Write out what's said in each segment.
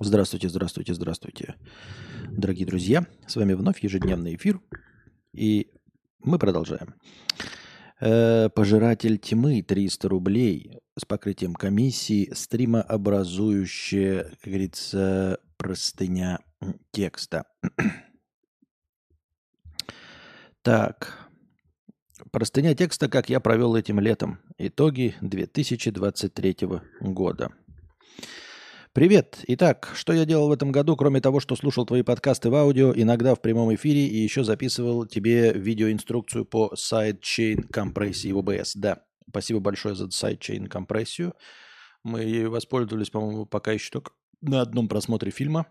Здравствуйте, здравствуйте, здравствуйте, дорогие друзья. С вами вновь ежедневный эфир. И мы продолжаем. Э, Пожиратель тьмы 300 рублей с покрытием комиссии, стримообразующая, как говорится, простыня текста. Так, простыня текста, как я провел этим летом. Итоги 2023 года. Привет! Итак, что я делал в этом году, кроме того, что слушал твои подкасты в аудио, иногда в прямом эфире и еще записывал тебе видеоинструкцию по sidechain компрессии в OBS. Да, спасибо большое за sidechain компрессию. Мы ей воспользовались, по-моему, пока еще только на одном просмотре фильма.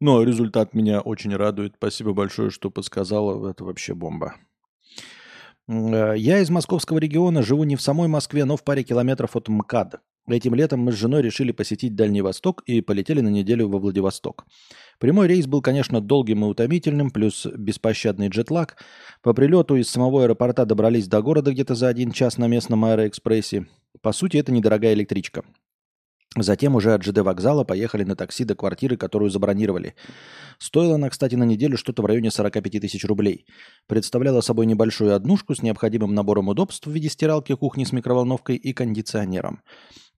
Но результат меня очень радует. Спасибо большое, что подсказала. Это вообще бомба. Э, Я из московского региона, живу не в самой Москве, но в паре километров от МКАД. Этим летом мы с женой решили посетить Дальний Восток и полетели на неделю во Владивосток. Прямой рейс был, конечно, долгим и утомительным, плюс беспощадный джетлаг. По прилету из самого аэропорта добрались до города где-то за один час на местном аэроэкспрессе. По сути, это недорогая электричка. Затем уже от ЖД вокзала поехали на такси до квартиры, которую забронировали. Стоила она, кстати, на неделю что-то в районе 45 тысяч рублей. Представляла собой небольшую однушку с необходимым набором удобств в виде стиралки, кухни с микроволновкой и кондиционером.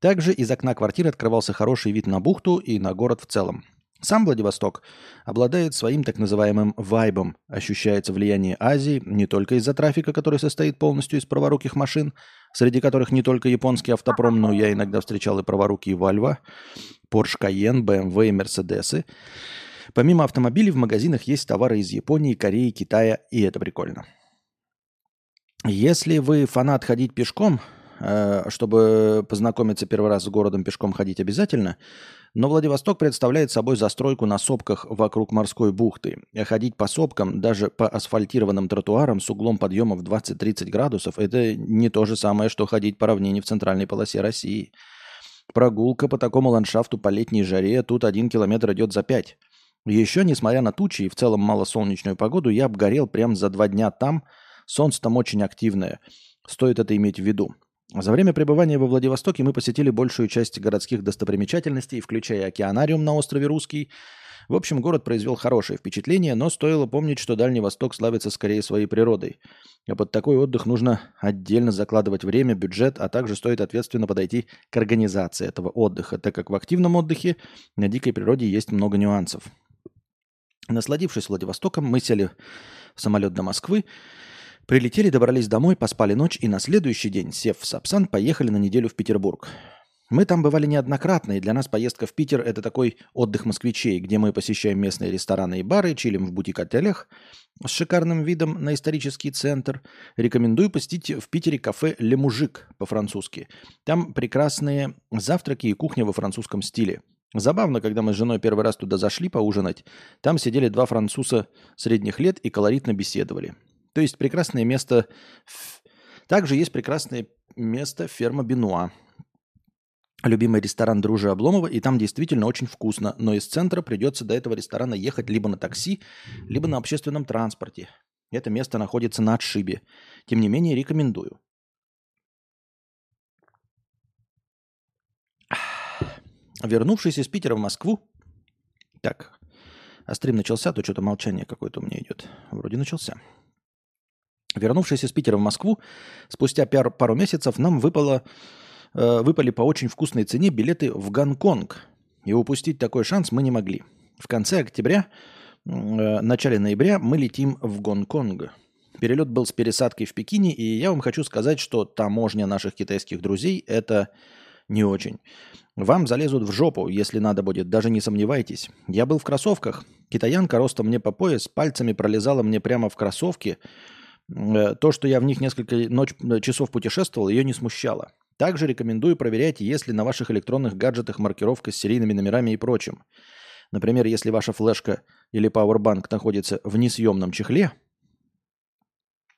Также из окна квартиры открывался хороший вид на бухту и на город в целом. Сам Владивосток обладает своим так называемым вайбом. Ощущается влияние Азии не только из-за трафика, который состоит полностью из праворуких машин, среди которых не только японский автопром, но я иногда встречал и праворукие Вальва, Porsche Cayenne, BMW и Мерседесы. Помимо автомобилей в магазинах есть товары из Японии, Кореи, Китая, и это прикольно. Если вы фанат ходить пешком, чтобы познакомиться первый раз с городом, пешком ходить обязательно, но Владивосток представляет собой застройку на сопках вокруг морской бухты. Ходить по сопкам, даже по асфальтированным тротуарам с углом подъема в 20-30 градусов, это не то же самое, что ходить по равнине в центральной полосе России. Прогулка по такому ландшафту по летней жаре тут один километр идет за пять. Еще, несмотря на тучи и в целом малосолнечную погоду, я обгорел прям за два дня там. Солнце там очень активное. Стоит это иметь в виду. За время пребывания во Владивостоке мы посетили большую часть городских достопримечательностей, включая океанариум на острове Русский. В общем, город произвел хорошее впечатление, но стоило помнить, что Дальний Восток славится скорее своей природой. А под такой отдых нужно отдельно закладывать время, бюджет, а также стоит ответственно подойти к организации этого отдыха, так как в активном отдыхе на дикой природе есть много нюансов. Насладившись Владивостоком, мы сели в самолет до Москвы, прилетели, добрались домой, поспали ночь и на следующий день, сев в Сапсан, поехали на неделю в Петербург. Мы там бывали неоднократно, и для нас поездка в Питер – это такой отдых москвичей, где мы посещаем местные рестораны и бары, чилим в бутик-отелях с шикарным видом на исторический центр. Рекомендую посетить в Питере кафе «Ле Мужик» по-французски. Там прекрасные завтраки и кухня во французском стиле. Забавно, когда мы с женой первый раз туда зашли поужинать, там сидели два француза средних лет и колоритно беседовали. То есть прекрасное место... Также есть прекрасное место ферма Бенуа. Любимый ресторан Дружи Обломова, и там действительно очень вкусно, но из центра придется до этого ресторана ехать либо на такси, либо на общественном транспорте. Это место находится на отшибе. Тем не менее, рекомендую. Вернувшись из Питера в Москву, так, а стрим начался, то что-то молчание какое-то у меня идет. Вроде начался. Вернувшись из Питера в Москву, спустя пар, пару месяцев нам выпало, э, выпали по очень вкусной цене билеты в Гонконг. И упустить такой шанс мы не могли. В конце октября, э, начале ноября мы летим в Гонконг. Перелет был с пересадкой в Пекине, и я вам хочу сказать, что таможня наших китайских друзей – это не очень. Вам залезут в жопу, если надо будет, даже не сомневайтесь. Я был в кроссовках. Китаянка ростом мне по пояс, пальцами пролезала мне прямо в кроссовки. Э, то, что я в них несколько ночь, часов путешествовал, ее не смущало. Также рекомендую проверять, есть ли на ваших электронных гаджетах маркировка с серийными номерами и прочим. Например, если ваша флешка или пауэрбанк находится в несъемном чехле,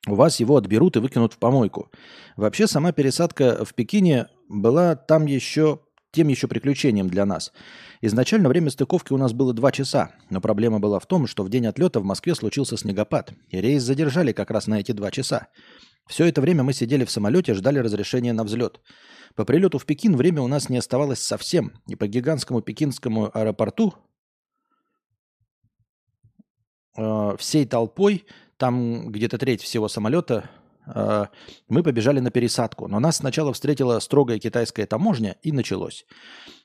у вас его отберут и выкинут в помойку. Вообще, сама пересадка в Пекине была там еще тем еще приключением для нас. Изначально время стыковки у нас было два часа, но проблема была в том, что в день отлета в Москве случился снегопад, и рейс задержали как раз на эти два часа. Все это время мы сидели в самолете, ждали разрешения на взлет. По прилету в Пекин время у нас не оставалось совсем, и по гигантскому пекинскому аэропорту э, всей толпой, там где-то треть всего самолета, мы побежали на пересадку. Но нас сначала встретила строгая китайская таможня, и началось.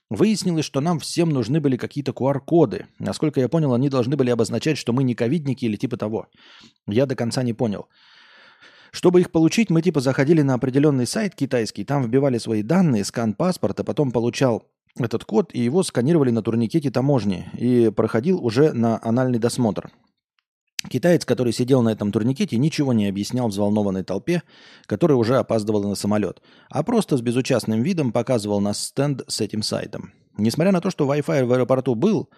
Выяснилось, что нам всем нужны были какие-то QR-коды. Насколько я понял, они должны были обозначать, что мы не ковидники или типа того. Я до конца не понял. Чтобы их получить, мы типа заходили на определенный сайт китайский, там вбивали свои данные, скан паспорта, потом получал этот код, и его сканировали на турникете таможни и проходил уже на анальный досмотр. Китаец, который сидел на этом турникете, ничего не объяснял взволнованной толпе, которая уже опаздывала на самолет, а просто с безучастным видом показывал нас стенд с этим сайтом. Несмотря на то, что Wi-Fi в аэропорту был,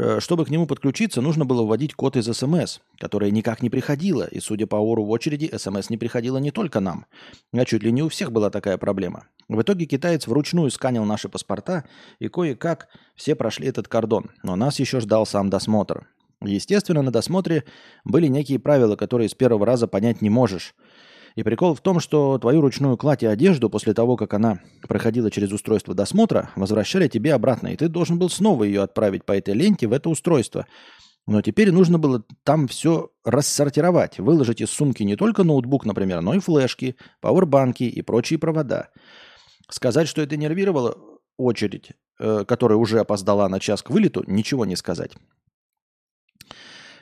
Э, чтобы к нему подключиться, нужно было вводить код из СМС, которая никак не приходила, и, судя по ору в очереди, СМС не приходила не только нам, а чуть ли не у всех была такая проблема. В итоге китаец вручную сканил наши паспорта, и кое-как все прошли этот кордон, но нас еще ждал сам досмотр. Естественно, на досмотре были некие правила, которые с первого раза понять не можешь – и прикол в том, что твою ручную кладь и одежду после того, как она проходила через устройство досмотра, возвращали тебе обратно, и ты должен был снова ее отправить по этой ленте в это устройство. Но теперь нужно было там все рассортировать, выложить из сумки не только ноутбук, например, но и флешки, пауэрбанки и прочие провода. Сказать, что это нервировало очередь, э, которая уже опоздала на час к вылету, ничего не сказать.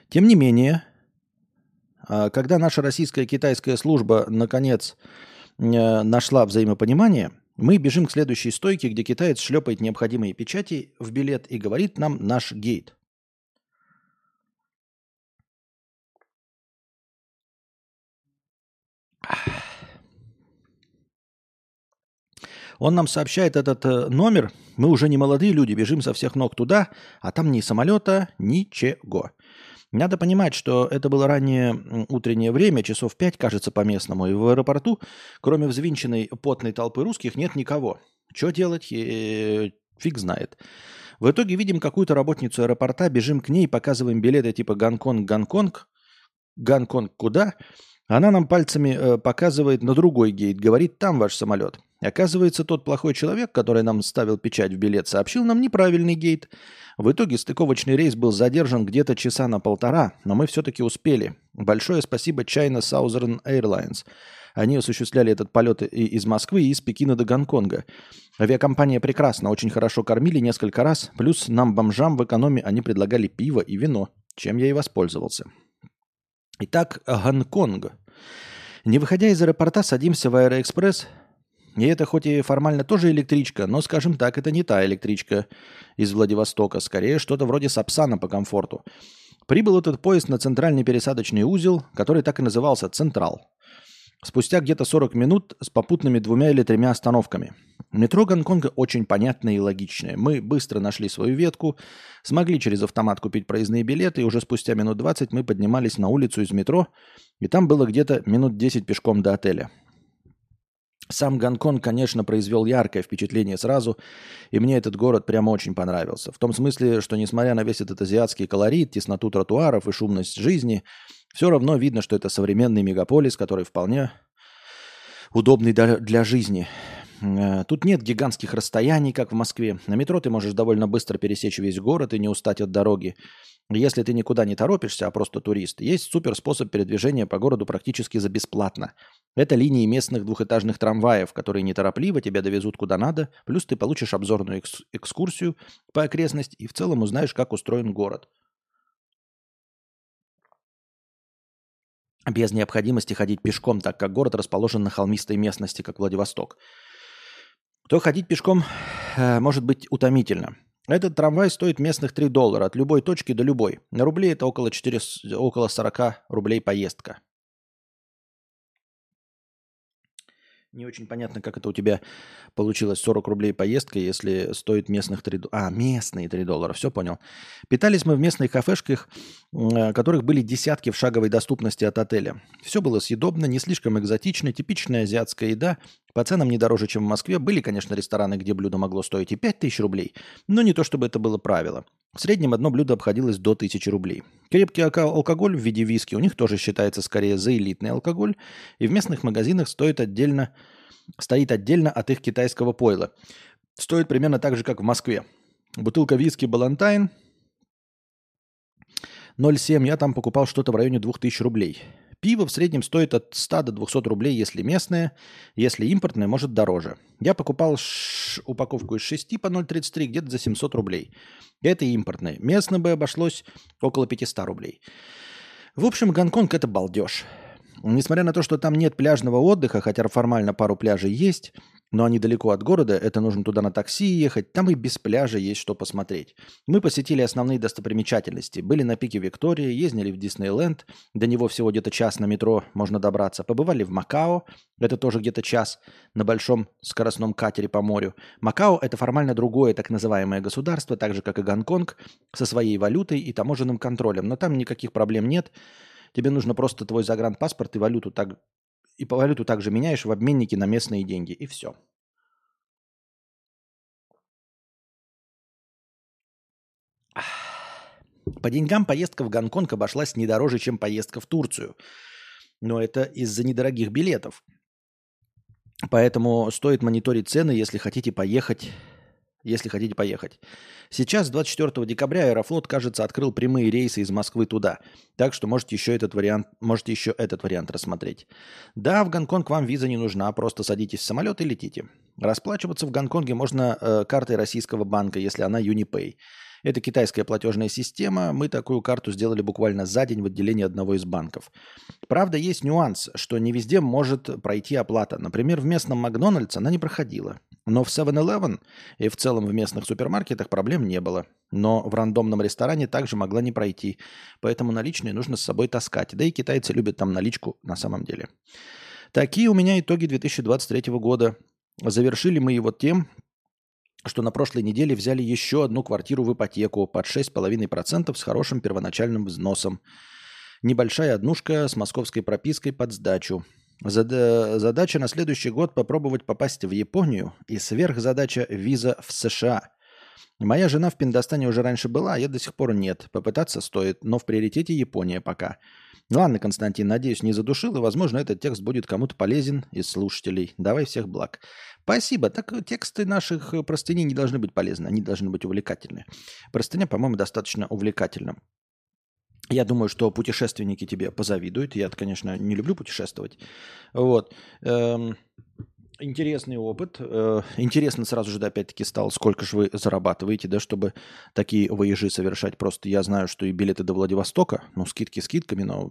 Тем не менее, а когда наша российская китайская служба наконец э, нашла взаимопонимание, мы бежим к следующей стойке, где китаец шлепает необходимые печати в билет и говорит нам наш гейт. Он нам сообщает этот э, номер. Мы уже не молодые люди, бежим со всех ног туда, а там ни самолета, ничего. Надо понимать, что это было раннее утреннее время, часов пять, кажется, по местному, и в аэропорту, кроме взвинченной потной толпы русских, нет никого. Что делать, фиг знает. В итоге видим какую-то работницу аэропорта, бежим к ней, показываем билеты типа Гонконг-Гонконг. Гонконг куда? Она нам пальцами э, показывает на другой гейт, говорит, там ваш самолет. Оказывается, тот плохой человек, который нам ставил печать в билет, сообщил нам неправильный гейт. В итоге стыковочный рейс был задержан где-то часа на полтора, но мы все-таки успели. Большое спасибо China Southern Airlines. Они осуществляли этот полет и из Москвы, и из Пекина до Гонконга. Авиакомпания прекрасно, очень хорошо кормили несколько раз, плюс нам, бомжам, в экономе они предлагали пиво и вино, чем я и воспользовался. Итак, Гонконг. Не выходя из аэропорта, садимся в Аэроэкспресс, и это хоть и формально тоже электричка, но, скажем так, это не та электричка из Владивостока, скорее что-то вроде Сапсана по комфорту. Прибыл этот поезд на центральный пересадочный узел, который так и назывался «Central». Спустя где-то 40 минут с попутными двумя или тремя остановками. Метро Гонконга очень понятное и логичное. Мы быстро нашли свою ветку, смогли через автомат купить проездные билеты, и уже спустя минут 20 мы поднимались на улицу из метро, и там было где-то минут 10 пешком до отеля. Сам Гонконг, конечно, произвел яркое впечатление сразу, и мне этот город прямо очень понравился. В том смысле, что несмотря на весь этот азиатский колорит, тесноту тротуаров и шумность жизни, все равно видно, что это современный мегаполис, который вполне удобный для жизни. Э, тут нет гигантских расстояний, как в Москве. На метро ты можешь довольно быстро пересечь весь город и не устать от дороги. Если ты никуда не торопишься, а просто турист, есть супер способ передвижения по городу практически за бесплатно. Это линии местных двухэтажных трамваев, которые неторопливо тебя довезут куда надо, плюс ты получишь обзорную экскурсию по окрестности и в целом узнаешь, как устроен город. Без необходимости ходить пешком, так как город расположен на холмистой местности, как Владивосток. То ходить пешком э, может быть утомительно. Этот трамвай стоит местных 3 доллара от любой точки до любой. На рубли это около, 4, около 40 рублей поездка. Не очень понятно, как это у тебя получилось 40 рублей поездка, если стоит местных 3 доллара. А, местные 3 доллара, все понял. Питались мы в местных кафешках, которых были десятки в шаговой доступности от отеля. Все было съедобно, не слишком экзотично, типичная азиатская еда, по ценам не дороже, чем в Москве. Были, конечно, рестораны, где блюдо могло стоить и 5000 рублей, но не то, чтобы это было правило. В среднем одно блюдо обходилось до 1000 рублей. Крепкий алкоголь в виде виски у них тоже считается скорее за элитный алкоголь, и в местных магазинах стоит отдельно, стоит отдельно от их китайского пойла. Стоит примерно так же, как в Москве. Бутылка виски «Балантайн» 0,7, я там покупал что-то в районе 2000 рублей. Пиво в среднем стоит от 100 до 200 рублей, если местное, если импортное, может дороже. Я покупал упаковку из 6 по 0,33 где-то за 700 рублей. Это импортное. Местное бы обошлось около 500 рублей. В общем, Гонконг – это балдеж. Несмотря на то, что там нет пляжного отдыха, хотя формально пару пляжей есть, но они далеко от города, это нужно туда на такси ехать, там и без пляжа есть что посмотреть. Мы посетили основные достопримечательности, были на пике Виктории, ездили в Диснейленд, до него всего где-то час на метро можно добраться, побывали в Макао, это тоже где-то час на большом скоростном катере по морю. Макао – это формально другое так называемое государство, так же, как и Гонконг, со своей валютой и таможенным контролем, но там никаких проблем нет. Тебе нужно просто твой загранпаспорт и валюту так и валюту также меняешь в обменнике на местные деньги. И все. По деньгам поездка в Гонконг обошлась не дороже, чем поездка в Турцию. Но это из-за недорогих билетов. Поэтому стоит мониторить цены, если хотите поехать если хотите поехать. Сейчас, 24 декабря, Аэрофлот, кажется, открыл прямые рейсы из Москвы туда. Так что можете еще этот вариант, можете еще этот вариант рассмотреть. Да, в Гонконг вам виза не нужна, просто садитесь в самолет и летите. Расплачиваться в Гонконге можно э, картой российского банка, если она Unipay. Это китайская платежная система. Мы такую карту сделали буквально за день в отделении одного из банков. Правда, есть нюанс, что не везде может пройти оплата. Например, в местном Макдональдсе она не проходила. Но в 7-Eleven и в целом в местных супермаркетах проблем не было. Но в рандомном ресторане также могла не пройти. Поэтому наличные нужно с собой таскать. Да и китайцы любят там наличку на самом деле. Такие у меня итоги 2023 года. Завершили мы его тем, что на прошлой неделе взяли еще одну квартиру в ипотеку под 6,5% с хорошим первоначальным взносом. Небольшая однушка с московской пропиской под сдачу. Задача на следующий год попробовать попасть в Японию и сверхзадача виза в США. Моя жена в Пиндостане уже раньше была, а я до сих пор нет. Попытаться стоит, но в приоритете Япония пока. Ладно, Константин, надеюсь, не задушил, и, возможно, этот текст будет кому-то полезен из слушателей. Давай всех благ. Спасибо. Так тексты наших простыней не должны быть полезны, они должны быть увлекательны. Простыня, по-моему, достаточно увлекательна. Я думаю, что путешественники тебе позавидуют. Я, конечно, не люблю путешествовать. Вот. Эм, интересный опыт. Э, интересно сразу же, да, опять-таки, стало, сколько же вы зарабатываете, да, чтобы такие выезжи совершать. Просто я знаю, что и билеты до Владивостока, ну, скидки скидками, но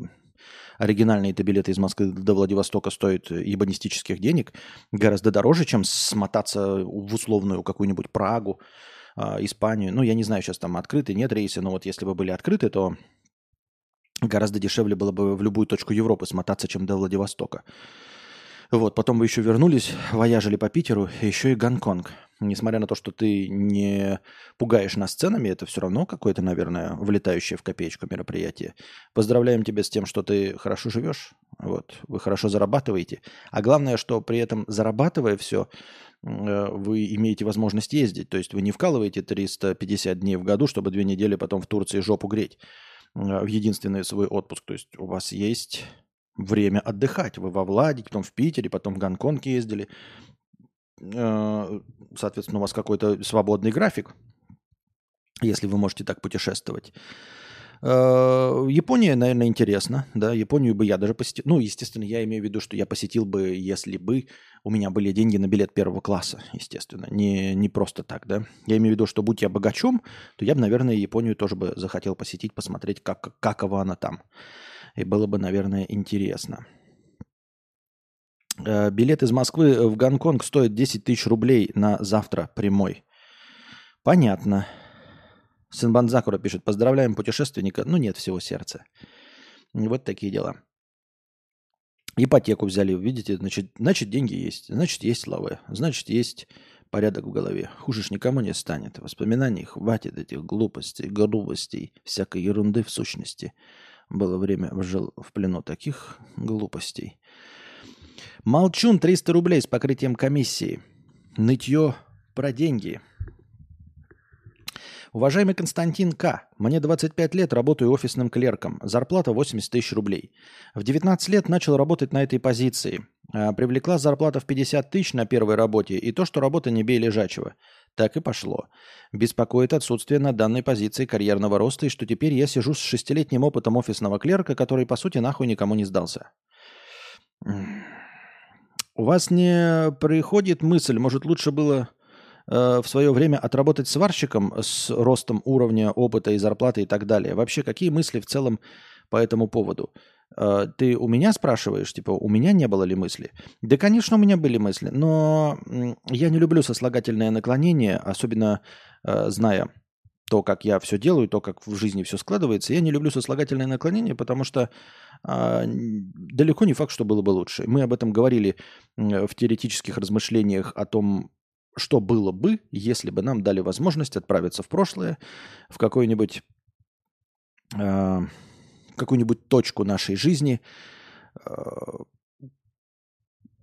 оригинальные это билеты из Москвы до Владивостока стоят ебанистических денег гораздо дороже, чем смотаться в условную какую-нибудь Прагу, э, Испанию. Ну, я не знаю, сейчас там открыты, нет рейсы, но вот если бы были открыты, то гораздо дешевле было бы в любую точку Европы смотаться, чем до Владивостока. Вот, потом вы еще вернулись, вояжили по Питеру, еще и Гонконг. Несмотря на то, что ты не пугаешь нас ценами, это все равно какое-то, наверное, влетающее в копеечку мероприятие. Поздравляем тебя с тем, что ты хорошо живешь, вот, вы хорошо зарабатываете. А главное, что при этом зарабатывая все, э, вы имеете возможность ездить. То есть вы не вкалываете 350 дней в году, чтобы две недели потом в Турции жопу греть э, в единственный свой отпуск. То есть у вас есть время отдыхать. Вы во Владике, потом в Питере, потом в Гонконг ездили. Э, соответственно, у вас какой-то свободный график, если вы можете так путешествовать. Э, Япония, наверное, интересно. Да, Японию бы я даже посетил. Ну, естественно, я имею в виду, что я посетил бы, если бы у меня были деньги на билет первого класса, естественно. Не, не просто так, да. Я имею в виду, что будь я богачом, то я бы, наверное, Японию тоже бы захотел посетить, посмотреть, как, какова она там. И было бы, наверное, интересно. Э, билет из Москвы в Гонконг стоит 10 тысяч рублей на завтра прямой. Понятно. Синбан Закура пишет, поздравляем путешественника. Ну нет всего сердца. Вот такие дела. Ипотеку взяли, видите, значит, значит деньги есть, значит есть лавы, значит есть порядок в голове. Хуже ж никому не станет. Воспоминаний хватит этих глупостей, грубостей, всякой ерунды в сущности. Было время, жил в плену таких глупостей. Молчун 300 рублей с покрытием комиссии. Нытье про деньги. Уважаемый Константин К., мне 25 лет, работаю офисным клерком. Зарплата 80 тысяч рублей. В 19 лет начал работать на этой позиции. А, привлекла зарплата в 50 тысяч на первой работе и то, что работа не бей лежачего. Так и пошло. Беспокоит отсутствие на данной позиции карьерного роста и что теперь я сижу с шестилетним опытом офисного клерка, который, по сути, нахуй никому не сдался. У вас не приходит мысль, может, лучше было Э, в свое время отработать сварщиком с ростом уровня опыта и зарплаты и так далее. Вообще, какие мысли в целом по этому поводу? Э, ты у меня спрашиваешь, типа, у меня не было ли мысли? Да, конечно, у меня были мысли, но я не люблю сослагательное наклонение, особенно э, зная то, как я все делаю, то, как в жизни все складывается. Я не люблю сослагательное наклонение, потому что э, далеко не факт, что было бы лучше. Мы об этом говорили в теоретических размышлениях о том, что было бы, если бы нам дали возможность отправиться в прошлое, в какой-нибудь э, какую-нибудь точку нашей жизни э,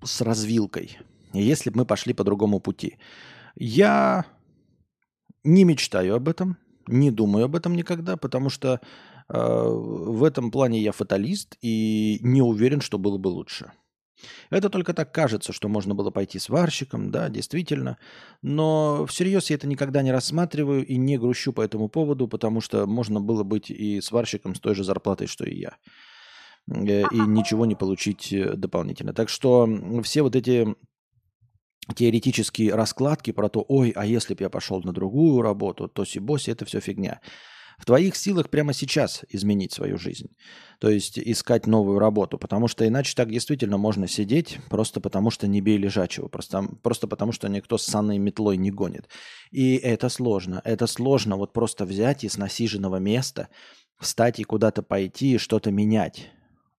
с развилкой, если бы мы пошли по другому пути. Я не мечтаю об этом, не думаю об этом никогда, потому что э, в этом плане я фаталист и не уверен, что было бы лучше. Это только так кажется, что можно было пойти сварщиком, да, действительно. Но всерьез я это никогда не рассматриваю и не грущу по этому поводу, потому что можно было быть и сварщиком с той же зарплатой, что и я. Э, и ничего не получить э, дополнительно. Так что все вот эти теоретические раскладки про то, ой, а если бы я пошел на другую работу, то сибоси, это все фигня. В твоих силах прямо сейчас изменить свою жизнь. То есть искать новую работу. Потому что иначе так действительно можно сидеть, просто потому что не бей лежачего. Просто, просто потому что никто с санной метлой не гонит. И это сложно. Это сложно вот просто взять и с насиженного места встать и куда-то пойти и что-то менять.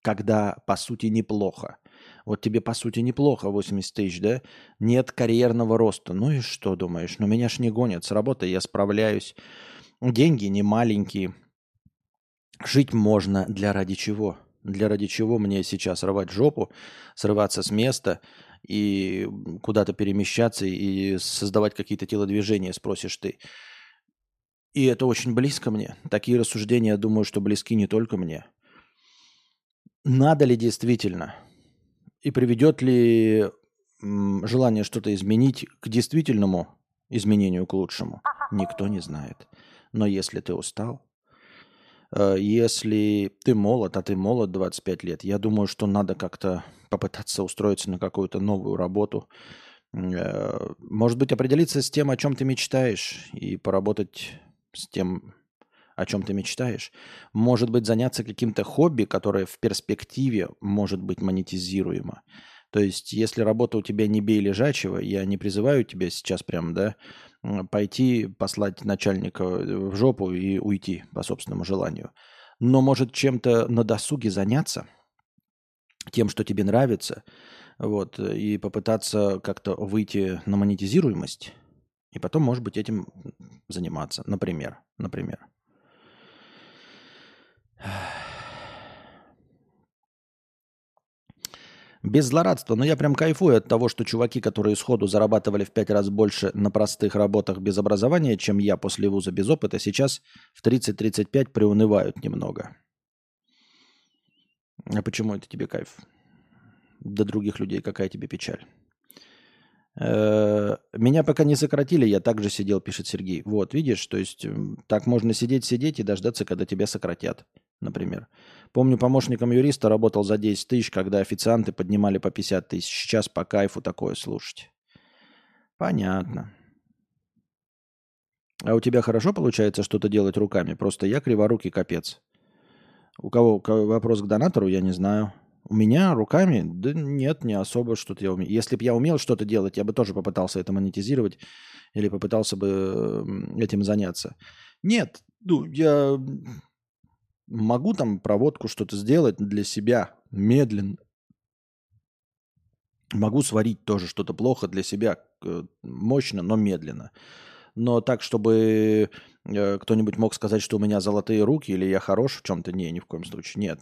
Когда, по сути, неплохо. Вот тебе, по сути, неплохо 80 тысяч, да? Нет карьерного роста. Ну и что думаешь? Ну меня ж не гонят. С работой я справляюсь. Деньги не маленькие. Жить можно для ради чего? Для ради чего мне сейчас рвать жопу, срываться с места и куда-то перемещаться и создавать какие-то телодвижения, спросишь ты. И это очень близко мне. Такие рассуждения, я думаю, что близки не только мне. Надо ли действительно? И приведет ли желание что-то изменить к действительному изменению к лучшему? Никто не знает. Но если ты устал, э, если ты молод, а ты молод 25 лет, я думаю, что надо как-то попытаться устроиться на какую-то новую работу. Э, может быть, определиться с тем, о чем ты мечтаешь, и поработать с тем, о чем ты мечтаешь. Может быть, заняться каким-то хобби, которое в перспективе может быть монетизируемо. То есть, если работа у тебя не бей лежачего, я не призываю тебя сейчас прям, да, пойти послать начальника в жопу и уйти по собственному желанию. Но может чем-то на досуге заняться, тем, что тебе нравится, вот, и попытаться как-то выйти на монетизируемость, и потом, может быть, этим заниматься, например, например. Без злорадства, но я прям кайфую от того, что чуваки, которые сходу зарабатывали в пять раз больше на простых работах без образования, чем я после вуза без опыта, сейчас в 30-35 приунывают немного. А почему это тебе кайф? До других людей какая тебе печаль? Э, меня пока не сократили, я также сидел, пишет Сергей. Вот, видишь, то есть так можно сидеть-сидеть и дождаться, когда тебя сократят, например. Помню, помощником юриста работал за 10 тысяч, когда официанты поднимали по 50 тысяч. Сейчас по кайфу такое слушать. Понятно. А у тебя хорошо получается что-то делать руками? Просто я криворукий капец. У кого, у кого вопрос к донатору, я не знаю. У меня руками? Да нет, не особо что-то я умею. Если бы я умел что-то делать, я бы тоже попытался это монетизировать или попытался бы этим заняться. Нет, ну, я могу там проводку что-то сделать для себя медленно, Могу сварить тоже что-то плохо для себя, э, мощно, но медленно. Но так, чтобы э, кто-нибудь мог сказать, что у меня золотые руки или я хорош в чем-то, не, ни в коем случае, нет.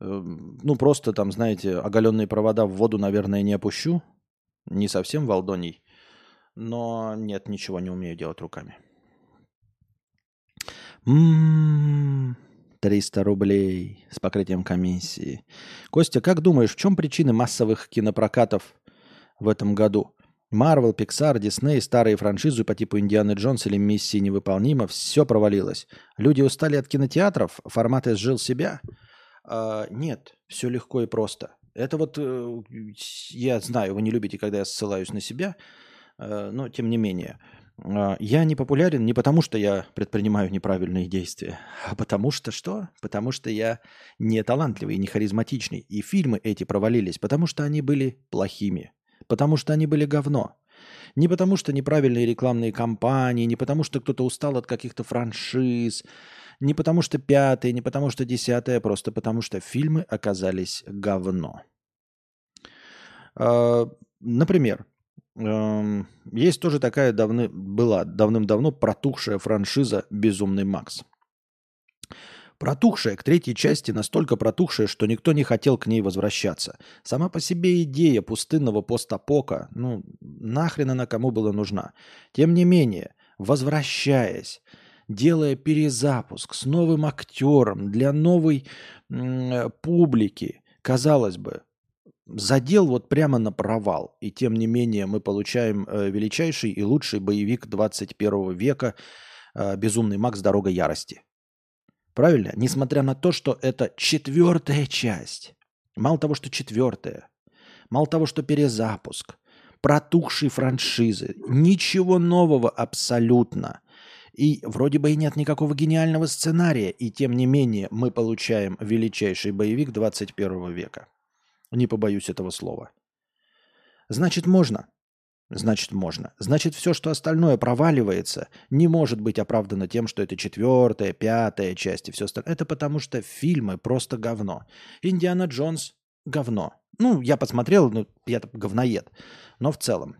Эм, ну, просто там, знаете, оголенные провода в воду, наверное, не опущу. Не совсем волдоний. Но нет, ничего не умею делать руками. М-м-м, 300 рублей с покрытием комиссии. Костя, как думаешь, в чем причины массовых кинопрокатов в этом году? Марвел, Pixar, Дисней, старые франшизы по типу Индианы Джонс или Миссии невыполнима, все провалилось. Люди устали от кинотеатров, формат изжил себя? А, нет, все легко и просто. Это вот, э, я знаю, вы не любите, когда я ссылаюсь на себя, э, но тем не менее. Э, я не популярен не потому, что я предпринимаю неправильные действия, а потому что что? Потому что я не талантливый, не харизматичный. И фильмы эти провалились, потому что они были плохими потому что они были говно. Не потому что неправильные рекламные кампании, не потому что кто-то устал от каких-то франшиз, не потому что пятое, не потому что десятое, просто потому что фильмы оказались говно. А, например, эм, есть тоже такая давны, была давным-давно протухшая франшиза «Безумный Макс». Протухшая к третьей части настолько протухшая, что никто не хотел к ней возвращаться. Сама по себе идея пустынного постапока, ну, нахрен она кому была нужна. Тем не менее, возвращаясь, делая перезапуск с новым актером для новой м- публики, казалось бы, задел вот прямо на провал. И тем не менее мы получаем э, величайший и лучший боевик 21 века э, «Безумный Макс. Дорога ярости». Правильно? Несмотря на то, что это четвертая часть. Мало того, что четвертая. Мало того, что перезапуск. Протухшие франшизы. Ничего нового абсолютно. И вроде бы и нет никакого гениального сценария. И тем не менее мы получаем величайший боевик 21 века. Не побоюсь этого слова. Значит, можно. Значит, можно. Значит, все, что остальное проваливается, не может быть оправдано тем, что это четвертая, пятая часть и все остальное. Это потому что фильмы просто говно. Индиана Джонс – говно. Ну, я посмотрел, ну, я говноед. Но в целом,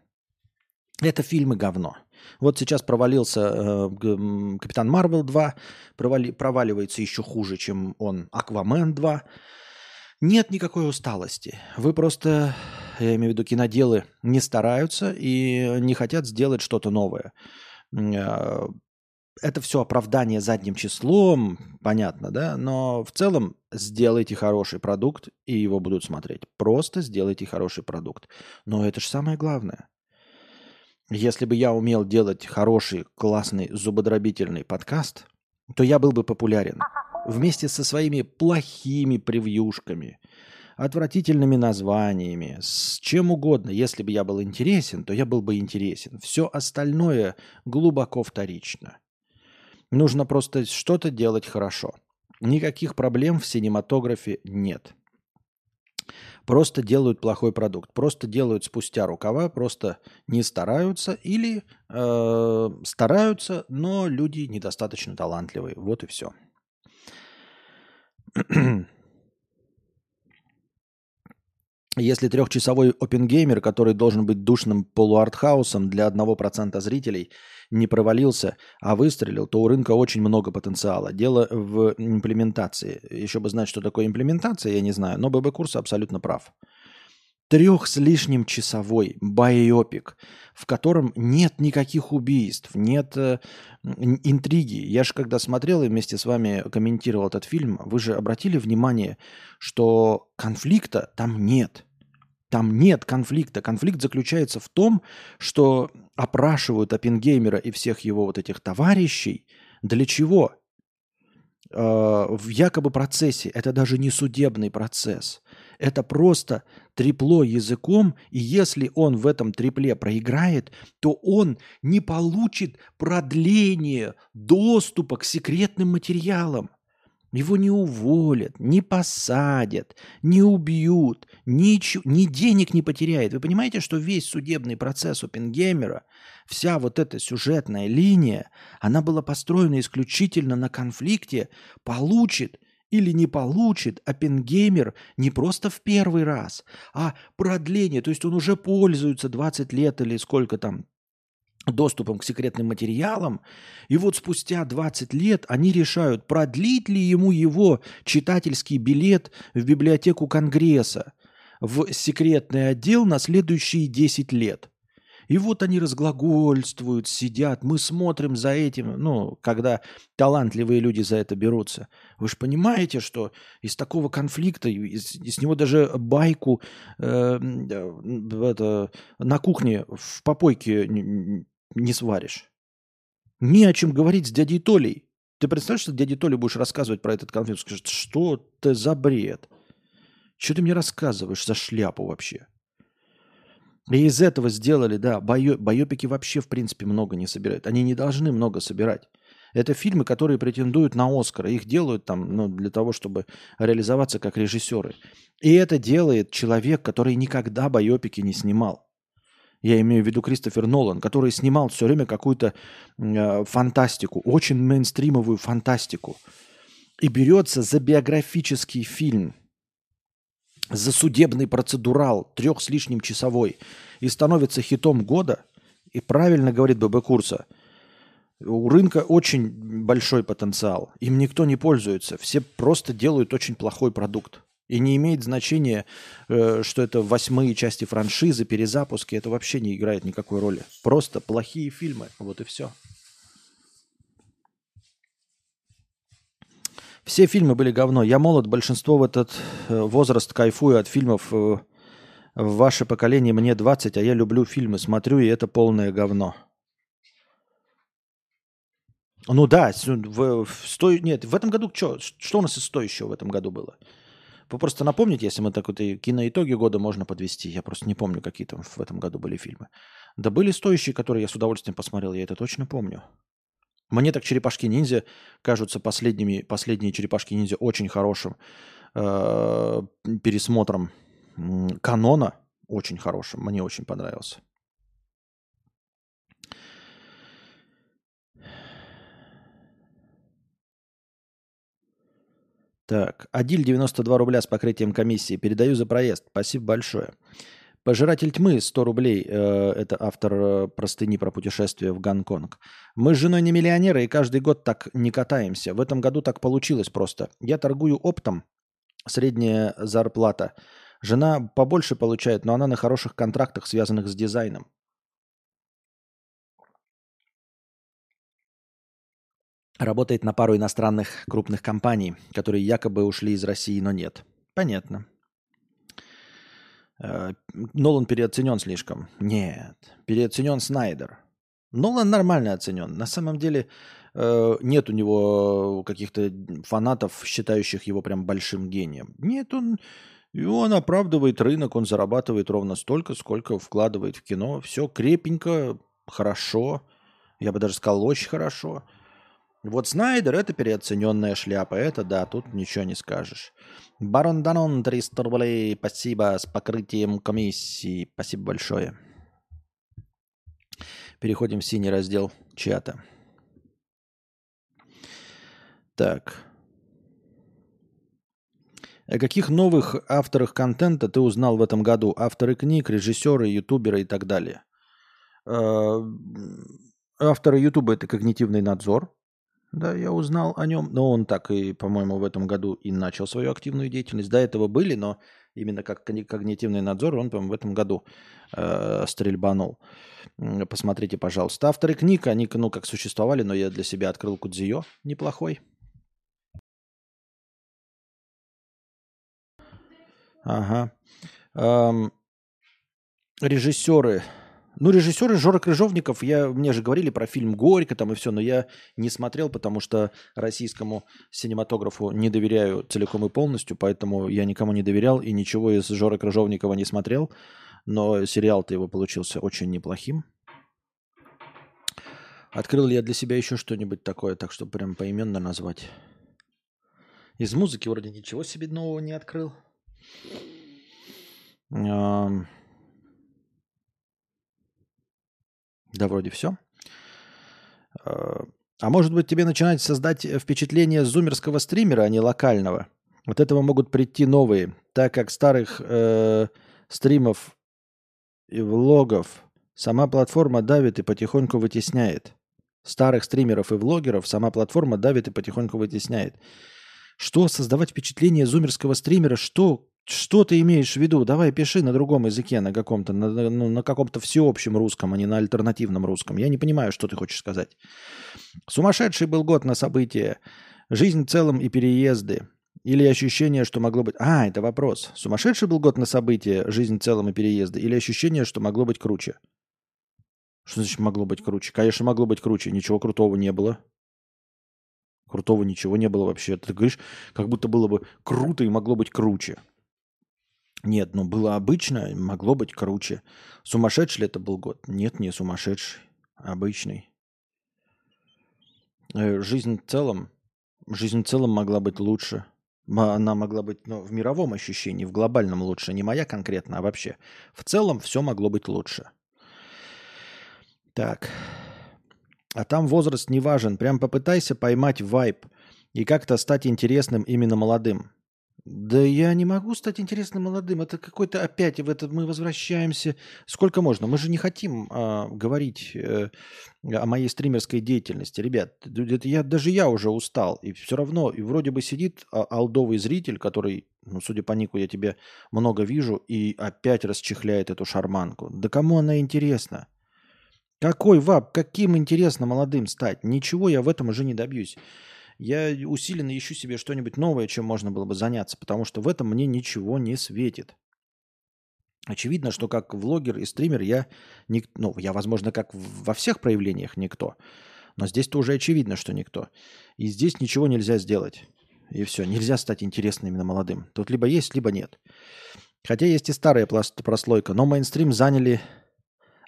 это фильмы говно. Вот сейчас провалился э, Капитан Марвел 2, провали, проваливается еще хуже, чем он Аквамен 2. Нет никакой усталости. Вы просто я имею в виду киноделы, не стараются и не хотят сделать что-то новое. А, это все оправдание задним числом, понятно, да? Но в целом сделайте хороший продукт, и его будут смотреть. Просто сделайте хороший продукт. Но это же самое главное. Если бы я умел делать хороший, классный, зубодробительный подкаст, то я был бы популярен. Вместе со своими плохими превьюшками – отвратительными названиями, с чем угодно. Если бы я был интересен, то я был бы интересен. Все остальное глубоко вторично. Нужно просто что-то делать хорошо. Никаких проблем в синематографе нет. Просто делают плохой продукт, просто делают спустя рукава, просто не стараются или э, стараются, но люди недостаточно талантливые. Вот и все. Если трехчасовой опенгеймер, который должен быть душным полуартхаусом для 1% зрителей, не провалился, а выстрелил, то у рынка очень много потенциала. Дело в имплементации. Еще бы знать, что такое имплементация, я не знаю, но ББ Курс абсолютно прав. Трех с лишним часовой байопик, в котором нет никаких убийств, нет э, интриги. Я же когда смотрел и вместе с вами комментировал этот фильм, вы же обратили внимание, что конфликта там нет – там нет конфликта. Конфликт заключается в том, что опрашивают Оппенгеймера и всех его вот этих товарищей. Для чего? Э, в якобы процессе. Это даже не судебный процесс. Это просто трепло языком, и если он в этом трепле проиграет, то он не получит продление доступа к секретным материалам. Его не уволят, не посадят, не убьют, ничего, ни денег не потеряет. Вы понимаете, что весь судебный процесс Оппенгеймера, вся вот эта сюжетная линия, она была построена исключительно на конфликте, получит или не получит Оппенгеймер не просто в первый раз, а продление. То есть он уже пользуется 20 лет или сколько там доступом к секретным материалам. И вот спустя 20 лет они решают, продлить ли ему его читательский билет в библиотеку Конгресса в секретный отдел на следующие 10 лет. И вот они разглагольствуют, сидят, мы смотрим за этим, ну, когда талантливые люди за это берутся. Вы же понимаете, что из такого конфликта, из, из него даже байку э, это, на кухне в попойке не, сваришь. Не о чем говорить с дядей Толей. Ты представляешь, что дяде Толе будешь рассказывать про этот конфликт? Скажет, что ты за бред? Что ты мне рассказываешь за шляпу вообще? И из этого сделали, да, байо, байопики вообще, в принципе, много не собирают. Они не должны много собирать. Это фильмы, которые претендуют на Оскар. Их делают там ну, для того, чтобы реализоваться как режиссеры. И это делает человек, который никогда байопики не снимал. Я имею в виду Кристофер Нолан, который снимал все время какую-то э, фантастику, очень мейнстримовую фантастику. И берется за биографический фильм – за судебный процедурал, трех с лишним часовой, и становится хитом года, и правильно говорит ББ Курса, у рынка очень большой потенциал. Им никто не пользуется. Все просто делают очень плохой продукт. И не имеет значения, э, что это восьмые части франшизы, перезапуски. Это вообще не играет никакой роли. Просто плохие фильмы. Вот и все. Все фильмы были говно. Я молод, большинство в этот э, возраст кайфую от фильмов. Э, в ваше поколение мне 20, а я люблю фильмы, смотрю, и это полное говно. Ну да, в, в сто... нет, в этом году что? Что у нас из стоящего в этом году было? Вы просто напомните, если мы так вот и киноитоги года можно подвести. Я просто не помню, какие там в этом году были фильмы. Да были стоящие, которые я с удовольствием посмотрел, я это точно помню. Мне так черепашки-ниндзя кажутся последними, последние черепашки-ниндзя очень хорошим э, пересмотром канона, очень хорошим. Мне очень понравился. Так, Адиль 92 рубля с покрытием комиссии. Передаю за проезд. Спасибо большое. Пожиратель тьмы 100 рублей. Э, это автор э, простыни про путешествие в Гонконг. Мы с женой не миллионеры и каждый год так не катаемся. В этом году так получилось просто. Я торгую оптом. Средняя зарплата. Жена побольше получает, но она на хороших контрактах, связанных с дизайном. Работает на пару иностранных крупных компаний, которые якобы ушли из России, но нет. Понятно. Э, Нолан переоценен слишком. Нет, переоценен Снайдер. Нолан нормально оценен. На самом деле э, нет у него каких-то фанатов, считающих его прям большим гением. Нет, он, он оправдывает рынок, он зарабатывает ровно столько, сколько вкладывает в кино. Все крепенько, хорошо. Я бы даже сказал, очень хорошо. Вот Снайдер это переоцененная шляпа. Это да, тут ничего не скажешь. Барон Данон 300 рублей. Спасибо с покрытием комиссии. Спасибо большое. Переходим в синий раздел чата. Так. О каких новых авторах контента ты узнал в этом году? Авторы книг, режиссеры, ютуберы и так далее. Э, авторы ютуба – это когнитивный надзор. Да, я узнал о нем. Но он так и, по-моему, в этом году и начал свою активную деятельность. До этого были, но именно как когнитивный надзор он, по-моему, в этом году э, стрельбанул. Посмотрите, пожалуйста. Авторы книг, они, ну, как существовали, но я для себя открыл Кудзио. Неплохой. Ага. Эм, режиссеры ну, режиссеры Жора Крыжовников, я, мне же говорили про фильм «Горько» там и все, но я не смотрел, потому что российскому синематографу не доверяю целиком и полностью, поэтому я никому не доверял и ничего из Жора Крыжовникова не смотрел. Но сериал-то его получился очень неплохим. Открыл ли я для себя еще что-нибудь такое, так что прям поименно назвать? Из музыки вроде ничего себе нового не открыл. Да, вроде все. А, А может быть тебе начинать создать впечатление зумерского стримера, а не локального? От этого могут прийти новые, так как старых э, стримов и влогов сама платформа давит и потихоньку вытесняет. Старых стримеров и влогеров сама платформа давит и потихоньку вытесняет. Что создавать впечатление зумерского стримера? Что, что ты имеешь в виду? Давай пиши на другом языке, на каком-то, на, ну, на каком-то всеобщем русском, а не на альтернативном русском. Я не понимаю, что ты хочешь сказать. Сумасшедший был год на события. Жизнь в целом и переезды. Или ощущение, что могло быть... А, это вопрос. Сумасшедший был год на события, жизнь в целом и переезды? Или ощущение, что могло быть круче? Что значит могло быть круче? Конечно, могло быть круче. Ничего крутого не было. Крутого ничего не было вообще. Ты говоришь, как будто было бы круто и могло быть круче. Нет, ну было обычно, могло быть круче. Сумасшедший ли это был год? Нет, не сумасшедший. Обычный. Э, жизнь в целом, жизнь в целом могла быть лучше. Она могла быть ну, в мировом ощущении, в глобальном лучше. Не моя конкретно, а вообще. В целом все могло быть лучше. Так. А там возраст не важен. Прям попытайся поймать вайб и как-то стать интересным именно молодым. Да я не могу стать интересным молодым. Это какой-то опять в это мы возвращаемся. Сколько можно? Мы же не хотим а, говорить э, о моей стримерской деятельности, ребят. Это я даже я уже устал, и все равно и вроде бы сидит а, алдовый зритель, который, ну судя по нику, я тебе много вижу, и опять расчехляет эту шарманку. Да кому она интересна? Какой вап? Каким интересно молодым стать? Ничего я в этом уже не добьюсь я усиленно ищу себе что-нибудь новое, чем можно было бы заняться, потому что в этом мне ничего не светит. Очевидно, что как влогер и стример я, не, ну, я, возможно, как во всех проявлениях никто, но здесь-то уже очевидно, что никто. И здесь ничего нельзя сделать. И все, нельзя стать интересным именно молодым. Тут либо есть, либо нет. Хотя есть и старая прослойка, но мейнстрим заняли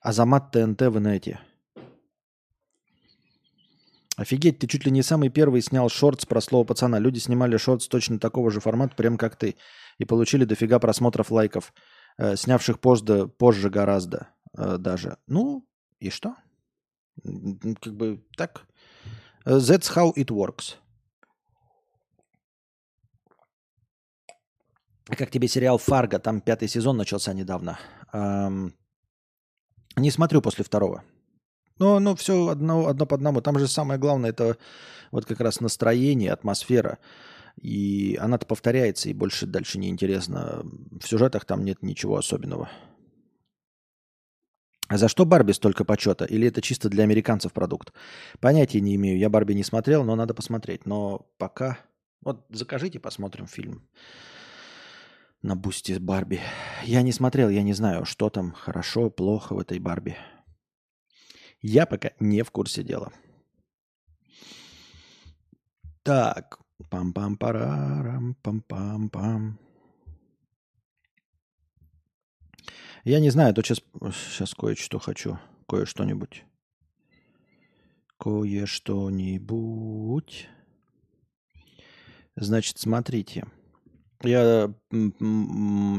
Азамат ТНТ в инете – Офигеть, ты чуть ли не самый первый снял шорт про слово пацана. Люди снимали шорт с точно такого же формата, прям как ты. И получили дофига просмотров, лайков. Э, снявших позже, позже гораздо э, даже. Ну, и что? Как бы так. Э, that's how it works. Как тебе сериал «Фарго»? Там пятый сезон начался недавно. Эм, не смотрю после второго. Но, но все одно, одно по одному. Там же самое главное, это вот как раз настроение, атмосфера. И она-то повторяется, и больше дальше не интересно. В сюжетах там нет ничего особенного. А за что Барби столько почета? Или это чисто для американцев продукт? Понятия не имею. Я Барби не смотрел, но надо посмотреть. Но пока... Вот закажите, посмотрим фильм на бусте с Барби. Я не смотрел, я не знаю, что там хорошо, плохо в этой Барби. Я пока не в курсе дела. Так. Пам-пам-парарам, пам-пам-пам. Я не знаю, то сейчас, сейчас кое-что хочу. Кое-что-нибудь. Кое-что-нибудь. Значит, смотрите. Я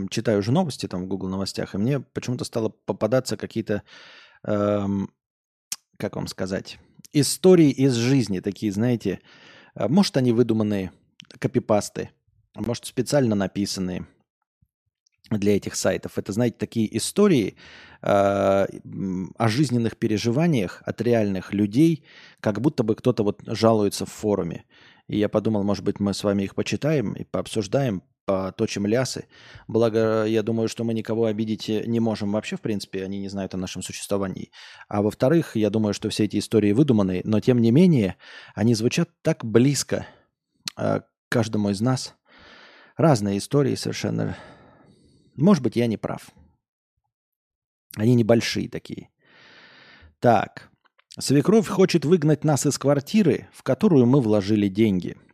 читаю уже новости там в Google новостях, и мне почему-то стало попадаться какие-то эм, как вам сказать, истории из жизни, такие, знаете, а, может, они выдуманные, копипасты, может, специально написанные для этих сайтов. Это, знаете, такие истории э, о жизненных переживаниях от реальных людей, как будто бы кто-то вот жалуется в форуме. И я подумал, может быть, мы с вами их почитаем и пообсуждаем, поточим лясы. Благо, я думаю, что мы никого обидеть не можем вообще, в принципе, они не знают о нашем существовании. А во-вторых, я думаю, что все эти истории выдуманы, но тем не менее, они звучат так близко э, каждому из нас. Разные истории совершенно. Может быть, я не прав. Они небольшие такие. Так. Свекровь хочет выгнать нас из квартиры, в которую мы вложили деньги –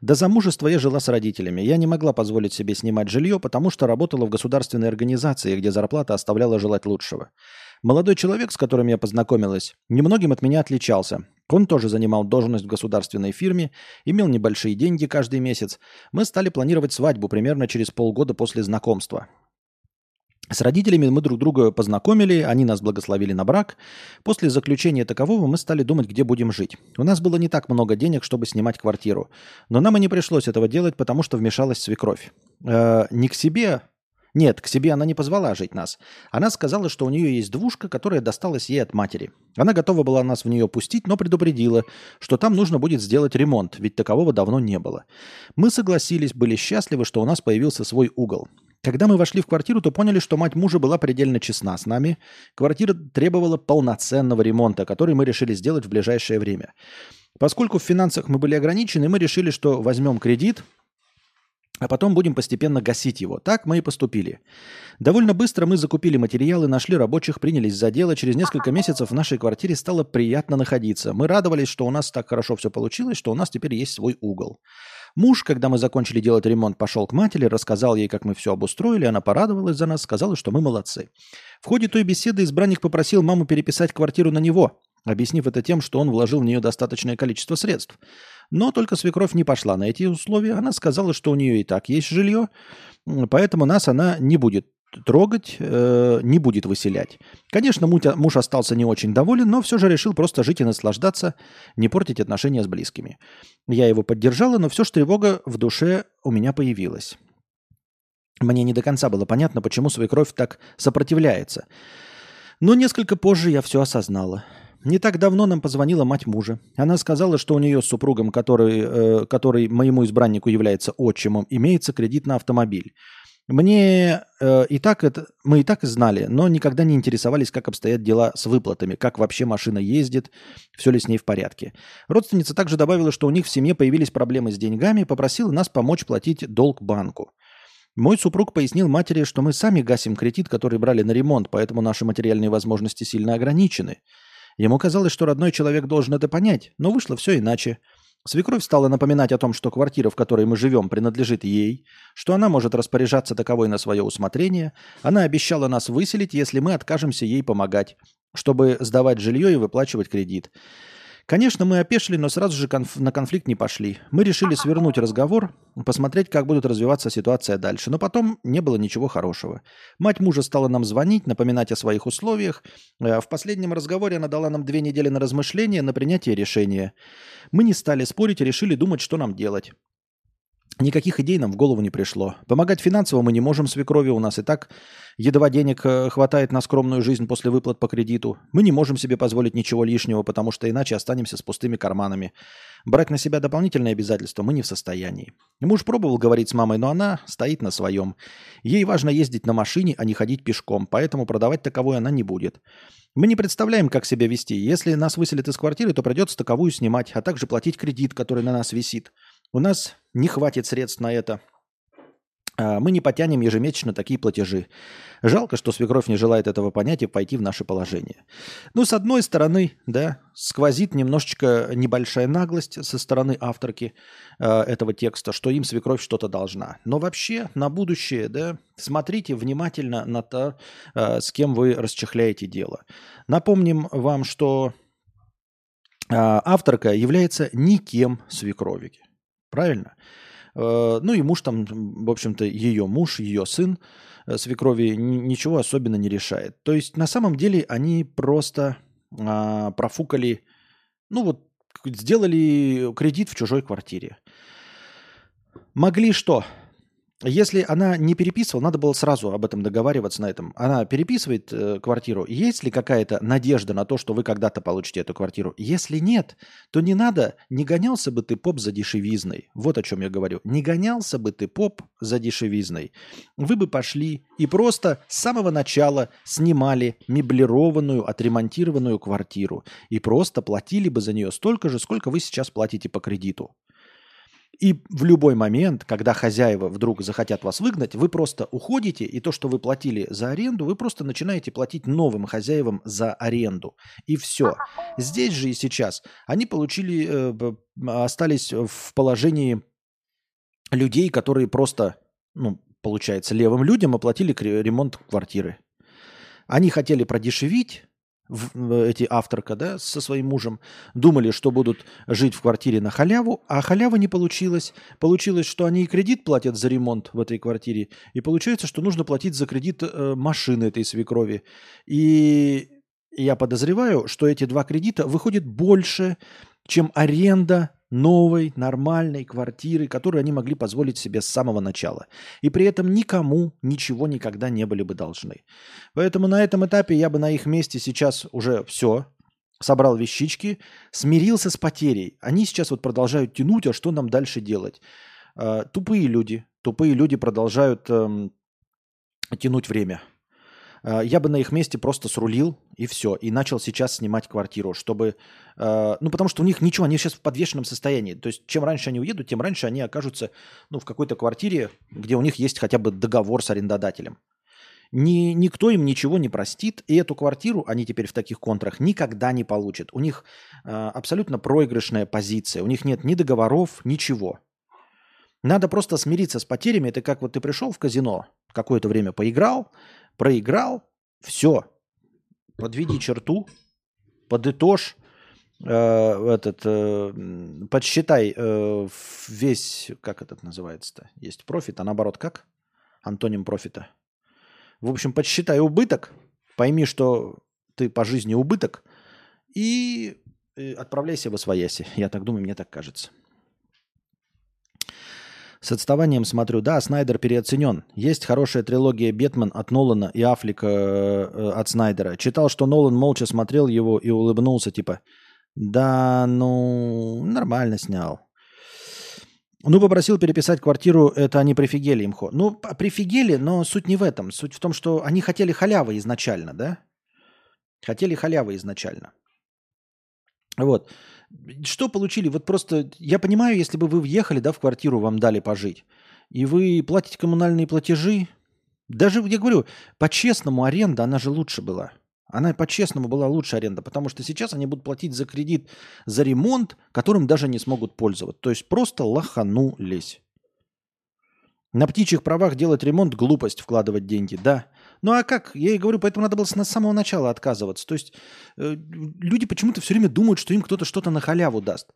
до замужества я жила с родителями. Я не могла позволить себе снимать жилье, потому что работала в государственной организации, где зарплата оставляла желать лучшего. Молодой человек, с которым я познакомилась, немногим от меня отличался. Он тоже занимал должность в государственной фирме, имел небольшие деньги каждый месяц. Мы стали планировать свадьбу примерно через полгода после знакомства. С родителями мы друг друга познакомили, они нас благословили на брак. После заключения такового мы стали думать, где будем жить. У нас было не так много денег, чтобы снимать квартиру. Но нам и не пришлось этого делать, потому что вмешалась свекровь. Э, не к себе, нет, к себе она не позвала жить нас. Она сказала, что у нее есть двушка, которая досталась ей от матери. Она готова была нас в нее пустить, но предупредила, что там нужно будет сделать ремонт, ведь такового давно не было. Мы согласились, были счастливы, что у нас появился свой угол. Когда мы вошли в квартиру, то поняли, что мать мужа была предельно честна с нами. Квартира требовала полноценного ремонта, который мы решили сделать в ближайшее время. Поскольку в финансах мы были ограничены, мы решили, что возьмем кредит, а потом будем постепенно гасить его. Так мы и поступили. Довольно быстро мы закупили материалы, нашли рабочих, принялись за дело. Через несколько месяцев в нашей квартире стало приятно находиться. Мы радовались, что у нас так хорошо все получилось, что у нас теперь есть свой угол. Муж, когда мы закончили делать ремонт, пошел к матери, рассказал ей, как мы все обустроили, она порадовалась за нас, сказала, что мы молодцы. В ходе той беседы избранник попросил маму переписать квартиру на него, объяснив это тем, что он вложил в нее достаточное количество средств. Но только свекровь не пошла на эти условия. Она сказала, что у нее и так есть жилье, поэтому нас она не будет трогать, э, не будет выселять. Конечно, муж остался не очень доволен, но все же решил просто жить и наслаждаться, не портить отношения с близкими. Я его поддержала, но все же тревога в душе у меня появилась. Мне не до конца было понятно, почему свекровь так сопротивляется. Но несколько позже я все осознала. Не так давно нам позвонила мать мужа. Она сказала, что у нее с супругом, который, э, который моему избраннику является отчимом, имеется кредит на автомобиль. Мне э, и так это, мы и так знали, но никогда не интересовались, как обстоят дела с выплатами, как вообще машина ездит, все ли с ней в порядке. Родственница также добавила, что у них в семье появились проблемы с деньгами, попросила нас помочь платить долг банку. Мой супруг пояснил матери, что мы сами гасим кредит, который брали на ремонт, поэтому наши материальные возможности сильно ограничены. Ему казалось, что родной человек должен это понять, но вышло все иначе – Свекровь стала напоминать о том, что квартира, в которой мы живем, принадлежит ей, что она может распоряжаться таковой на свое усмотрение. Она обещала нас выселить, если мы откажемся ей помогать, чтобы сдавать жилье и выплачивать кредит. Конечно, мы опешили, но сразу же конф- на конфликт не пошли. Мы решили свернуть разговор, посмотреть, как будет развиваться ситуация дальше. Но потом не было ничего хорошего. Мать мужа стала нам звонить, напоминать о своих условиях. Э, в последнем разговоре она дала нам две недели на размышление, на принятие решения. Мы не стали спорить решили думать, что нам делать. Никаких идей нам в голову не пришло. Помогать финансово мы не можем свекрови, у нас и так едва денег э, хватает на скромную жизнь после выплат по кредиту. Мы не можем себе позволить ничего лишнего, потому что иначе останемся с пустыми карманами. Брать на себя дополнительные обязательства мы не в состоянии. Муж пробовал говорить с мамой, но она стоит на своем. Ей важно ездить на машине, а не ходить пешком, поэтому продавать таковую она не будет. Мы не представляем, как себя вести. Если нас выселят из квартиры, то придется таковую снимать, а также платить кредит, который на нас висит. У нас не хватит средств на это. А, мы не потянем ежемесячно такие платежи. Жалко, что свекровь не желает этого понять и пойти в наше положение. Ну, с одной стороны, да, сквозит немножечко небольшая наглость со стороны авторки э, этого текста, что им свекровь что-то должна. Но вообще на будущее, да, смотрите внимательно на то, э, с кем вы расчехляете дело. Напомним вам, что э, авторка является никем свекровики. Правильно? Э, ну и муж там, в общем-то, ее муж, ее сын э, свекрови ничего особенно не решает. То есть на самом деле они просто а, профукали, ну вот сделали кредит в чужой квартире. Могли что? Если она не переписывала, надо было сразу об этом договариваться на этом. Она переписывает э, квартиру. Есть ли какая-то надежда на то, что вы когда-то получите эту квартиру? Если нет, то не надо, не гонялся бы ты поп за дешевизной. Вот о чем я говорю. Не гонялся бы ты поп за дешевизной. Вы бы пошли и просто с самого начала снимали меблированную, отремонтированную квартиру. И просто платили бы за нее столько же, сколько вы сейчас платите по кредиту. И в любой момент, когда хозяева вдруг захотят вас выгнать, вы просто уходите, и то, что вы платили за аренду, вы просто начинаете платить новым хозяевам за аренду. И все. Здесь же и сейчас они получили, э, остались в положении людей, которые просто, ну, получается, левым людям оплатили ремонт квартиры. Они хотели продешевить, в, эти авторка, да, со своим мужем, думали, что будут жить в квартире на халяву, а халява не получилось. Получилось, что они и кредит платят за ремонт в этой квартире, и получается, что нужно платить за кредит э, машины этой свекрови. И я подозреваю, что эти два кредита выходят больше, чем аренда новой, нормальной квартиры, которую они могли позволить себе с самого начала. И при этом никому ничего никогда не были бы должны. Поэтому на этом этапе я бы на их месте сейчас уже все, собрал вещички, смирился с потерей. Они сейчас вот продолжают тянуть, а что нам дальше делать? Э, тупые люди, тупые люди продолжают э, тянуть время. Э, я бы на их месте просто срулил и все, и начал сейчас снимать квартиру, чтобы, э, ну потому что у них ничего, они сейчас в подвешенном состоянии, то есть чем раньше они уедут, тем раньше они окажутся, ну в какой-то квартире, где у них есть хотя бы договор с арендодателем. Ни, никто им ничего не простит, и эту квартиру они теперь в таких контрах никогда не получат. У них э, абсолютно проигрышная позиция, у них нет ни договоров, ничего. Надо просто смириться с потерями. Это как вот ты пришел в казино, какое-то время поиграл, проиграл, все, подведи черту, подытожь, э, этот, э, подсчитай э, весь, как этот называется-то, есть профит, а наоборот как? Антоним профита. В общем, подсчитай убыток, пойми, что ты по жизни убыток, и э, отправляйся в освояси. Я так думаю, мне так кажется. С отставанием смотрю. Да, Снайдер переоценен. Есть хорошая трилогия «Бетмен» от Нолана и Аффлека э, от Снайдера. Читал, что Нолан молча смотрел его и улыбнулся, типа, да, ну, нормально снял. Ну, попросил переписать квартиру, это они прифигели имхо. Ну, прифигели, но суть не в этом. Суть в том, что они хотели халявы изначально, да? Хотели халявы изначально. Вот. Что получили? Вот просто, я понимаю, если бы вы въехали, да, в квартиру, вам дали пожить, и вы платите коммунальные платежи, даже, я говорю, по-честному аренда, она же лучше была. Она по-честному была лучше аренда, потому что сейчас они будут платить за кредит, за ремонт, которым даже не смогут пользоваться. То есть просто лоханулись. На птичьих правах делать ремонт – глупость вкладывать деньги, да. Ну а как? Я и говорю, поэтому надо было с самого начала отказываться. То есть э, люди почему-то все время думают, что им кто-то что-то на халяву даст.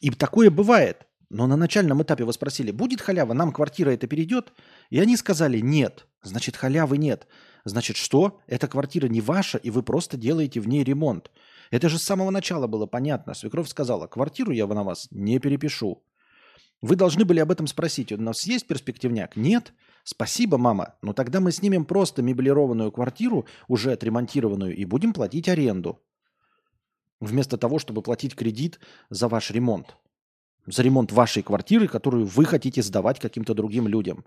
И такое бывает. Но на начальном этапе вы спросили, будет халява, нам квартира это перейдет? И они сказали, нет. Значит, халявы нет. Значит, что? Эта квартира не ваша, и вы просто делаете в ней ремонт. Это же с самого начала было понятно. Свекровь сказала, квартиру я на вас не перепишу. Вы должны были об этом спросить. У нас есть перспективняк? Нет. Спасибо, мама. Но тогда мы снимем просто меблированную квартиру, уже отремонтированную, и будем платить аренду. Вместо того, чтобы платить кредит за ваш ремонт. За ремонт вашей квартиры, которую вы хотите сдавать каким-то другим людям.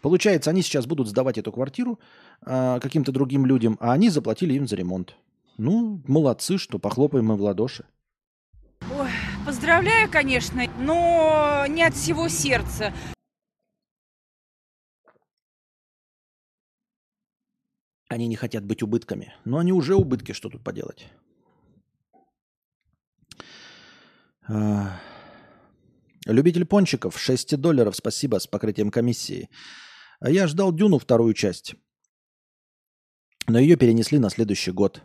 Получается, они сейчас будут сдавать эту квартиру э, каким-то другим людям, а они заплатили им за ремонт. Ну, молодцы, что похлопаем мы в ладоши. Ой, поздравляю, конечно, но не от всего сердца. Они не хотят быть убытками. Но они уже убытки, что тут поделать. А, любитель пончиков, 6 долларов, спасибо, с покрытием комиссии. А я ждал Дюну вторую часть. Но ее перенесли на следующий год.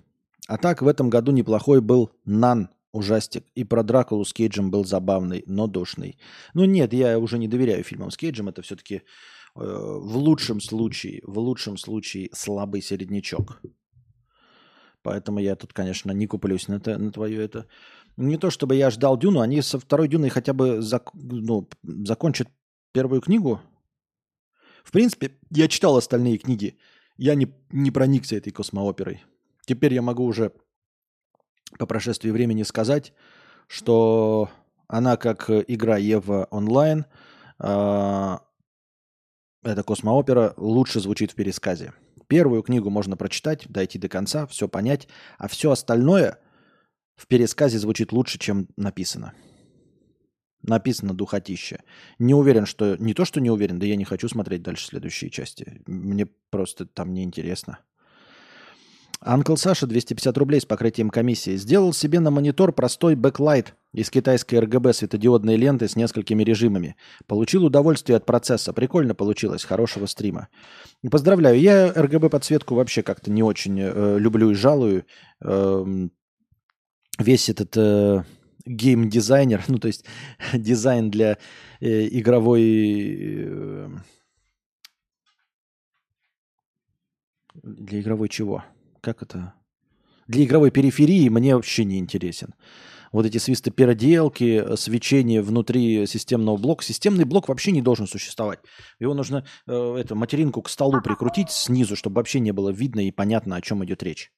А так, в этом году неплохой был Нан, ужастик. И про Дракулу с Кейджем был забавный, но душный. Ну нет, я уже не доверяю фильмам с Кейджем. Это все-таки в лучшем случае, в лучшем случае слабый середнячок. Поэтому я тут, конечно, не куплюсь на, это, на твое это. Не то чтобы я ждал Дюну, они со второй Дюной хотя бы зак, ну, закончат первую книгу. В принципе, я читал остальные книги. Я не, не проникся этой космооперой. Теперь я могу уже по прошествии времени сказать, что она как игра Ева онлайн, эта космоопера лучше звучит в пересказе. Первую книгу можно прочитать, дойти до конца, все понять, а все остальное в пересказе звучит лучше, чем написано. Написано духотище. Не уверен, что... Не то, что не уверен, да я не хочу смотреть дальше следующие части. Мне просто там неинтересно. Uncle Саша 250 рублей с покрытием комиссии. Сделал себе на монитор простой backlight из китайской RGB светодиодной ленты с несколькими режимами. Получил удовольствие от процесса. Прикольно получилось. Хорошего стрима. Поздравляю. Я РГБ подсветку вообще как-то не очень э, люблю и жалую. Э, весь этот э, гейм-дизайнер, ну то есть дизайн для э, игровой... Э, для игровой чего? Как это? Для игровой периферии мне вообще не интересен. Вот эти свистопеределки, свечение внутри системного блока. Системный блок вообще не должен существовать. Его нужно э, эту материнку к столу прикрутить снизу, чтобы вообще не было видно и понятно, о чем идет речь.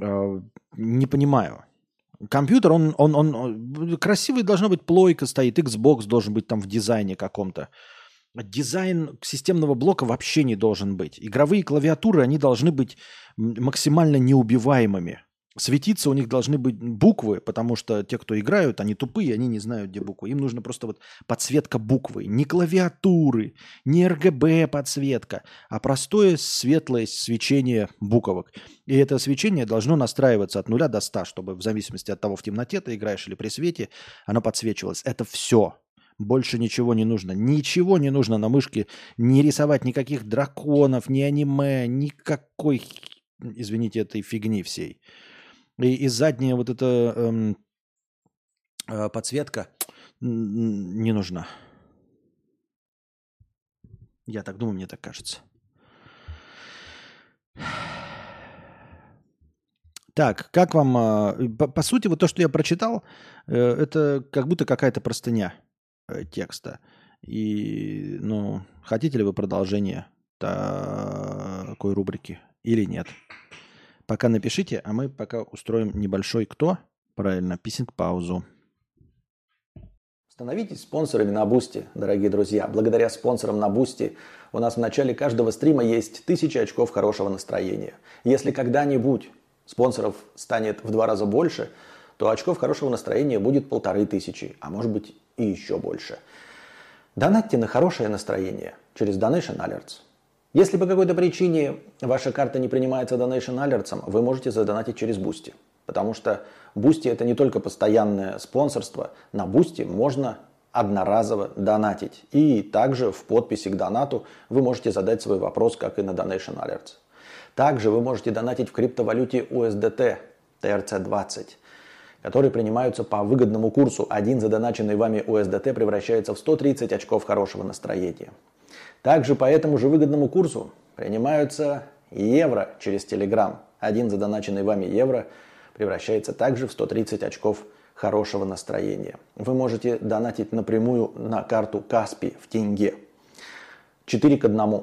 Э, не понимаю. Компьютер, он, он, он красивый должна быть плойка стоит, Xbox должен быть там в дизайне каком-то дизайн системного блока вообще не должен быть. Игровые клавиатуры, они должны быть максимально неубиваемыми. Светиться у них должны быть буквы, потому что те, кто играют, они тупые, они не знают, где буквы. Им нужно просто вот подсветка буквы. Не клавиатуры, не RGB подсветка, а простое светлое свечение буквок. И это свечение должно настраиваться от нуля до 100, чтобы в зависимости от того, в темноте ты играешь или при свете, оно подсвечивалось. Это все. Больше ничего не нужно. Ничего не нужно на мышке. Не рисовать никаких драконов, ни аниме, никакой, извините, этой фигни всей. И, и задняя вот эта эм, э, подсветка не нужна. Я так думаю, мне так кажется. Так, как вам... Э, по, по сути, вот то, что я прочитал, э, это как будто какая-то простыня. Э, текста. И, ну, хотите ли вы продолжение такой рубрики или нет? Пока напишите, а мы пока устроим небольшой кто? Правильно, pissing паузу. Становитесь спонсорами на Boosty, дорогие друзья. Благодаря спонсорам на Boosty у нас в начале каждого стрима есть тысячи очков хорошего настроения. Если когда-нибудь спонсоров станет в два раза больше, то очков хорошего настроения будет полторы тысячи, а может быть и еще больше. Донатьте на хорошее настроение через Donation Alerts. Если по какой-то причине ваша карта не принимается Donation Alerts, вы можете задонатить через Boosty. Потому что Boosty это не только постоянное спонсорство. На Boosty можно одноразово донатить. И также в подписи к донату вы можете задать свой вопрос, как и на Donation Alerts. Также вы можете донатить в криптовалюте USDT TRC20 которые принимаются по выгодному курсу. Один задоначенный вами USDT превращается в 130 очков хорошего настроения. Также по этому же выгодному курсу принимаются евро через Telegram. Один задоначенный вами евро превращается также в 130 очков хорошего настроения. Вы можете донатить напрямую на карту Каспи в тенге. 4 к 1.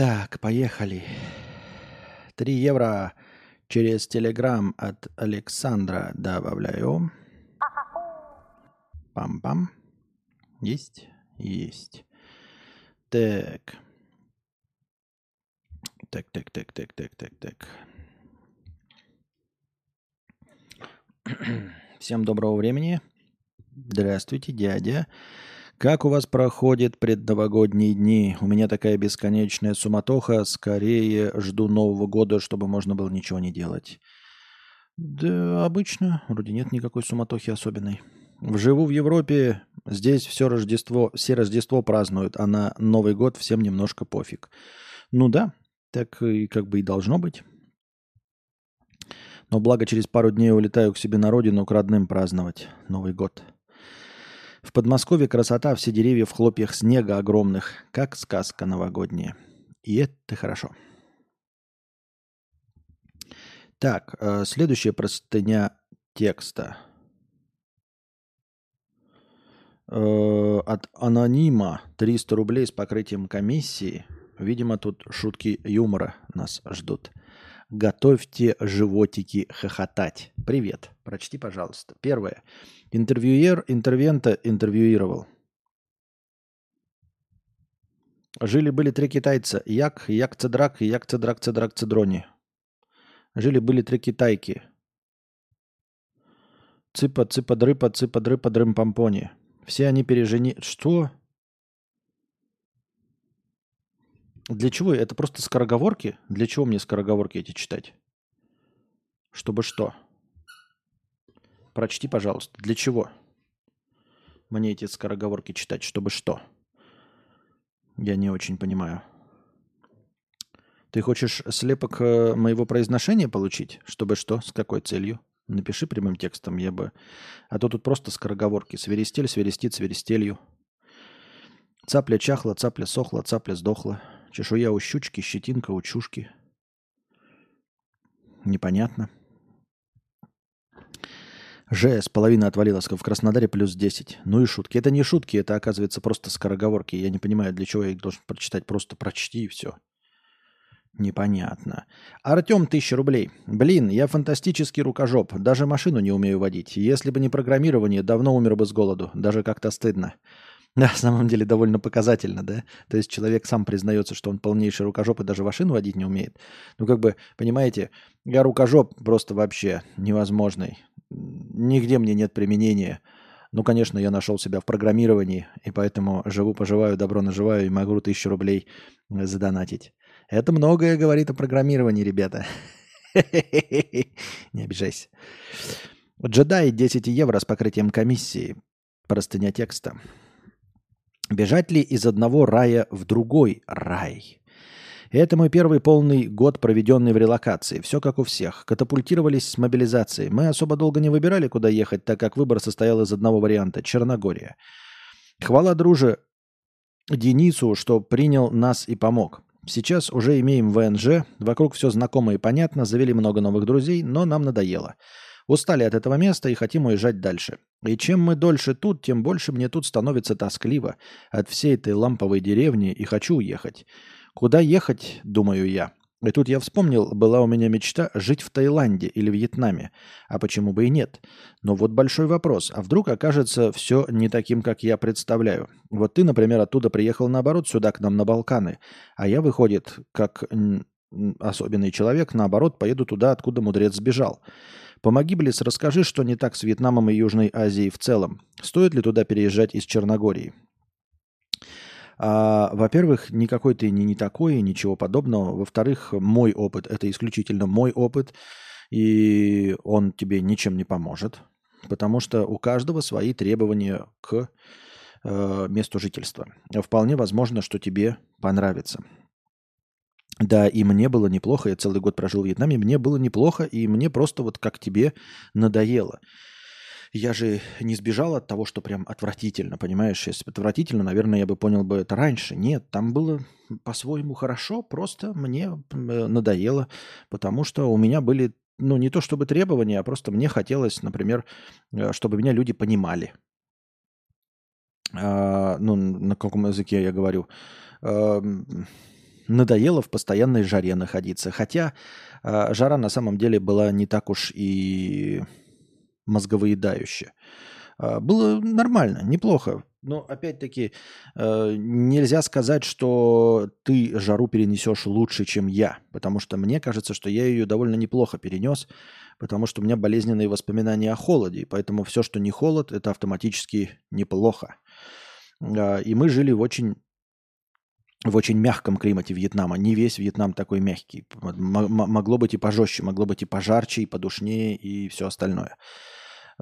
Так, поехали. 3 евро через Телеграм от Александра добавляю. Пам-пам. Есть? Есть. Так. Так, так, так, так, так, так, так. Всем доброго времени. Здравствуйте, дядя. Как у вас проходят предновогодние дни? У меня такая бесконечная суматоха. Скорее жду Нового года, чтобы можно было ничего не делать. Да, обычно. Вроде нет никакой суматохи особенной. Живу в Европе, здесь все Рождество, все Рождество празднуют, а на Новый год всем немножко пофиг. Ну да, так и как бы и должно быть. Но благо через пару дней улетаю к себе на родину к родным праздновать Новый год. В Подмосковье красота, все деревья в хлопьях снега огромных, как сказка новогодняя. И это хорошо. Так, э, следующая простыня текста. Э, от анонима 300 рублей с покрытием комиссии. Видимо, тут шутки юмора нас ждут. Готовьте животики хохотать. Привет. Прочти, пожалуйста. Первое. Интервьюер интервента интервьюировал. Жили-были три китайца. Як, як цедрак, як цедрак, цедрак, цедрони. Жили-были три китайки. Цыпа, цыпа, дрыпа, цыпа, дрыпа, дрым, помпони. Все они пережени... Что? Для чего? Это просто скороговорки? Для чего мне скороговорки эти читать? Чтобы что? Прочти, пожалуйста. Для чего? Мне эти скороговорки читать, чтобы что? Я не очень понимаю. Ты хочешь слепок э, моего произношения получить? Чтобы что? С какой целью? Напиши прямым текстом, я бы... А то тут просто скороговорки. Свиристель, свиристит, свиристелью. Цапля чахла, цапля сохла, цапля сдохла. Чешуя у щучки, щетинка у чушки. Непонятно. Ж с половины отвалилась в Краснодаре плюс 10. Ну и шутки. Это не шутки, это оказывается просто скороговорки. Я не понимаю, для чего я их должен прочитать. Просто прочти и все. Непонятно. Артем, тысяча рублей. Блин, я фантастический рукожоп. Даже машину не умею водить. Если бы не программирование, давно умер бы с голоду. Даже как-то стыдно. На самом деле довольно показательно, да? То есть человек сам признается, что он полнейший рукожоп и даже машину водить не умеет. Ну, как бы, понимаете, я рукожоп просто вообще невозможный. Нигде мне нет применения. Ну, конечно, я нашел себя в программировании, и поэтому живу-поживаю, добро наживаю и могу тысячу рублей э, задонатить. Это многое говорит о программировании, ребята. Не обижайся. Джедай 10 евро с покрытием комиссии. Простыня текста. Бежать ли из одного рая в другой рай? Это мой первый полный год, проведенный в релокации. Все как у всех. Катапультировались с мобилизацией. Мы особо долго не выбирали, куда ехать, так как выбор состоял из одного варианта – Черногория. Хвала друже Денису, что принял нас и помог. Сейчас уже имеем ВНЖ, вокруг все знакомо и понятно, завели много новых друзей, но нам надоело. Устали от этого места и хотим уезжать дальше. И чем мы дольше тут, тем больше мне тут становится тоскливо от всей этой ламповой деревни и хочу уехать. Куда ехать, думаю я. И тут я вспомнил, была у меня мечта жить в Таиланде или Вьетнаме. А почему бы и нет? Но вот большой вопрос. А вдруг окажется все не таким, как я представляю? Вот ты, например, оттуда приехал наоборот сюда, к нам на Балканы. А я, выходит, как особенный человек, наоборот, поеду туда, откуда мудрец сбежал. Помоги, Близ, расскажи, что не так с Вьетнамом и Южной Азией в целом. Стоит ли туда переезжать из Черногории? А, во-первых, никакой ты не, не такой, ничего подобного. Во-вторых, мой опыт – это исключительно мой опыт, и он тебе ничем не поможет, потому что у каждого свои требования к э, месту жительства. Вполне возможно, что тебе понравится. Да, и мне было неплохо, я целый год прожил в Вьетнаме, мне было неплохо, и мне просто вот как тебе надоело. Я же не сбежал от того, что прям отвратительно, понимаешь? Если бы отвратительно, наверное, я бы понял бы это раньше. Нет, там было по-своему хорошо, просто мне э, надоело, потому что у меня были, ну, не то чтобы требования, а просто мне хотелось, например, э, чтобы меня люди понимали. А, ну, на каком языке я говорю? Надоело в постоянной жаре находиться. Хотя э, жара на самом деле была не так уж и мозговыедающая. Э, было нормально, неплохо. Но опять-таки э, нельзя сказать, что ты жару перенесешь лучше, чем я. Потому что мне кажется, что я ее довольно неплохо перенес, потому что у меня болезненные воспоминания о холоде. Поэтому все, что не холод, это автоматически неплохо. И мы жили в очень в очень мягком климате Вьетнама. Не весь Вьетнам такой мягкий. Могло быть и пожестче, могло быть и пожарче, и подушнее, и все остальное.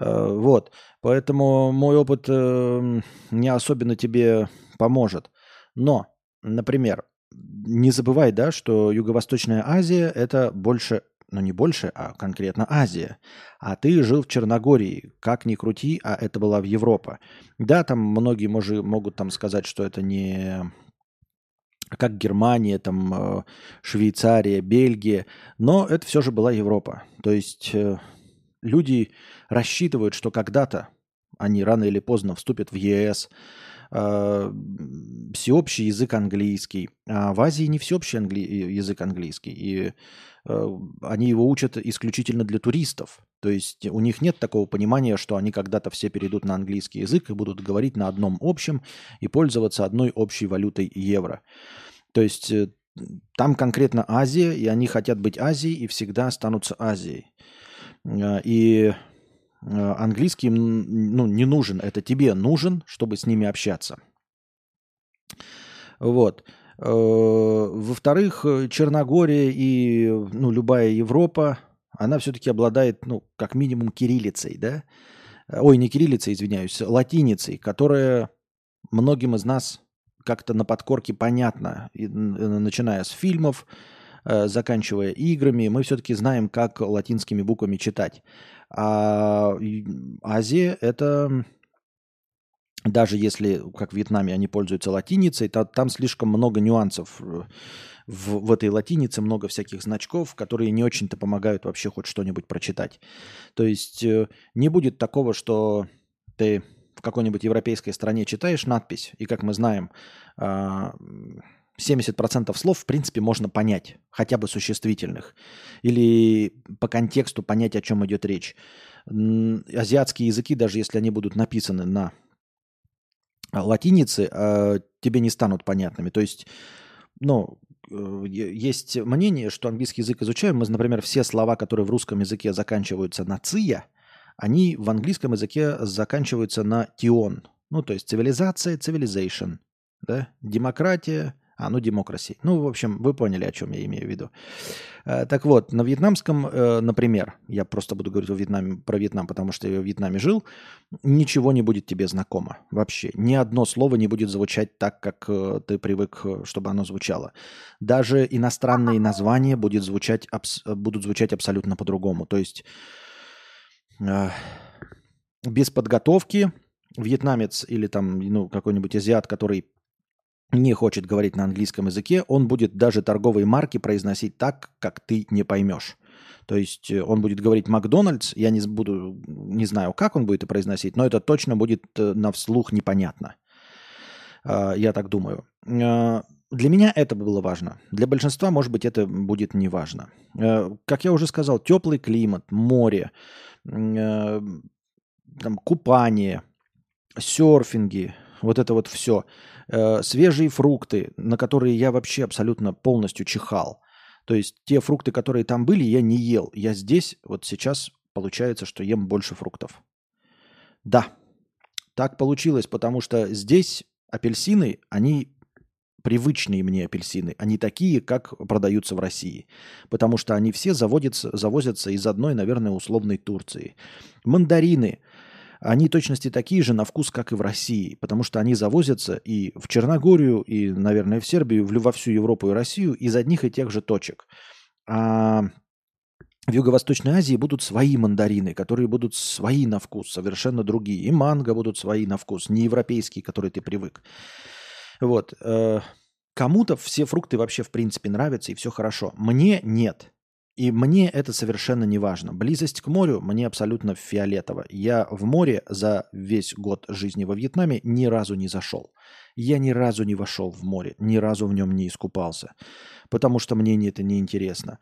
Э, вот. Поэтому мой опыт э, не особенно тебе поможет. Но, например, не забывай, да, что Юго-Восточная Азия – это больше, ну не больше, а конкретно Азия. А ты жил в Черногории, как ни крути, а это была в Европа. Да, там многие мож- могут там сказать, что это не как Германия, там, э, Швейцария, Бельгия, но это все же была Европа. То есть э, люди рассчитывают, что когда-то они рано или поздно вступят в ЕС, э, всеобщий язык английский. А в Азии не всеобщий англи... язык английский. И они его учат исключительно для туристов. То есть у них нет такого понимания, что они когда-то все перейдут на английский язык и будут говорить на одном общем и пользоваться одной общей валютой евро. То есть э, там конкретно Азия, и они хотят быть Азией и всегда останутся Азией. Э, и э, английский ну, не нужен, это тебе нужен, чтобы с ними общаться. Вот. Во-вторых, Черногория и ну, любая Европа, она все-таки обладает, ну, как минимум, кириллицей, да? Ой, не кириллицей, извиняюсь, латиницей, которая многим из нас как-то на подкорке понятно, и, начиная с фильмов, э, заканчивая играми, мы все-таки знаем, как латинскими буквами читать. А Азия это даже если, как в Вьетнаме, они пользуются латиницей, то там слишком много нюансов э, в, в этой латинице, много всяких значков, которые не очень-то помогают вообще хоть что-нибудь прочитать. То есть э, не будет такого, что ты в какой-нибудь европейской стране читаешь надпись, и, как мы знаем, 70% а, слов, в принципе, можно понять, хотя бы существительных. Или по контексту понять, о чем идет речь. Азиатские языки, даже если они будут написаны на латинице, а, тебе не станут понятными. То есть, ну, э, есть мнение, что английский язык изучаем. Мы, например, все слова, которые в русском языке заканчиваются на «ция», они в английском языке заканчиваются на тион. Ну, то есть цивилизация, civilization, да, демократия, а, ну, демокраси. Ну, в общем, вы поняли, о чем я имею в виду. Э, так вот, на вьетнамском, э, например, я просто буду говорить о Вьетнаме, про Вьетнам, потому что я в Вьетнаме жил, ничего не будет тебе знакомо вообще. Ни одно слово не будет звучать так, как э, ты привык, чтобы оно звучало. Даже иностранные названия будет звучать, будут звучать абсолютно по-другому. То есть без подготовки вьетнамец или там ну, какой-нибудь азиат, который не хочет говорить на английском языке, он будет даже торговые марки произносить так, как ты не поймешь. То есть э, он будет говорить Макдональдс, я не буду, не знаю, как он будет это произносить, но это точно будет э, на вслух непонятно. А, я так думаю. А, для меня это было важно. Для большинства, может быть, это будет не важно. Э, как я уже сказал, теплый климат, море, э, там, купание, серфинги, вот это вот все. Э, свежие фрукты, на которые я вообще абсолютно полностью чихал. То есть те фрукты, которые там были, я не ел. Я здесь, вот сейчас получается, что ем больше фруктов. Да, так получилось, потому что здесь апельсины, они привычные мне апельсины, они такие, как продаются в России. Потому что они все заводятся, завозятся из одной, наверное, условной Турции. Мандарины, они точности такие же на вкус, как и в России, потому что они завозятся и в Черногорию, и, наверное, в Сербию, во всю Европу и Россию из одних и тех же точек. А в Юго-Восточной Азии будут свои мандарины, которые будут свои на вкус, совершенно другие. И манго будут свои на вкус, не европейские, которые ты привык. Вот. Э, кому-то все фрукты вообще в принципе нравятся и все хорошо. Мне нет. И мне это совершенно не важно. Близость к морю мне абсолютно фиолетово. Я в море за весь год жизни во Вьетнаме ни разу не зашел. Я ни разу не вошел в море, ни разу в нем не искупался, потому что мне это не интересно.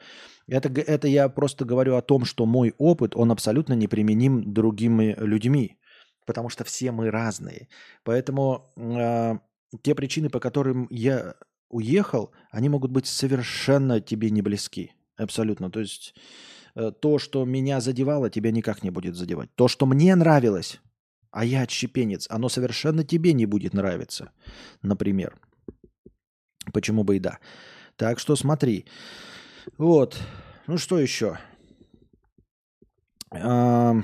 Это, это я просто говорю о том, что мой опыт, он абсолютно неприменим другими людьми, потому что все мы разные. Поэтому э, те причины, по которым я уехал, они могут быть совершенно тебе не близки. Абсолютно. То есть э, то, что меня задевало, тебя никак не будет задевать. То, что мне нравилось, а я отщепенец, оно совершенно тебе не будет нравиться, например. Почему бы и да. Так что смотри. Вот. Ну что еще? А,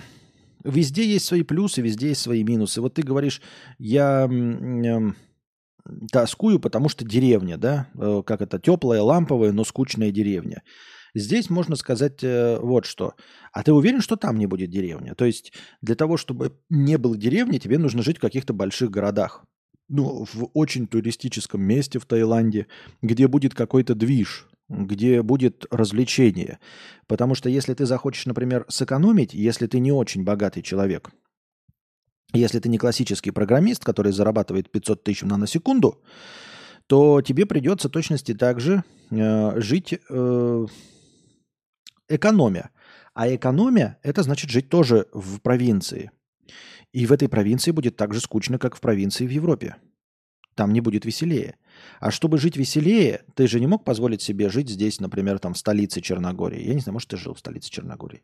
везде есть свои плюсы, везде есть свои минусы. Вот ты говоришь, я тоскую, потому что деревня, да, э, как это, теплая, ламповая, но скучная деревня. Здесь можно сказать э, вот что. А ты уверен, что там не будет деревня? То есть для того, чтобы не было деревни, тебе нужно жить в каких-то больших городах. Ну, в очень туристическом месте в Таиланде, где будет какой-то движ, где будет развлечение. Потому что если ты захочешь, например, сэкономить, если ты не очень богатый человек, если ты не классический программист, который зарабатывает 500 тысяч на секунду, то тебе придется точности также э, жить э, экономия. А экономия – это значит жить тоже в провинции. И в этой провинции будет так же скучно, как в провинции в Европе. Там не будет веселее. А чтобы жить веселее, ты же не мог позволить себе жить здесь, например, там в столице Черногории. Я не знаю, может, ты жил в столице Черногории.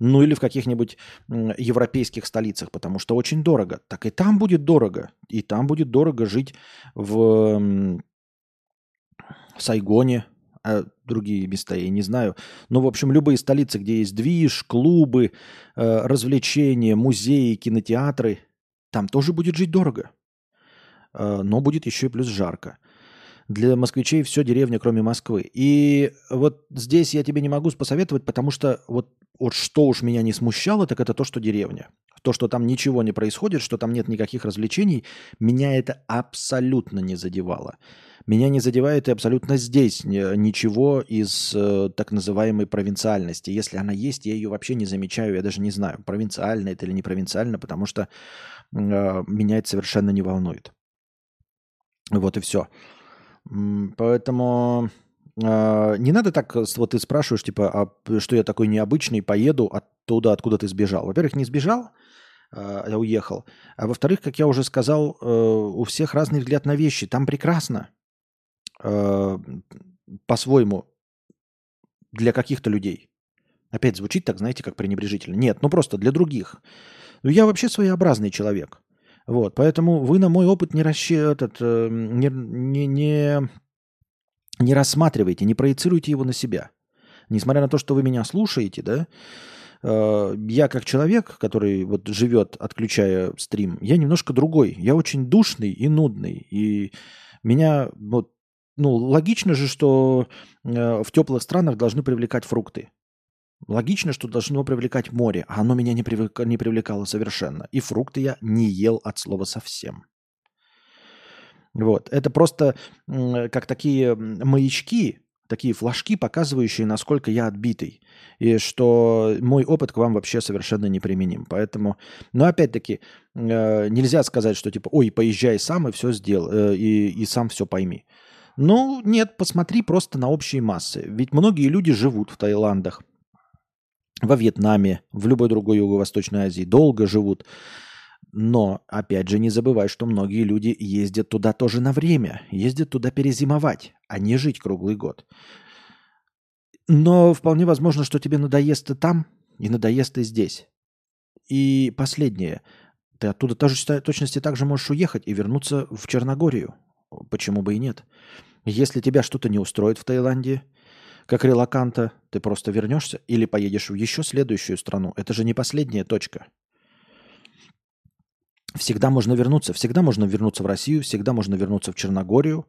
Ну или в каких-нибудь европейских столицах, потому что очень дорого. Так и там будет дорого. И там будет дорого жить в Сайгоне, а другие места я не знаю. Но, в общем, любые столицы, где есть движ, клубы, э, развлечения, музеи, кинотеатры, там тоже будет жить дорого. Э, но будет еще и плюс жарко. Для москвичей все деревня, кроме Москвы. И вот здесь я тебе не могу посоветовать, потому что вот, вот что уж меня не смущало, так это то, что деревня. То, что там ничего не происходит, что там нет никаких развлечений, меня это абсолютно не задевало. Меня не задевает и абсолютно здесь ничего из э, так называемой провинциальности. Если она есть, я ее вообще не замечаю, я даже не знаю, провинциально это или не провинциально, потому что э, меня это совершенно не волнует. Вот и все. Поэтому э, не надо так, вот ты спрашиваешь, типа, а что я такой необычный, поеду оттуда, откуда ты сбежал. Во-первых, не сбежал, э, я уехал. А во-вторых, как я уже сказал, э, у всех разный взгляд на вещи. Там прекрасно. Э, по-своему для каких-то людей. Опять звучит так, знаете, как пренебрежительно. Нет, ну просто для других. Ну, я вообще своеобразный человек. Вот, поэтому вы на мой опыт не, расщ... этот, э, не, не, не, не рассматривайте, не проецируйте его на себя. Несмотря на то, что вы меня слушаете, да, э, я как человек, который вот живет, отключая стрим, я немножко другой. Я очень душный и нудный. И меня вот ну, логично же, что э, в теплых странах должны привлекать фрукты. Логично, что должно привлекать море, а оно меня не, привлек, не привлекало совершенно. И фрукты я не ел от слова совсем. Вот. Это просто как такие маячки, такие флажки, показывающие, насколько я отбитый. И что мой опыт к вам вообще совершенно неприменим. Поэтому, но опять-таки, э, нельзя сказать, что типа, ой, поезжай сам и все сделай, э, и, и сам все пойми. Ну, нет, посмотри просто на общие массы. Ведь многие люди живут в Таиландах, во Вьетнаме, в любой другой Юго-Восточной Азии, долго живут. Но, опять же, не забывай, что многие люди ездят туда тоже на время, ездят туда перезимовать, а не жить круглый год. Но вполне возможно, что тебе надоест и там, и надоест и здесь. И последнее. Ты оттуда тоже точности так же можешь уехать и вернуться в Черногорию. Почему бы и нет? Если тебя что-то не устроит в Таиланде, как релаканта, ты просто вернешься или поедешь в еще следующую страну. Это же не последняя точка. Всегда можно вернуться. Всегда можно вернуться в Россию, всегда можно вернуться в Черногорию.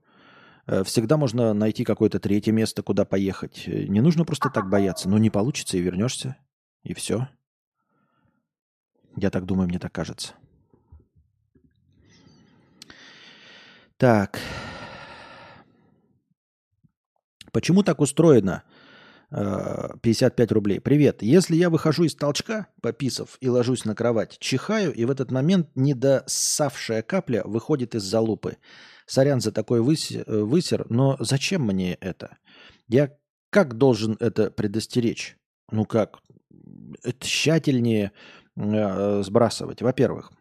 Э, всегда можно найти какое-то третье место, куда поехать. Э, не нужно просто так бояться. Но не получится и вернешься. И все. Я так думаю, мне так кажется. Так. Почему так устроено? Э, 55 рублей. Привет. Если я выхожу из толчка, пописав, и ложусь на кровать, чихаю, и в этот момент недосавшая капля выходит из залупы. Сорян за такой э, высер, но зачем мне это? Я как должен это предостеречь? Ну как? Тщательнее э, сбрасывать. Во-первых,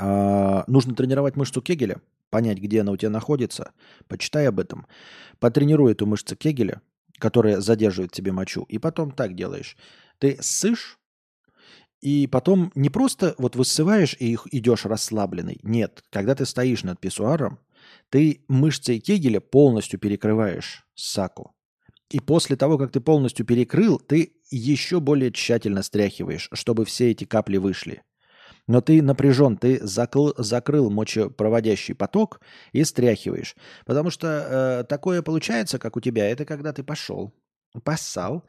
а, нужно тренировать мышцу Кегеля, понять, где она у тебя находится. Почитай об этом. Потренируй эту мышцу Кегеля, которая задерживает тебе мочу. И потом так делаешь. Ты ссышь, и потом не просто вот высываешь и идешь расслабленный. Нет, когда ты стоишь над писсуаром, ты мышцей Кегеля полностью перекрываешь саку. И после того, как ты полностью перекрыл, ты еще более тщательно стряхиваешь, чтобы все эти капли вышли. Но ты напряжен, ты закл- закрыл мочепроводящий поток и стряхиваешь. Потому что э, такое получается, как у тебя, это когда ты пошел, поссал,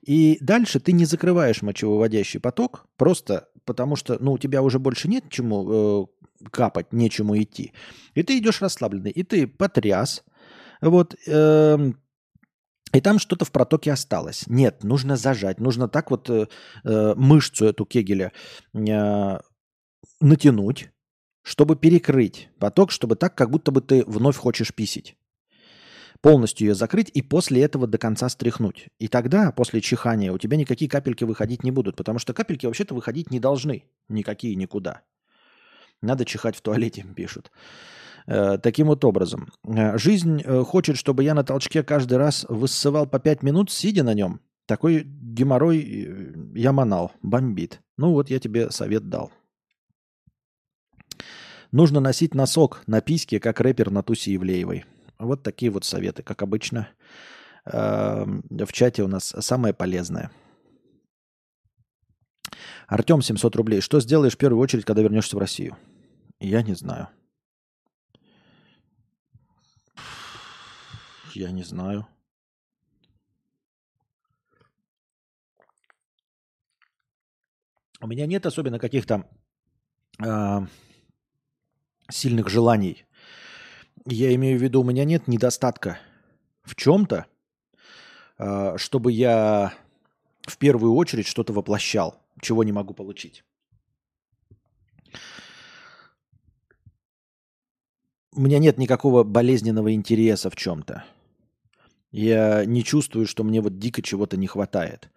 и дальше ты не закрываешь мочевыводящий поток, просто потому что ну, у тебя уже больше нет чему э, капать, нечему идти. И ты идешь расслабленный, и ты потряс, вот, эм, и там что-то в протоке осталось. Нет, нужно зажать, нужно так вот э, э, мышцу эту кегеля э, натянуть, чтобы перекрыть поток, чтобы так, как будто бы ты вновь хочешь писить. Полностью ее закрыть и после этого до конца стряхнуть. И тогда, после чихания, у тебя никакие капельки выходить не будут, потому что капельки вообще-то выходить не должны. Никакие никуда. Надо чихать в туалете, пишут. Э, таким вот образом. Э, Жизнь э, хочет, чтобы я на толчке каждый раз высывал по 5 минут, сидя на нем. Такой геморрой я манал, бомбит. Ну вот я тебе совет дал. Нужно носить носок на письке, как рэпер на тусе Евлеевой. Вот такие вот советы, как обычно. э, В чате у нас самое полезное. Артем, 700 рублей. Что сделаешь в первую очередь, когда вернешься в Россию? Я не знаю. Я не знаю. У меня нет особенно каких-то а, сильных желаний. Я имею в виду, у меня нет недостатка в чем-то, а, чтобы я в первую очередь что-то воплощал, чего не могу получить. У меня нет никакого болезненного интереса в чем-то. Я не чувствую, что мне вот дико чего-то не хватает.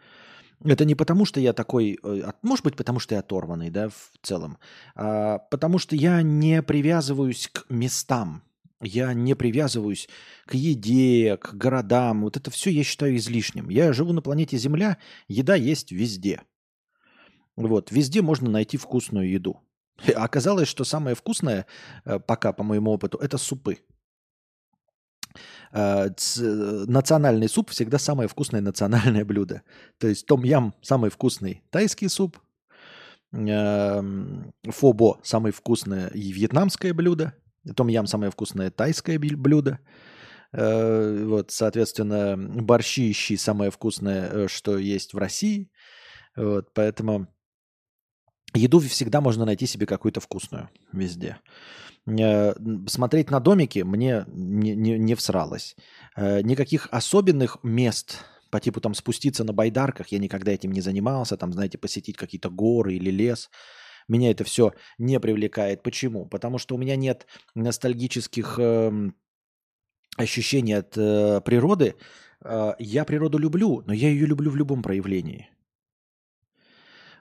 Это не потому, что я такой, э, может быть, потому что я оторванный, да, в целом, а потому что я не привязываюсь к местам, я не привязываюсь к еде, к городам. Вот это все я считаю излишним. Я живу на планете Земля, еда есть везде. Вот, везде можно найти вкусную еду. Оказалось, что самое вкусное, э, пока по моему опыту, это супы. Э, э, Национальный суп всегда самое вкусное национальное блюдо. То есть том-ям самый вкусный тайский суп, эм, фобо самое вкусное и вьетнамское блюдо, том-ям самое вкусное тайское блюдо. Э, Вот, соответственно, борщи щи самое вкусное, э, что есть в России. Вот, поэтому еду всегда можно найти себе какую-то вкусную везде. Э, Смотреть на домики мне не, не, не всралось. Э, Никаких особенных мест по типу там спуститься на байдарках, я никогда этим не занимался, там, знаете, посетить какие-то горы или лес. Меня это все не привлекает. Почему? Потому что у меня нет ностальгических эм, ощущений от э, природы. Э, я природу люблю, но я ее люблю в любом проявлении.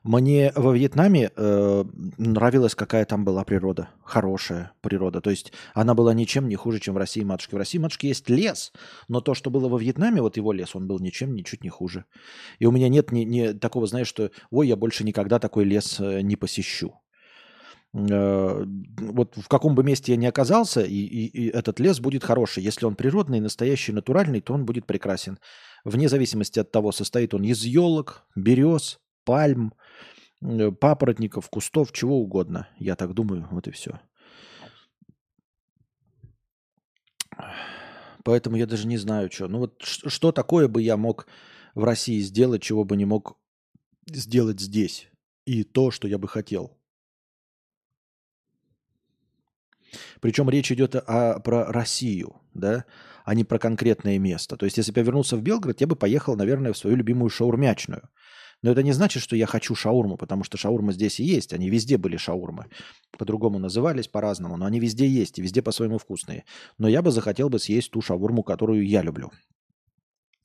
Мне во Вьетнаме э, нравилась, какая там была природа. Хорошая природа. То есть она была ничем не хуже, чем в России матушки. В России матушки есть лес, но то, что было во Вьетнаме, вот его лес, он был ничем ничуть не хуже. И у меня нет ни, ни такого, знаешь, что ой, я больше никогда такой лес э, не посещу. Э, вот в каком бы месте я ни оказался, и, и- и этот лес будет хороший. Если он природный, настоящий, натуральный, то он будет прекрасен. Вне зависимости от того, состоит он из елок, берез, пальм, э, папоротников, кустов, чего угодно. Я так думаю, вот и все. Поэтому я даже не знаю, что. Ну вот что такое бы я мог в России сделать, чего бы не мог сделать здесь. И то, что я бы хотел. Причем речь идет о, про Россию, да, а не про конкретное место. То есть, если бы я вернулся в Белгород, я бы поехал, наверное, в свою любимую шаурмячную. Но это не значит, что я хочу шаурму, потому что шаурма здесь и есть. Они везде были шаурмы. По-другому назывались, по-разному. Но они везде есть и везде по-своему вкусные. Но я бы захотел бы съесть ту шаурму, которую я люблю.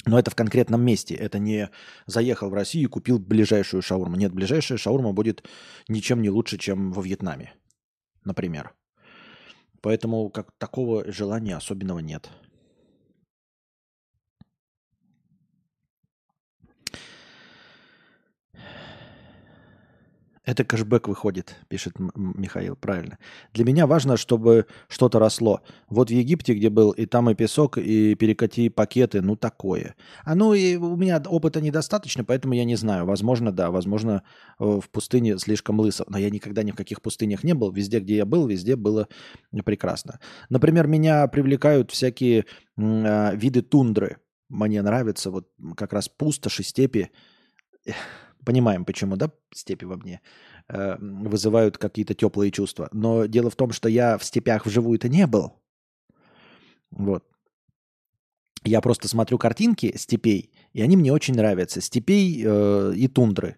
Но это в конкретном месте. Это не заехал в Россию и купил ближайшую шаурму. Нет, ближайшая шаурма будет ничем не лучше, чем во Вьетнаме, например. Поэтому как такого желания особенного нет. Это кэшбэк выходит, пишет Михаил, правильно. Для меня важно, чтобы что-то росло. Вот в Египте, где был, и там и песок, и перекати пакеты, ну такое. А ну и у меня опыта недостаточно, поэтому я не знаю. Возможно, да, возможно, э, в пустыне слишком лысо. Но я никогда ни в каких пустынях не был. Везде, где я был, везде было прекрасно. Например, меня привлекают всякие э, виды тундры. Мне нравится вот как раз пустоши, степи Понимаем, почему, да, степи во мне э, вызывают какие-то теплые чувства. Но дело в том, что я в степях вживую-то не был. Вот. Я просто смотрю картинки степей, и они мне очень нравятся. Степей э, и тундры.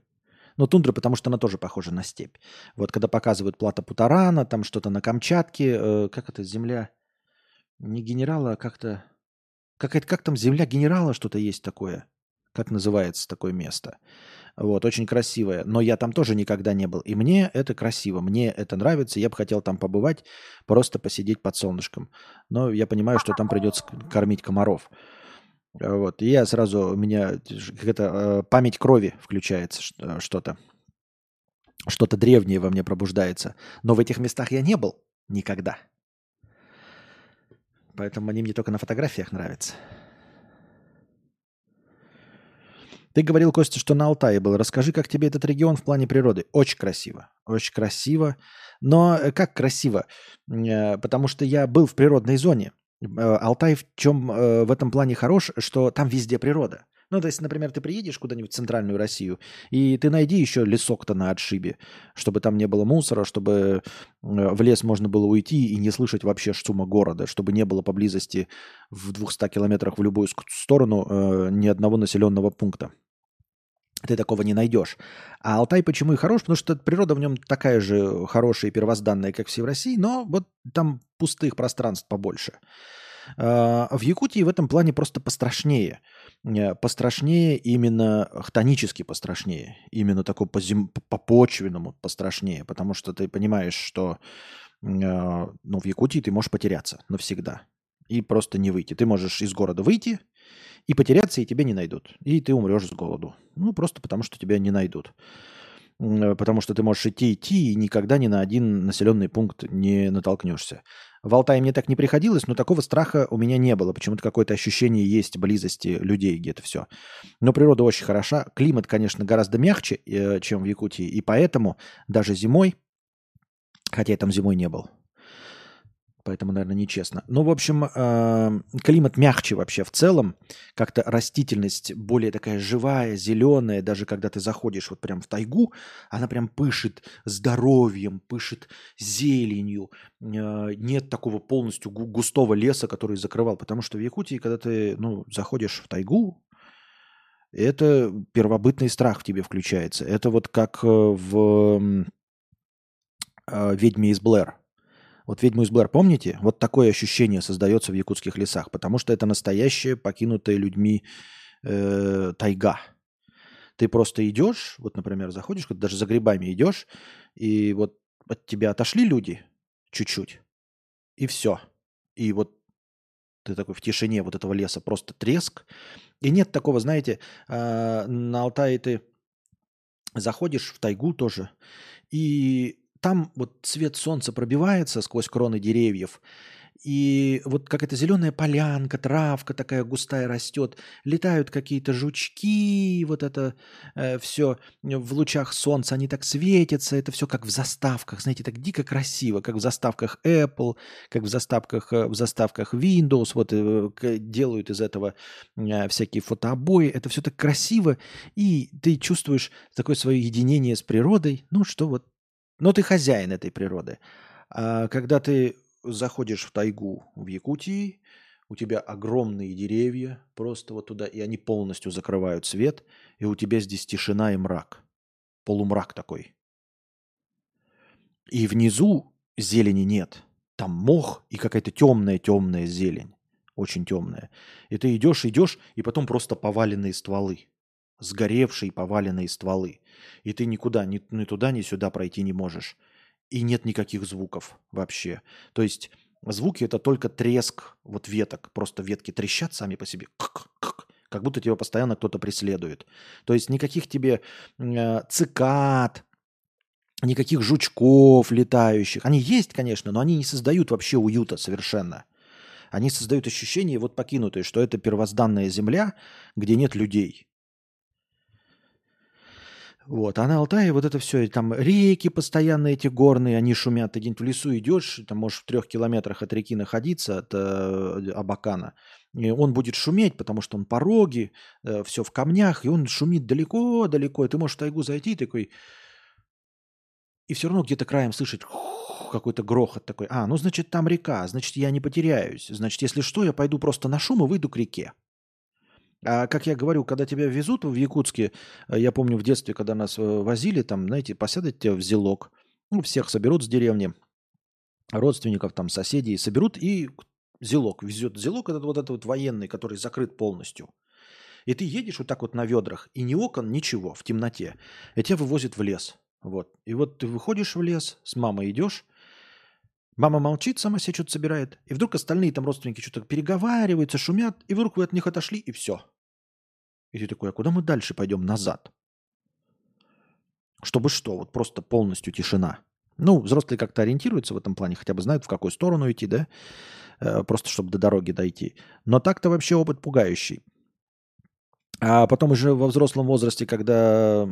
Ну, тундра, потому что она тоже похожа на степь. Вот когда показывают плата Путарана, там что-то на Камчатке, э, как это, земля, не генерала, а как-то, как, это, как там земля генерала что-то есть такое. Как называется такое место? Вот, очень красивое. Но я там тоже никогда не был. И мне это красиво, мне это нравится. Я бы хотел там побывать, просто посидеть под солнышком. Но я понимаю, что там придется кормить комаров. Вот. И я сразу, у меня какая-то э, память крови включается э, что-то. Что-то древнее во мне пробуждается. Но в этих местах я не был никогда. Поэтому они мне только на фотографиях нравятся. Ты говорил, Костя, что на Алтае был. Расскажи, как тебе этот регион в плане природы. Очень красиво. Очень красиво. Но э, как красиво? Э, потому что я был в природной зоне. Э, Алтай в чем в этом плане хорош, что там везде природа. Ну, то есть, например, ты приедешь куда-нибудь в центральную Россию, и ты найди еще лесок-то на отшибе, чтобы там не было мусора, чтобы в лес можно было уйти и не слышать вообще шума города, чтобы не было поблизости в 200 километрах в любую сторону э, ни одного населенного пункта ты такого не найдешь. А Алтай почему и хорош? Потому что природа в нем такая же хорошая и первозданная, как все в России, но вот там пустых пространств побольше. А, в Якутии в этом плане просто пострашнее. Э, пострашнее именно хтонически пострашнее. Именно такой по, зем... по почвенному пострашнее. Потому что ты понимаешь, что э, ну, в Якутии ты можешь потеряться навсегда. И просто не выйти. Ты можешь из города выйти, и потеряться, и тебя не найдут. И ты умрешь с голоду. Ну, просто потому, что тебя не найдут. Э, потому что ты можешь идти, идти, и никогда ни на один населенный пункт не натолкнешься. В Алтае мне так не приходилось, но такого страха у меня не было. Почему-то какое-то ощущение есть близости людей где-то все. Но природа очень хороша. Климат, конечно, гораздо мягче, э, чем в Якутии. И поэтому даже зимой, хотя я там зимой не был, Поэтому, наверное, нечестно. Ну, в общем, э, климат мягче вообще в целом. Как-то растительность более такая живая, зеленая. Даже когда ты заходишь вот прям в тайгу, она прям пышет здоровьем, пышет зеленью. Э, нет такого полностью густого леса, который закрывал. Потому что в Якутии, когда ты ну, заходишь в тайгу, это первобытный страх в тебе включается. Это вот как э, в «Ведьме из Блэр» Вот «Ведьму из Блэр», помните? Вот такое ощущение создается в якутских лесах, потому что это настоящая покинутая людьми э, тайга. Ты просто идешь, вот, например, заходишь, даже за грибами идешь, и вот от тебя отошли люди чуть-чуть, и все. И вот ты такой в тишине вот этого леса, просто треск. И нет такого, знаете, э, на Алтае ты заходишь в тайгу тоже, и там вот цвет солнца пробивается сквозь кроны деревьев, и вот как эта зеленая полянка, травка такая густая растет, летают какие-то жучки, вот это э, все в лучах солнца, они так светятся, это все как в заставках, знаете, так дико красиво, как в заставках Apple, как в заставках, э, в заставках Windows, вот э, делают из этого э, всякие фотообои, это все так красиво, и ты чувствуешь такое свое единение с природой, ну что вот но ты хозяин этой природы. А когда ты заходишь в тайгу в Якутии, у тебя огромные деревья просто вот туда, и они полностью закрывают свет, и у тебя здесь тишина и мрак. Полумрак такой. И внизу зелени нет. Там мох и какая-то темная-темная зелень. Очень темная. И ты идешь, идешь, и потом просто поваленные стволы. Сгоревшие поваленные стволы. И ты никуда, ни, ни туда, ни сюда пройти не можешь. И нет никаких звуков вообще. То есть звуки это только треск вот веток. Просто ветки трещат сами по себе. Как будто тебя постоянно кто-то преследует. То есть никаких тебе э, цикад, никаких жучков летающих. Они есть, конечно, но они не создают вообще уюта совершенно. Они создают ощущение, вот покинутые, что это первозданная земля, где нет людей. Вот, а на Алтае вот это все, там реки постоянно эти горные, они шумят. Ты где-нибудь в лесу идешь, там можешь в трех километрах от реки находиться, от э, Абакана. И он будет шуметь, потому что он пороги, э, все в камнях, и он шумит далеко-далеко. И ты можешь в тайгу зайти такой, и все равно где-то краем слышать какой-то грохот такой. А, ну значит там река, значит я не потеряюсь. Значит, если что, я пойду просто на шум и выйду к реке. А как я говорю, когда тебя везут в Якутске, э, я помню в детстве, когда нас э, возили, там, знаете, посадят тебя в зелок, ну, всех соберут с деревни, родственников, там, соседей, соберут и зелок везет. Зелок это вот этот вот военный, который закрыт полностью. И ты едешь вот так вот на ведрах, и ни окон, ничего, в темноте. И тебя вывозят в лес. Вот. И вот ты выходишь в лес, с мамой идешь, мама молчит, сама себе что-то собирает, и вдруг остальные там родственники что-то переговариваются, шумят, и вдруг вы от них отошли, и все. И ты такой, а куда мы дальше пойдем назад? Чтобы что? Вот просто полностью тишина. Ну, взрослые как-то ориентируются в этом плане, хотя бы знают, в какую сторону идти, да? Э, просто чтобы до дороги дойти. Но так-то вообще опыт пугающий. А потом уже во взрослом возрасте, когда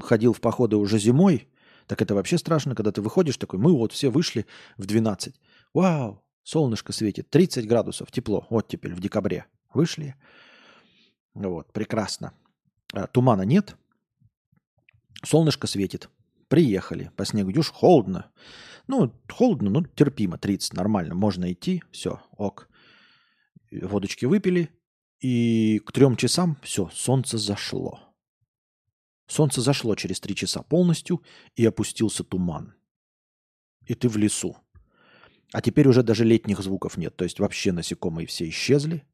ходил в походы уже зимой, так это вообще страшно, когда ты выходишь такой, мы вот все вышли в 12. Вау, солнышко светит, 30 градусов, тепло, вот теперь в декабре. Вышли. Вот, прекрасно. А, тумана нет, солнышко светит. Приехали, по снегу идешь, холодно. Ну, холодно, ну, терпимо, 30, нормально, можно идти, все, ок. Водочки выпили, и к трем часам все, солнце зашло. Солнце зашло через три часа полностью, и опустился туман. И ты в лесу. А теперь уже даже летних звуков нет. То есть вообще насекомые все исчезли.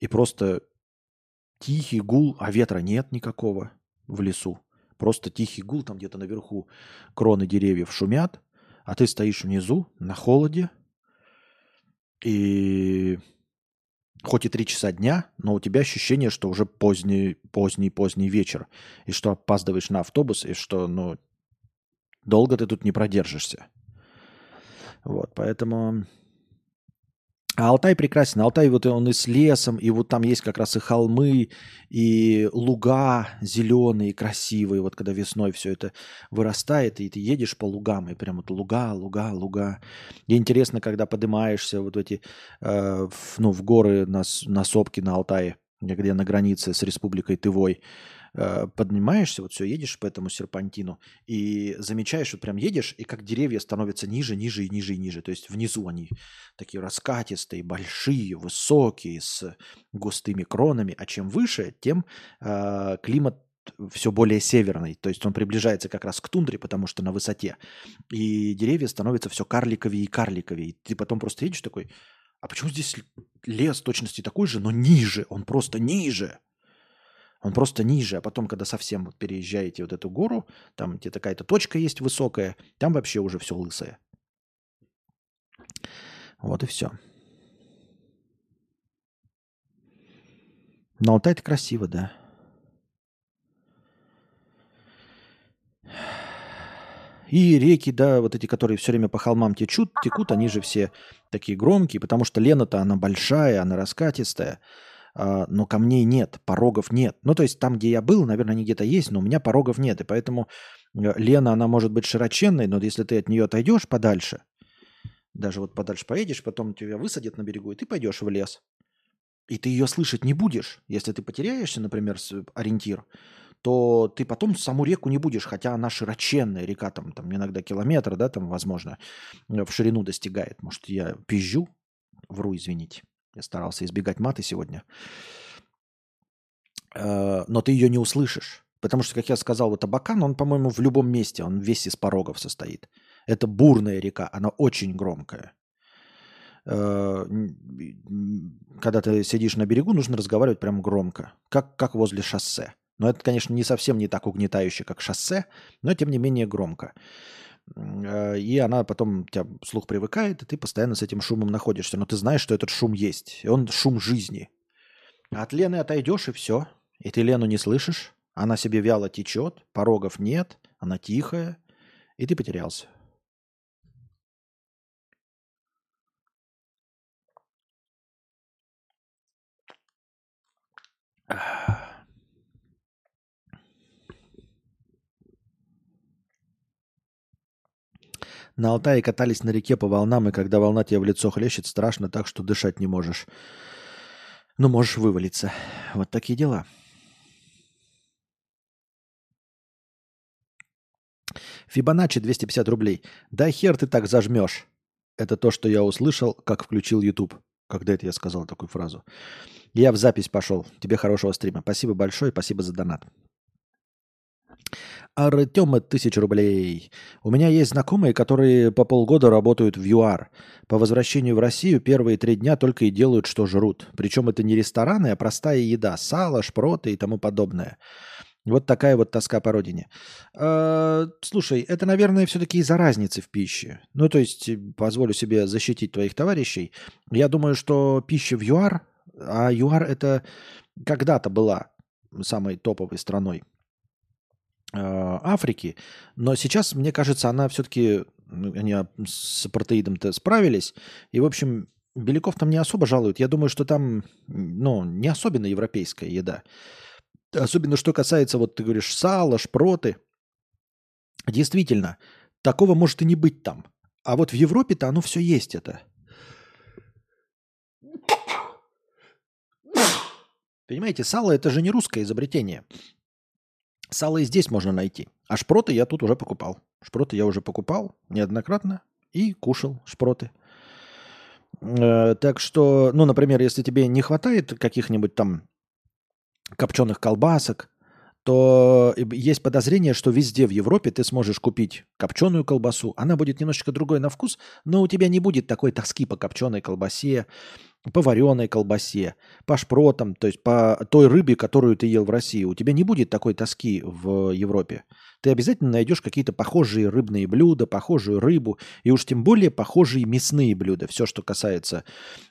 И просто тихий гул, а ветра нет никакого в лесу. Просто тихий гул, там где-то наверху кроны деревьев шумят, а ты стоишь внизу на холоде, и хоть и три часа дня, но у тебя ощущение, что уже поздний, поздний, поздний вечер, и что опаздываешь на автобус, и что, ну, долго ты тут не продержишься. Вот, поэтому а Алтай прекрасен. Алтай вот он и с лесом, и вот там есть как раз и холмы, и луга зеленые, красивые. Вот когда весной все это вырастает, и ты едешь по лугам, и прям вот луга, луга, луга. И интересно, когда поднимаешься вот эти, э, в, ну, в горы на, на сопки на Алтае, где на границе с республикой Тывой, Э, поднимаешься, вот все, едешь по этому серпантину и замечаешь, вот прям едешь, и как деревья становятся ниже, ниже и ниже и ниже. То есть внизу они такие раскатистые, большие, высокие, с густыми кронами. А чем выше, тем э, климат все более северный, то есть он приближается как раз к тундре, потому что на высоте, и деревья становятся все карликовее и карликовее. И ты потом просто едешь такой, а почему здесь лес точности такой же, но ниже, он просто ниже. Он просто ниже, а потом, когда совсем переезжаете вот эту гору, там где такая-то точка есть высокая, там вообще уже все лысое. Вот и все. На Алтай это красиво, да. И реки, да, вот эти, которые все время по холмам течут, текут, они же все такие громкие, потому что Лена-то она большая, она раскатистая. А, но камней нет, порогов нет. Ну, то есть там, где я был, наверное, они где-то есть, но у меня порогов нет. И поэтому э, Лена, она может быть широченной, но если ты от нее отойдешь подальше, даже вот подальше поедешь, потом тебя высадят на берегу, и ты пойдешь в лес. И ты ее слышать не будешь. Если ты потеряешься, например, ориентир, то ты потом саму реку не будешь, хотя она широченная река, там, там иногда километр, да, там, возможно, в ширину достигает. Может, я пизжу, вру, извините. Я старался избегать маты сегодня. Э, но ты ее не услышишь. Потому что, как я сказал, вот Абакан, он, по-моему, в любом месте, он весь из порогов состоит. Это бурная река, она очень громкая. Э, когда ты сидишь на берегу, нужно разговаривать прям громко, как, как возле шоссе. Но это, конечно, не совсем не так угнетающе, как шоссе, но тем не менее громко. Э, и она потом, у тебя слух привыкает, и ты постоянно с этим шумом находишься. Но ты знаешь, что этот шум есть. И он шум жизни. А от Лены отойдешь, и все. И ты Лену не слышишь. Она себе вяло течет, порогов нет, она тихая, и ты потерялся. На Алтае катались на реке по волнам, и когда волна тебе в лицо хлещет, страшно так, что дышать не можешь. Ну, можешь вывалиться. Вот такие дела. Фибоначчи 250 рублей. Да хер ты так зажмешь. Это то, что я услышал, как включил YouTube. Когда это я сказал такую фразу? Я в запись пошел. Тебе хорошего стрима. Спасибо большое, спасибо за донат. Артема, тысяча рублей. У меня есть знакомые, которые по полгода работают в ЮАР. По возвращению в Россию первые три дня только и делают, что жрут. Причем это не рестораны, а простая еда. Сало, шпроты и тому подобное. Вот такая вот тоска по родине. Э, слушай, это, наверное, все-таки из-за разницы в пище. Ну, то есть, позволю себе защитить твоих товарищей. Я думаю, что пища в ЮАР, а ЮАР это когда-то была самой топовой страной Э, Африки, но сейчас, мне кажется, она все-таки, ну, они с протеидом-то справились, и, в общем, беляков там не особо жалуют. Я думаю, что там, ну, не особенно европейская еда. Особенно, что касается, вот ты говоришь, сала, шпроты. Действительно, такого может и не быть там. А вот в Европе-то оно все есть это. Понимаете, сало это же не русское изобретение. Сало и здесь можно найти. А шпроты я тут уже покупал. Шпроты я уже покупал неоднократно и кушал шпроты. Э, так что, ну, например, если тебе не хватает каких-нибудь там копченых колбасок, то есть подозрение, что везде в Европе ты сможешь купить копченую колбасу. Она будет немножечко другой на вкус, но у тебя не будет такой тоски по копченой колбасе, по вареной колбасе, по шпротам, то есть по той рыбе, которую ты ел в России, у тебя не будет такой тоски в Европе. Ты обязательно найдешь какие-то похожие рыбные блюда, похожую рыбу, и уж тем более похожие мясные блюда. Все, что касается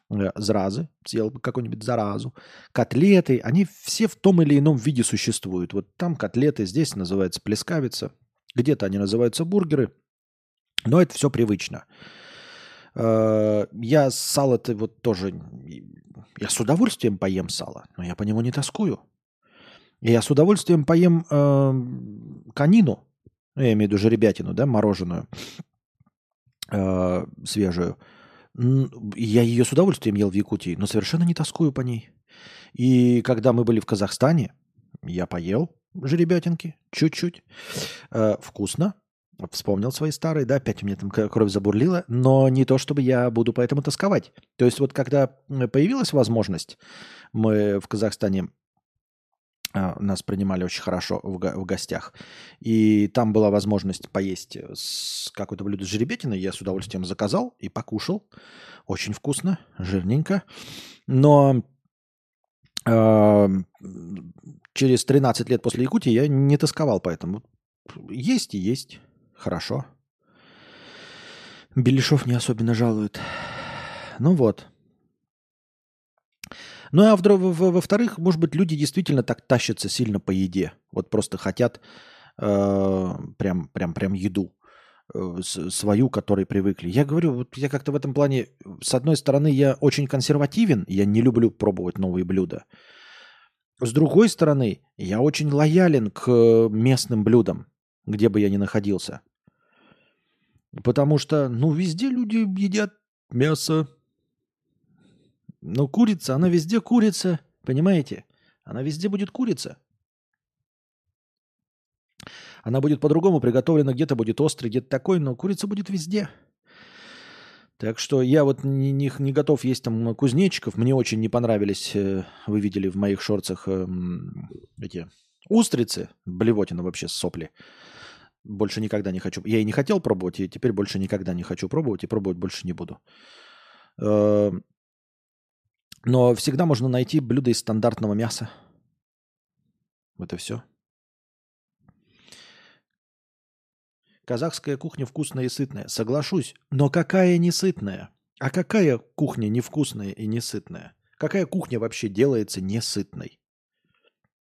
э, зразы, съел бы какую-нибудь заразу, котлеты, они все в том или ином виде существуют. Вот там котлеты, здесь называется плескавица, где-то они называются бургеры, но это все привычно. Э, я сало-то вот тоже... Я с удовольствием поем сало, но я по нему не тоскую. Я с удовольствием поем э, конину, ну, я имею в виду жеребятину, да, мороженую, э, свежую. Я ее с удовольствием ел в Якутии, но совершенно не тоскую по ней. И когда мы были в Казахстане, я поел жеребятинки чуть-чуть. Э, вкусно, Вспомнил свои старые, да, опять у меня там кровь забурлила, но не то, чтобы я буду поэтому тосковать. То есть вот когда появилась возможность, мы в Казахстане а, нас принимали очень хорошо в, в гостях. И там была возможность поесть с какое-то блюдо с жеребетиной. Я с удовольствием заказал и покушал. Очень вкусно, жирненько. Но э, через 13 лет после Якутии я не тосковал поэтому. Есть и есть. Хорошо. Беляшов не особенно жалует. Ну вот. Ну а во-вторых, может быть, люди действительно так тащатся сильно по еде. Вот просто хотят э, прям, прям, прям еду э, свою, которой привыкли. Я говорю, вот я как-то в этом плане, с одной стороны, я очень консервативен, я не люблю пробовать новые блюда. С другой стороны, я очень лоялен к местным блюдам где бы я ни находился. Потому что, ну, везде люди едят мясо. Но курица, она везде курица, понимаете? Она везде будет курица. Она будет по-другому приготовлена, где-то будет острый, где-то такой, но курица будет везде. Так что я вот не, не, не готов есть там кузнечиков. Мне очень не понравились, э, вы видели в моих шорцах эм, эти устрицы. Блевотина вообще сопли. Больше никогда не хочу. Я и не хотел пробовать, и теперь больше никогда не хочу пробовать, и пробовать больше не буду. Эм, но всегда можно найти блюдо из стандартного мяса. Это все. Казахская кухня вкусная и сытная. Соглашусь. Но какая несытная? А какая кухня невкусная и несытная? Какая кухня вообще делается несытной?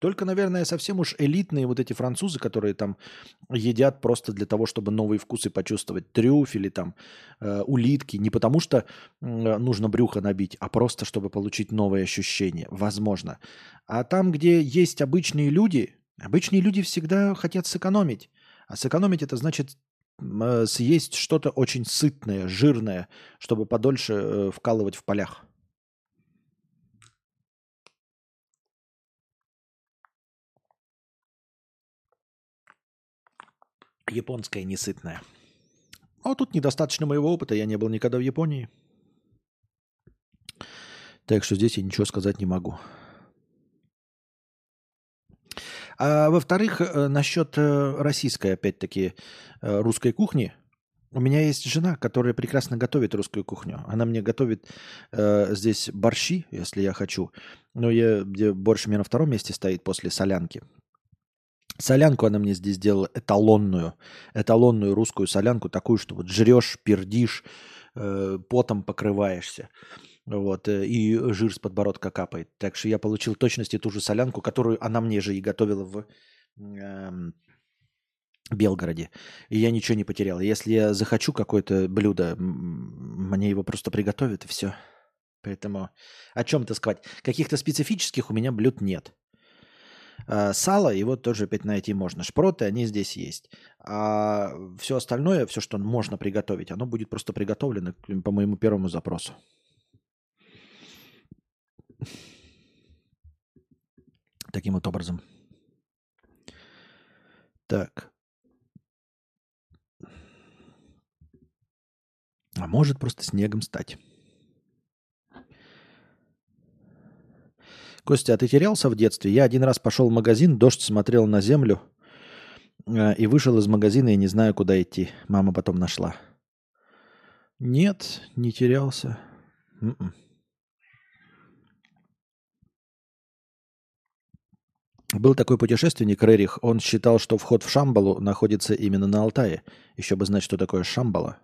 Только, наверное, совсем уж элитные вот эти французы, которые там едят просто для того, чтобы новые вкусы почувствовать. Трюфели там, э, улитки. Не потому что э, нужно брюхо набить, а просто чтобы получить новые ощущения. Возможно. А там, где есть обычные люди, обычные люди всегда хотят сэкономить. А сэкономить это значит э, съесть что-то очень сытное, жирное, чтобы подольше э, вкалывать в полях. Японская несытная. А тут недостаточно моего опыта, я не был никогда в Японии. Так что здесь я ничего сказать не могу. А во-вторых, э, насчет э, российской, опять-таки, э, русской кухни. У меня есть жена, которая прекрасно готовит русскую кухню. Она мне готовит э, здесь борщи, если я хочу. Но я, где борщ у меня на втором месте стоит после солянки. Солянку она мне здесь сделала эталонную, эталонную русскую солянку, такую, что вот жрешь, пердишь, э, потом покрываешься. Вот, э, и жир с подбородка капает. Так что я получил точности ту же солянку, которую она мне же и готовила в э, Белгороде. И я ничего не потерял. Если я захочу какое-то блюдо, мне его просто приготовят, и все. Поэтому о чем то сказать? Каких-то специфических у меня блюд нет. А, сало, его тоже опять найти можно. Шпроты, они здесь есть. А все остальное, все, что можно приготовить, оно будет просто приготовлено по моему первому запросу. Таким вот образом. Так. А может просто снегом стать. Костя, а ты терялся в детстве? Я один раз пошел в магазин, дождь смотрел на землю э, и вышел из магазина и не знаю, куда идти. Мама потом нашла. Нет, не терялся. М-м. Был такой путешественник Рерих, он считал, что вход в Шамбалу находится именно на Алтае. Еще бы знать, что такое Шамбала.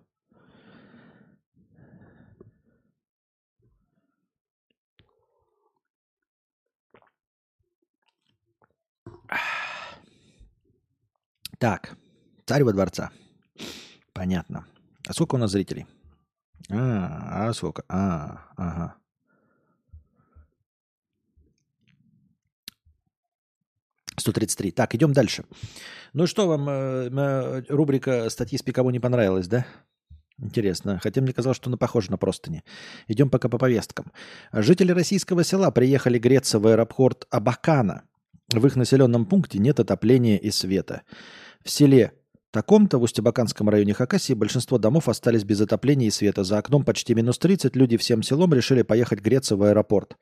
Так, царь во дворца. Понятно. А сколько у нас зрителей? А, а сколько? А, ага. 133. Так, идем дальше. Ну что вам, э, э, рубрика статьи с Пикаво не понравилась, да? Интересно. Хотя мне казалось, что она похожа на простыни. Идем пока по повесткам. Жители российского села приехали греться в аэропорт Абакана. В их населенном пункте нет отопления и света. В селе таком-то в Устебаканском районе Хакасии большинство домов остались без отопления и света. За окном почти минус 30 люди всем селом решили поехать греться в аэропорт.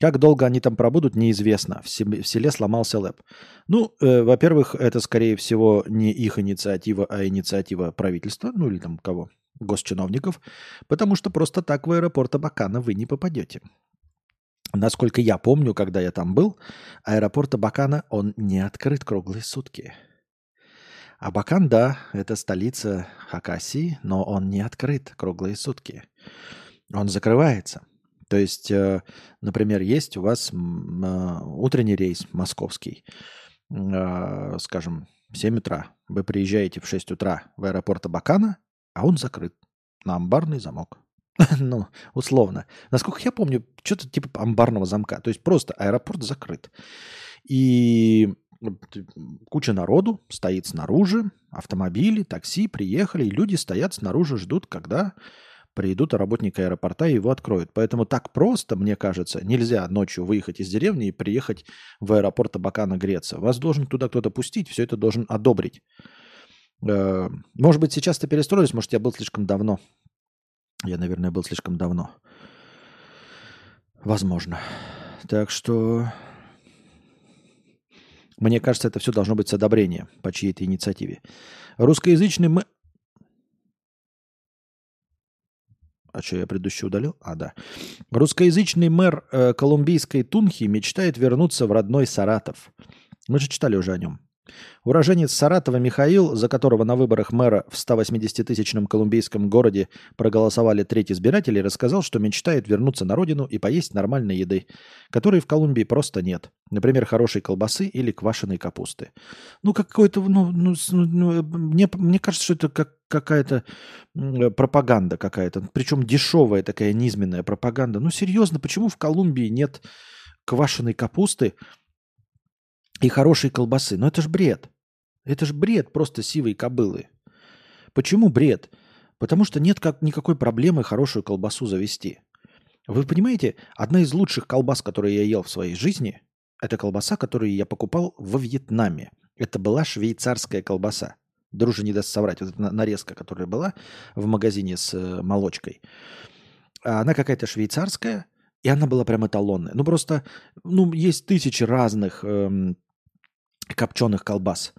Как долго они там пробудут, неизвестно. В селе сломался лэп. Ну, э, во-первых, это, скорее всего, не их инициатива, а инициатива правительства, ну или там кого, госчиновников, потому что просто так в аэропорт Абакана вы не попадете. Насколько я помню, когда я там был, аэропорт Абакана, он не открыт круглые сутки. Абакан, да, это столица Хакасии, но он не открыт круглые сутки. Он закрывается – то есть, э, например, есть у вас а, утренний рейс московский, а, скажем, в 7 утра. Вы приезжаете в 6 утра в аэропорт Абакана, а он закрыт на амбарный замок. ну, условно. Насколько я помню, что-то типа амбарного замка. То есть просто аэропорт закрыт. И куча народу стоит снаружи, автомобили, такси приехали, и люди стоят снаружи, ждут, когда Приедут работники аэропорта и его откроют. Поэтому так просто, мне кажется, нельзя ночью выехать из деревни и приехать в аэропорт Абакана греться. Вас должен туда кто-то пустить, все это должен одобрить. Э, может быть, сейчас-то перестроились, может, я был слишком давно. Я, наверное, был слишком давно. Возможно. Так что мне кажется, это все должно быть с одобрения по чьей-то инициативе. Русскоязычный мы... А что, я предыдущий удалил? А, да. Русскоязычный мэр э, колумбийской Тунхи мечтает вернуться в родной Саратов. Мы же читали уже о нем. Уроженец Саратова Михаил, за которого на выборах мэра в 180-тысячном колумбийском городе проголосовали треть избирателей, рассказал, что мечтает вернуться на родину и поесть нормальной еды, которой в Колумбии просто нет. Например, хорошей колбасы или квашеной капусты. Ну, какой-то, ну, ну, ну, ну мне, мне кажется, что это как какая-то пропаганда какая-то, причем дешевая такая низменная пропаганда. Ну, серьезно, почему в Колумбии нет квашеной капусты, и хорошей колбасы. Но это ж бред. Это ж бред просто сивой кобылы. Почему бред? Потому что нет как, никакой проблемы хорошую колбасу завести. Вы понимаете, одна из лучших колбас, которые я ел в своей жизни, это колбаса, которую я покупал во Вьетнаме. Это была швейцарская колбаса. Дружи не даст соврать. Вот эта нарезка, которая была в магазине с э, молочкой. Она какая-то швейцарская, и она была прям эталонная. Ну просто, ну есть тысячи разных эм, копченых колбас.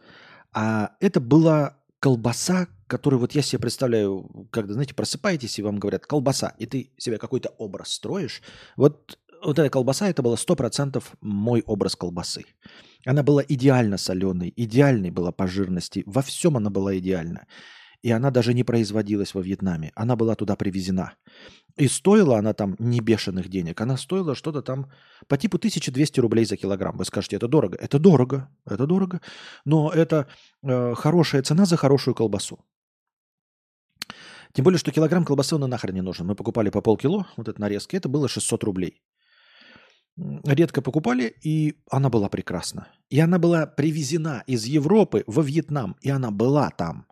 А это была колбаса, которую вот я себе представляю, когда, знаете, просыпаетесь и вам говорят колбаса, и ты себе какой-то образ строишь. Вот, вот эта колбаса, это было 100% мой образ колбасы. Она была идеально соленой, идеальной была по жирности, во всем она была идеальна. И она даже не производилась во Вьетнаме. Она была туда привезена. И стоила она там не бешеных денег. Она стоила что-то там по типу 1200 рублей за килограмм. Вы скажете, это дорого. Это дорого. Это дорого. Но это э, хорошая цена за хорошую колбасу. Тем более, что килограмм колбасы он нахрен не нужен. Мы покупали по полкило, вот это нарезки, это было 600 рублей. Редко покупали, и она была прекрасна. И она была привезена из Европы во Вьетнам, и она была там.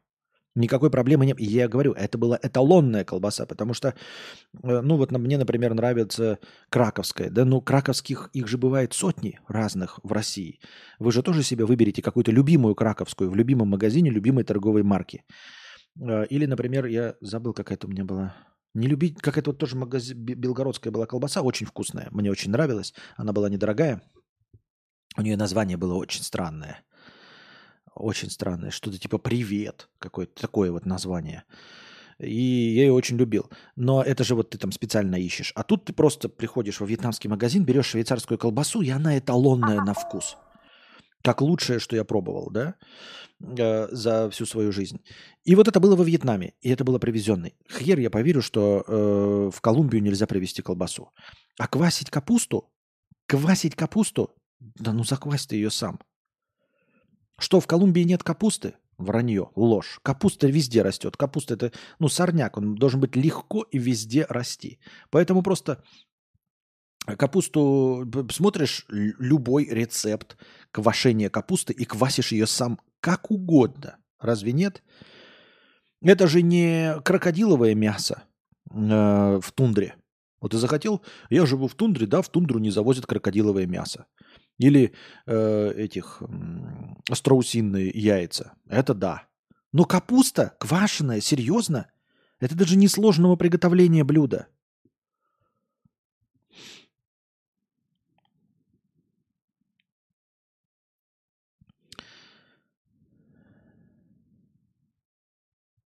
Никакой проблемы нет. Я говорю, это была эталонная колбаса, потому что, э, ну вот мне, например, нравится краковская. Да, ну краковских, их же бывает сотни разных в России. Вы же тоже себе выберете какую-то любимую краковскую в любимом магазине, любимой торговой марки. Э, или, например, я забыл, какая-то у меня была... Не любить, как это вот тоже магазин, белгородская была колбаса, очень вкусная. Мне очень нравилась. Она была недорогая. У нее название было очень странное. Очень странное. Что-то типа «Привет». Какое-то такое вот название. И я ее очень любил. Но это же вот ты там специально ищешь. А тут ты просто приходишь во вьетнамский магазин, берешь швейцарскую колбасу, и она эталонная на вкус. Как лучшее, что я пробовал, да, э, за всю свою жизнь. И вот это было во Вьетнаме, и это было привезенный. Хер я поверю, что э, в Колумбию нельзя привезти колбасу. А квасить капусту, квасить капусту, да ну заквась ты ее сам. Что в Колумбии нет капусты? Вранье, ложь. Капуста везде растет. Капуста это, ну, сорняк. Он должен быть легко и везде расти. Поэтому просто капусту смотришь любой рецепт квашения капусты и квасишь ее сам как угодно. Разве нет? Это же не крокодиловое мясо э, в тундре. Вот ты захотел, я живу в тундре, да, в тундру не завозят крокодиловое мясо. Или э, этих э, яйца. Это да. Но капуста квашеная, серьезно? Это даже не сложного приготовления блюда.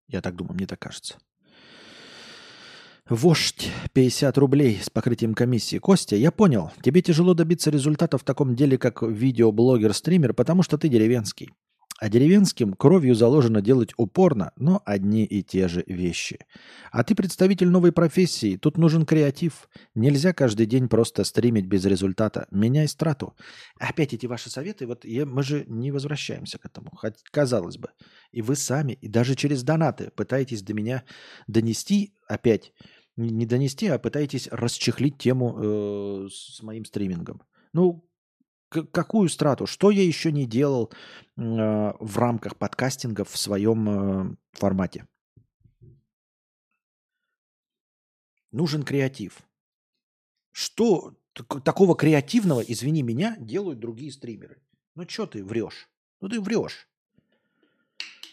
Я так думаю, мне так кажется. Вождь 50 рублей с покрытием комиссии. Костя, я понял, тебе тяжело добиться результата в таком деле, как видеоблогер-стример, потому что ты деревенский. А деревенским кровью заложено делать упорно, но одни и те же вещи. А ты представитель новой профессии, тут нужен креатив. Нельзя каждый день просто стримить без результата. Меняй страту. Опять эти ваши советы, вот я, мы же не возвращаемся к этому, хоть казалось бы. И вы сами, и даже через донаты пытаетесь до меня донести опять не донести, а пытаетесь расчехлить тему э, с моим стримингом. Ну, какую страту? Что я еще не делал э, в рамках подкастинга в своем э, формате? нужен креатив. Что так- такого креативного, извини меня, делают другие стримеры? Ну что ты врешь? Ну ты врешь.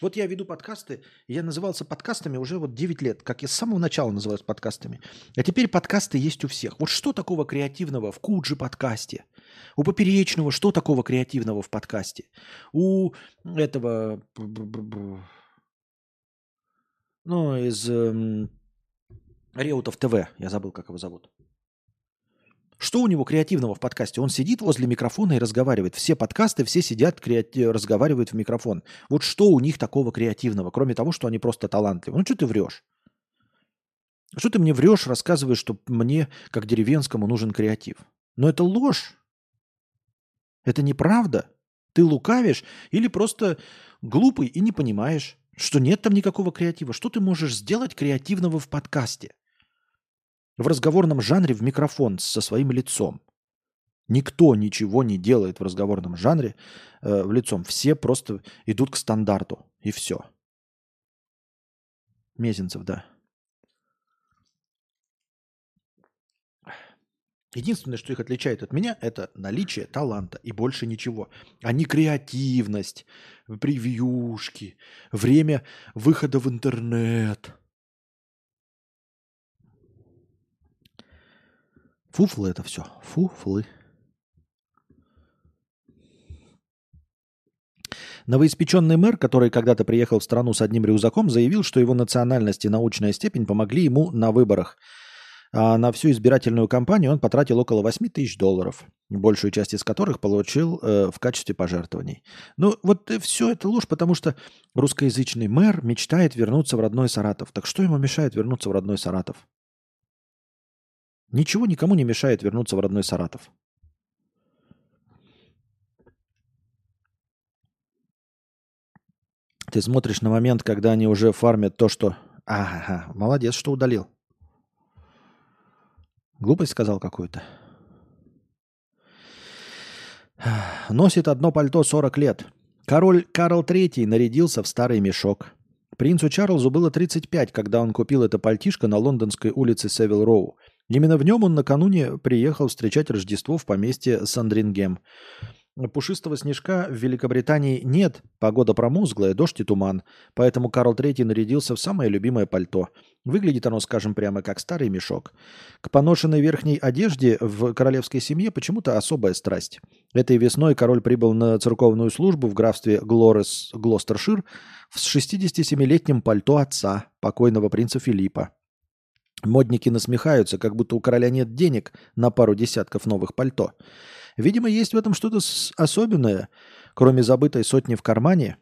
Вот я веду подкасты, я назывался подкастами уже вот 9 лет, как я с самого начала называюсь подкастами. А теперь подкасты есть у всех. Вот что такого креативного в Куджи подкасте? У Поперечного что такого креативного в подкасте? У этого... Ну, из эм, Реутов ТВ, я забыл, как его зовут. Что у него креативного в подкасте? Он сидит возле микрофона и разговаривает. Все подкасты, все сидят, креати... разговаривают в микрофон. Вот что у них такого креативного, кроме того, что они просто талантливы? Ну, что ты врешь? Что ты мне врешь, рассказываешь, что мне, как деревенскому, нужен креатив? Но это ложь. Это неправда. Ты лукавишь или просто глупый и не понимаешь, что нет там никакого креатива. Что ты можешь сделать креативного в подкасте? В разговорном жанре в микрофон со своим лицом. Никто ничего не делает в разговорном жанре э, в лицом. Все просто идут к стандарту. И все. Мезенцев, да. Единственное, что их отличает от меня, это наличие таланта и больше ничего. А не креативность, превьюшки, время выхода в интернет – Фуфлы это все. Фуфлы. Новоиспеченный мэр, который когда-то приехал в страну с одним рюкзаком, заявил, что его национальность и научная степень помогли ему на выборах. А на всю избирательную кампанию он потратил около 8 тысяч долларов, большую часть из которых получил э, в качестве пожертвований. Ну, вот все это ложь, потому что русскоязычный мэр мечтает вернуться в родной Саратов. Так что ему мешает вернуться в родной Саратов? Ничего никому не мешает вернуться в родной Саратов. Ты смотришь на момент, когда они уже фармят то, что... Ага, молодец, что удалил. Глупость сказал какую-то. Носит одно пальто 40 лет. Король Карл III нарядился в старый мешок. Принцу Чарльзу было 35, когда он купил это пальтишко на лондонской улице Севил Роу. Именно в нем он накануне приехал встречать Рождество в поместье Сандрингем. Пушистого снежка в Великобритании нет, погода промозглая, дождь и туман, поэтому Карл III нарядился в самое любимое пальто. Выглядит оно, скажем прямо, как старый мешок. К поношенной верхней одежде в королевской семье почему-то особая страсть. Этой весной король прибыл на церковную службу в графстве Глорес Глостершир с 67-летним пальто отца, покойного принца Филиппа. Модники насмехаются, как будто у короля нет денег на пару десятков новых пальто. Видимо, есть в этом что-то особенное, кроме забытой сотни в кармане.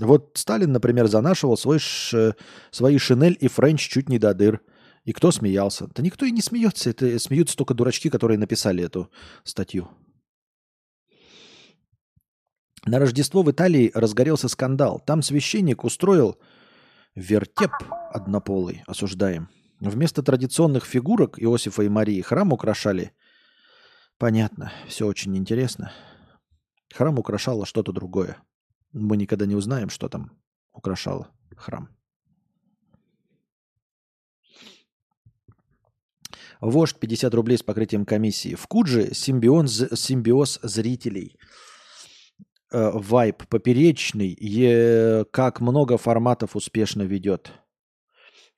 Вот Сталин, например, занашивал свой ш... свои шинель и френч чуть не до дыр. И кто смеялся? Да никто и не смеется. Это смеются только дурачки, которые написали эту статью. На Рождество в Италии разгорелся скандал. Там священник устроил Вертеп однополый, осуждаем. Вместо традиционных фигурок Иосифа и Марии храм украшали. Понятно, все очень интересно. Храм украшало что-то другое. Мы никогда не узнаем, что там украшало храм. Вождь 50 рублей с покрытием комиссии. В Кудже симбиоз, симбиоз зрителей – э, вайп поперечный, е, как много форматов успешно ведет.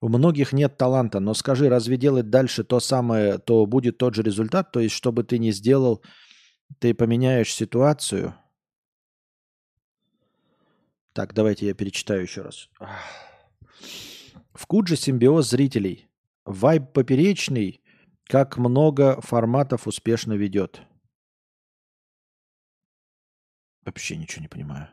У многих нет таланта, но скажи, разве делать дальше то самое, то будет тот же результат? То есть, что бы ты ни сделал, ты поменяешь ситуацию. Так, давайте я перечитаю еще раз. В Кудже симбиоз зрителей. Вайб поперечный, как много форматов успешно ведет. Вообще ничего не понимаю.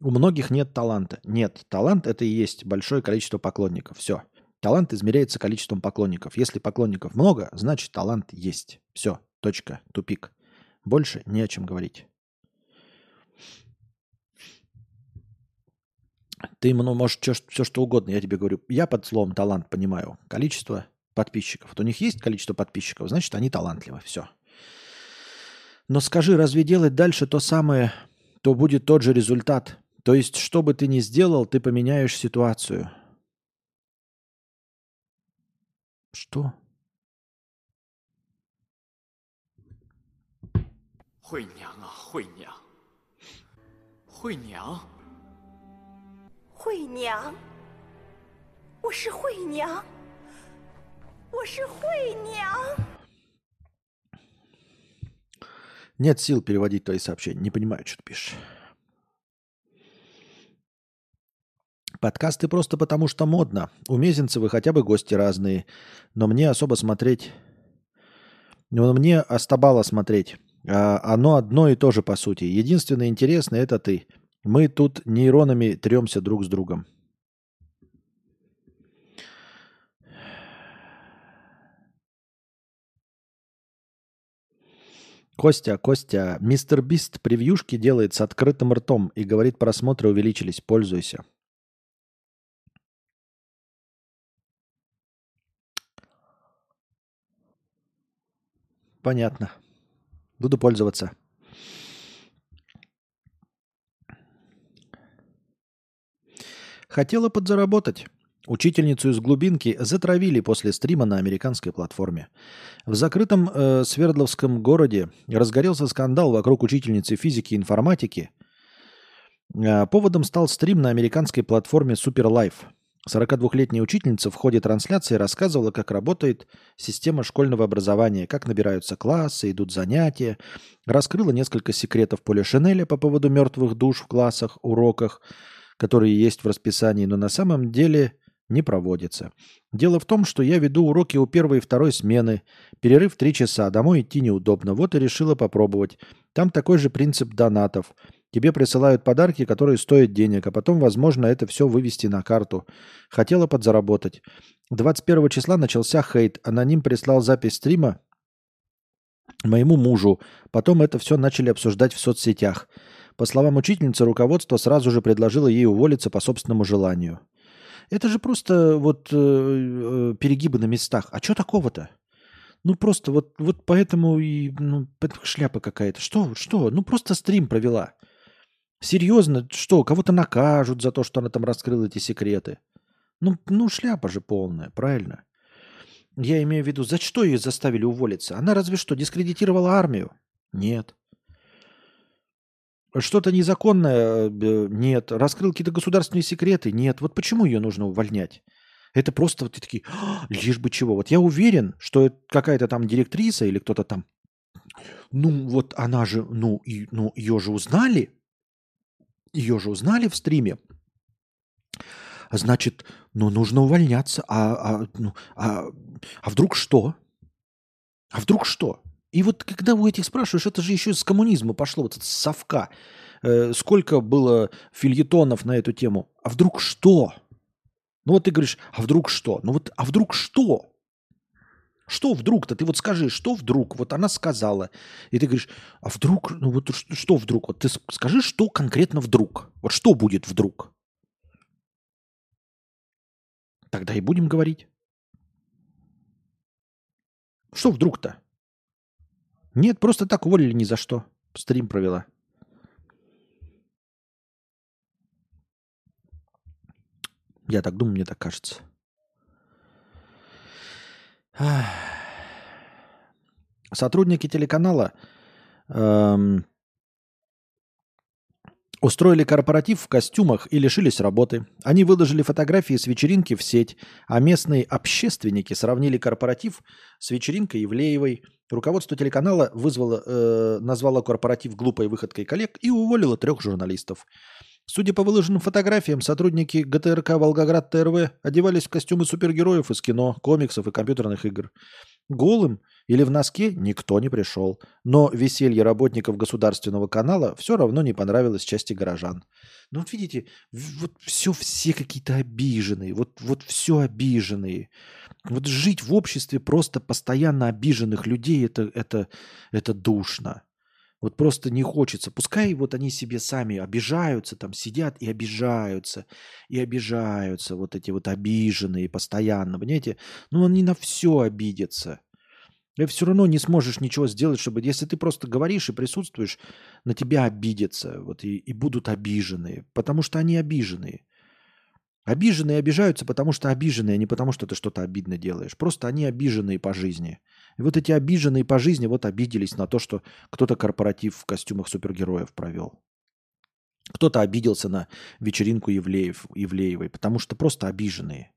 У многих нет таланта. Нет, талант это и есть большое количество поклонников. Все. Талант измеряется количеством поклонников. Если поклонников много, значит талант есть. Все. Точка. Тупик. Больше не о чем говорить. Ты, ну, можешь все, что угодно, я тебе говорю. Я под словом талант понимаю. Количество подписчиков. Вот у них есть количество подписчиков, значит, они талантливы. Все. Но скажи, разве делать дальше то самое, то будет тот же результат? То есть, что бы ты ни сделал, ты поменяешь ситуацию. Что? 惠娘啊，惠娘，惠娘，惠娘，我是惠娘，我是惠娘。 Нет сил переводить твои сообщения. Не понимаю, что ты пишешь. Подкасты просто потому, что модно. У Мезенцевы хотя бы гости разные. Но мне особо смотреть... Но мне остабало смотреть. А оно одно и то же по сути. Единственное интересное это ты. Мы тут нейронами тремся друг с другом. Костя, Костя, мистер Бист превьюшки делает с открытым ртом и говорит, просмотры увеличились, пользуйся. Понятно. Буду пользоваться. Хотела подзаработать. Учительницу из глубинки затравили после стрима на американской платформе. В закрытом э, Свердловском городе разгорелся скандал вокруг учительницы физики и информатики. Э, поводом стал стрим на американской платформе Super 42-летняя учительница в ходе трансляции рассказывала, как работает система школьного образования, как набираются классы, идут занятия, раскрыла несколько секретов Поля Шинеля по поводу мертвых душ в классах, уроках, которые есть в расписании, но на самом деле не проводятся. Дело в том, что я веду уроки у первой и второй смены, перерыв три часа, домой идти неудобно, вот и решила попробовать. Там такой же принцип донатов. Тебе присылают подарки, которые стоят денег, а потом, возможно, это все вывести на карту. Хотела подзаработать. 21 числа начался хейт. Аноним прислал запись стрима моему мужу. Потом это все начали обсуждать в соцсетях. По словам учительницы, руководство сразу же предложило ей уволиться по собственному желанию. Это же просто вот э, э, перегибы на местах. А что такого-то? Ну просто вот, вот поэтому и ну, шляпа какая-то. Что? Что? Ну просто стрим провела. Серьезно, что, кого-то накажут за то, что она там раскрыла эти секреты? Ну, ну шляпа же полная, правильно? Я имею в виду, за что ее заставили уволиться? Она разве что дискредитировала армию? Нет. Что-то незаконное? э, Нет. Раскрыл какие-то государственные секреты? Нет. Вот почему ее нужно увольнять? Это просто вот такие, «А, лишь бы чего. Вот я уверен, что какая-то там директриса или кто-то там, ну вот она же, ну, и, ну ее же узнали, ее же узнали в стриме. Значит, ну нужно увольняться. А, а, ну, а, а вдруг что? А вдруг что? И вот когда у этих спрашиваешь, это же еще с коммунизма пошло, вот с совка. Э, сколько было фильетонов на эту тему? А вдруг что? Ну вот ты говоришь, а вдруг что? Ну вот, а вдруг что? Что вдруг-то? Ты вот скажи, что вдруг? Вот она сказала. И ты говоришь, а вдруг, ну вот что вдруг? Вот ты скажи, что конкретно вдруг? Вот что будет вдруг? Тогда и будем говорить. Что вдруг-то? Нет, просто так уволили ни за что. Стрим провела. Я так думаю, мне так кажется. Сотрудники телеканала эм, устроили корпоратив в костюмах и лишились работы. Они выложили фотографии с вечеринки в сеть, а местные общественники сравнили корпоратив с вечеринкой Ивлеевой. Руководство телеканала вызвало, э, назвало корпоратив глупой выходкой коллег и уволило трех журналистов. Судя по выложенным фотографиям, сотрудники ГТРК «Волгоград ТРВ» одевались в костюмы супергероев из кино, комиксов и компьютерных игр. Голым или в носке никто не пришел. Но веселье работников государственного канала все равно не понравилось части горожан. Ну вот видите, вот все, все какие-то обиженные, вот, вот все обиженные. Вот жить в обществе просто постоянно обиженных людей, это, это, это душно. Вот просто не хочется. Пускай вот они себе сами обижаются, там сидят и обижаются, и обижаются, вот эти вот обиженные постоянно, понимаете? Ну, они на все обидятся. И все равно не сможешь ничего сделать, чтобы... Если ты просто говоришь и присутствуешь, на тебя обидятся, вот, и, и будут обиженные, потому что они обиженные. Обиженные обижаются, потому что обиженные, а не потому что ты что-то обидно делаешь. Просто они обиженные по жизни. И вот эти обиженные по жизни вот обиделись на то, что кто-то корпоратив в костюмах супергероев провел. Кто-то обиделся на вечеринку Евлеев, Евлеевой, потому что просто обиженные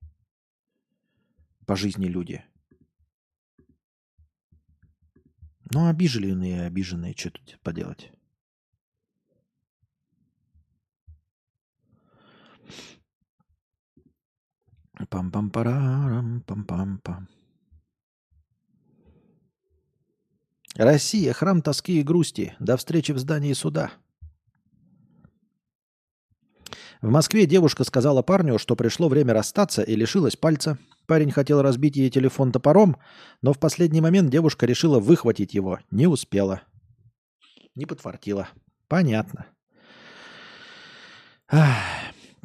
по жизни люди. Ну, обиженные, обиженные, что тут поделать. Пам-пам-парам, пам-пам-пам. Россия, храм тоски и грусти. До встречи в здании суда. В Москве девушка сказала парню, что пришло время расстаться и лишилась пальца. Парень хотел разбить ей телефон топором, но в последний момент девушка решила выхватить его. Не успела. Не подфартила. Понятно. Ах.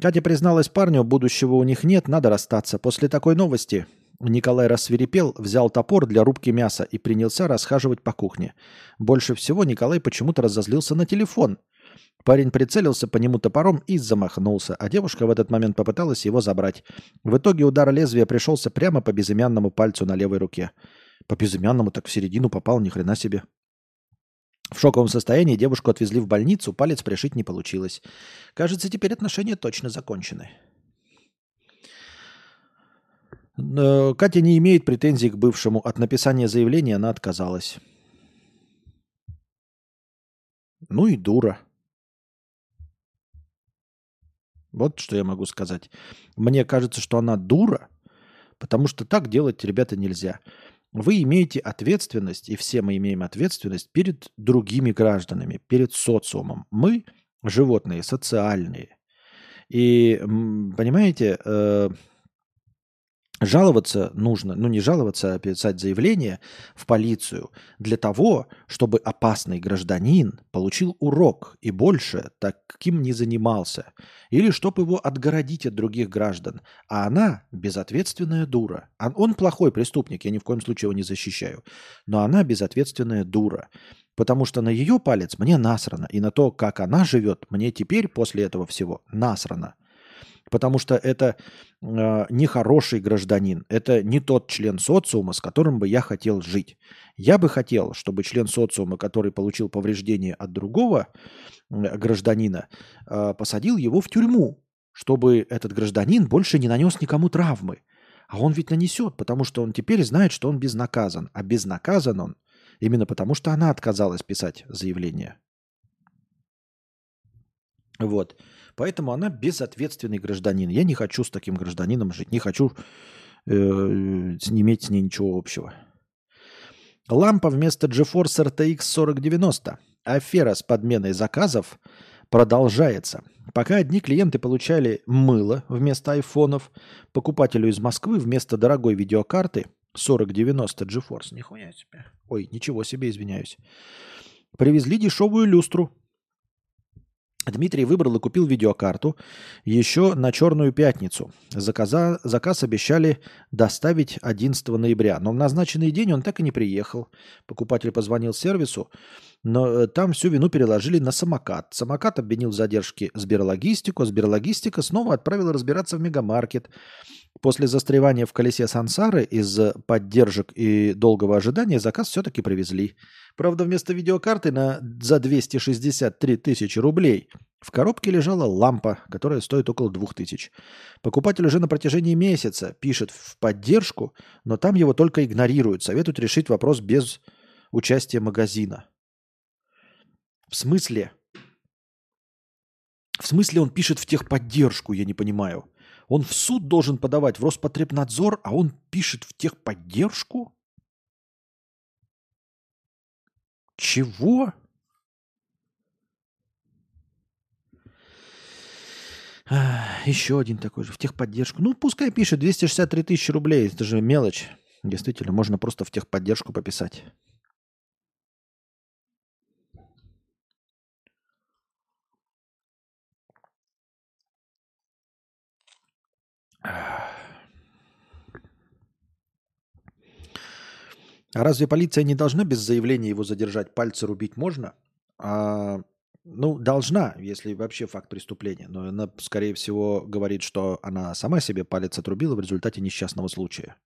Катя призналась парню, будущего у них нет, надо расстаться. После такой новости Николай рассверепел, взял топор для рубки мяса и принялся расхаживать по кухне. Больше всего Николай почему-то разозлился на телефон. Парень прицелился по нему топором и замахнулся, а девушка в этот момент попыталась его забрать. В итоге удар лезвия пришелся прямо по безымянному пальцу на левой руке. По безымянному так в середину попал, ни хрена себе. В шоковом состоянии девушку отвезли в больницу, палец пришить не получилось. Кажется, теперь отношения точно закончены. Катя не имеет претензий к бывшему. От написания заявления она отказалась. Ну и дура. Вот что я могу сказать. Мне кажется, что она дура, потому что так делать, ребята, нельзя. Вы имеете ответственность, и все мы имеем ответственность перед другими гражданами, перед социумом. Мы животные, социальные. И, понимаете, э, Жаловаться нужно, ну не жаловаться, а писать заявление в полицию для того, чтобы опасный гражданин получил урок и больше таким не занимался. Или чтобы его отгородить от других граждан. А она безответственная дура. Он плохой преступник, я ни в коем случае его не защищаю. Но она безответственная дура. Потому что на ее палец мне насрано. И на то, как она живет, мне теперь после этого всего насрано. Потому что это э, нехороший гражданин. Это не тот член социума, с которым бы я хотел жить. Я бы хотел, чтобы член социума, который получил повреждение от другого э, гражданина, э, посадил его в тюрьму, чтобы этот гражданин больше не нанес никому травмы. А он ведь нанесет, потому что он теперь знает, что он безнаказан. А безнаказан он именно потому, что она отказалась писать заявление. Вот. Поэтому она безответственный гражданин. Я не хочу с таким гражданином жить, не хочу э, иметь с ней ничего общего. Лампа вместо GeForce RTX 4090. Афера с подменой заказов продолжается. Пока одни клиенты получали мыло вместо айфонов, покупателю из Москвы вместо дорогой видеокарты 4090 GeForce, нихуя себе, ой, ничего себе, извиняюсь, привезли дешевую люстру Дмитрий выбрал и купил видеокарту еще на Черную пятницу. Заказа, заказ обещали доставить 11 ноября, но в назначенный день он так и не приехал. Покупатель позвонил сервису, но э, там всю вину переложили на самокат. Самокат обвинил в задержке Сберлогистику, Сберлогистика снова отправила разбираться в мегамаркет. После застревания в колесе сансары из поддержек и долгого ожидания заказ все-таки привезли. Правда, вместо видеокарты на, за 263 тысячи рублей в коробке лежала лампа, которая стоит около 2000. Покупатель уже на протяжении месяца пишет в поддержку, но там его только игнорируют. Советуют решить вопрос без участия магазина. В смысле? В смысле он пишет в техподдержку, я не понимаю. Он в суд должен подавать в Роспотребнадзор, а он пишет в техподдержку? Чего? еще один такой же в техподдержку. Ну, пускай пишет 263 тысячи рублей. Это же мелочь. Действительно, можно просто в техподдержку пописать. А разве полиция не должна без заявления его задержать? Пальцы рубить можно, а Ну, должна, если вообще факт преступления. Но она, скорее всего, говорит, что она сама себе палец отрубила в результате несчастного случая.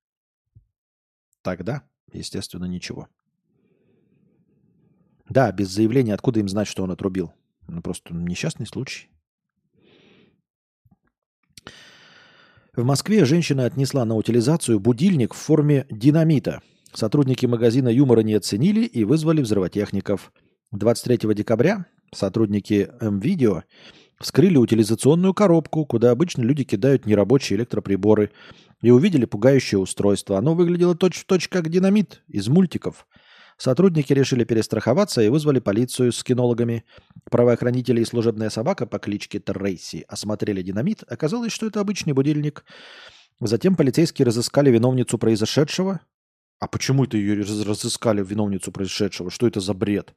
Тогда, естественно, ничего. Да, без заявления, откуда им знать, что он отрубил? Ну, просто несчастный случай. В Москве женщина отнесла на утилизацию будильник в форме динамита. Сотрудники магазина юмора не оценили и вызвали взрывотехников. 23 декабря сотрудники М-Видео вскрыли утилизационную коробку, куда обычно люди кидают нерабочие электроприборы, и увидели пугающее устройство. Оно выглядело точь-в-точь как динамит из мультиков. Сотрудники решили перестраховаться и вызвали полицию с кинологами. Правоохранители и служебная собака по кличке Трейси осмотрели динамит. Оказалось, что это обычный будильник. Затем полицейские разыскали виновницу произошедшего. А почему это ее разыскали виновницу произошедшего? Что это за бред?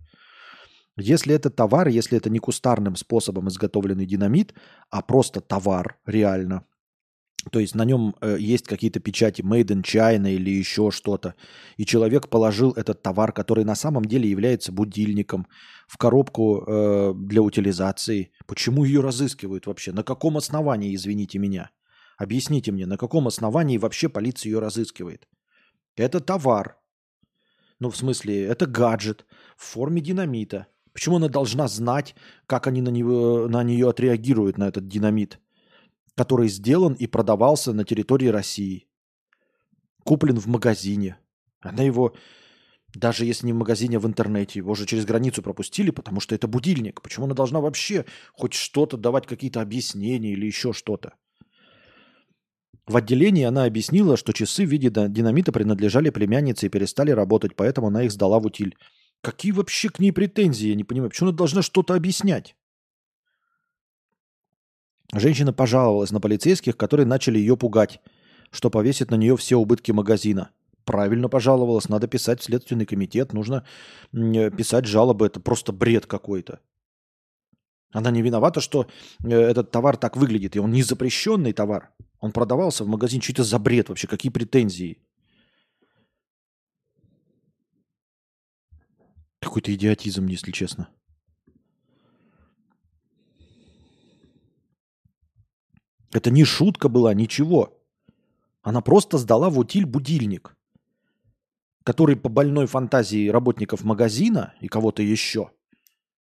Если это товар, если это не кустарным способом изготовленный динамит, а просто товар реально, то есть на нем э, есть какие-то печати Made in China или еще что-то, и человек положил этот товар, который на самом деле является будильником, в коробку э, для утилизации. Почему ее разыскивают вообще? На каком основании, извините меня? Объясните мне, на каком основании вообще полиция ее разыскивает? Это товар. Ну, в смысле, это гаджет в форме динамита. Почему она должна знать, как они на, него, на нее отреагируют, на этот динамит, который сделан и продавался на территории России? Куплен в магазине. Она его, даже если не в магазине, а в интернете, его же через границу пропустили, потому что это будильник. Почему она должна вообще хоть что-то давать, какие-то объяснения или еще что-то? В отделении она объяснила, что часы в виде динамита принадлежали племяннице и перестали работать, поэтому она их сдала в утиль. Какие вообще к ней претензии? Я не понимаю. Почему она должна что-то объяснять? Женщина пожаловалась на полицейских, которые начали ее пугать, что повесит на нее все убытки магазина. Правильно пожаловалась. Надо писать в Следственный комитет. Нужно э, писать жалобы. Это просто бред какой-то. Она не виновата, что э, этот товар так выглядит. И он не запрещенный товар. Он продавался в магазине. Что это за бред вообще? Какие претензии? Какой-то идиотизм, если честно. Это не шутка была, ничего. Она просто сдала в утиль будильник, который по больной фантазии работников магазина и кого-то еще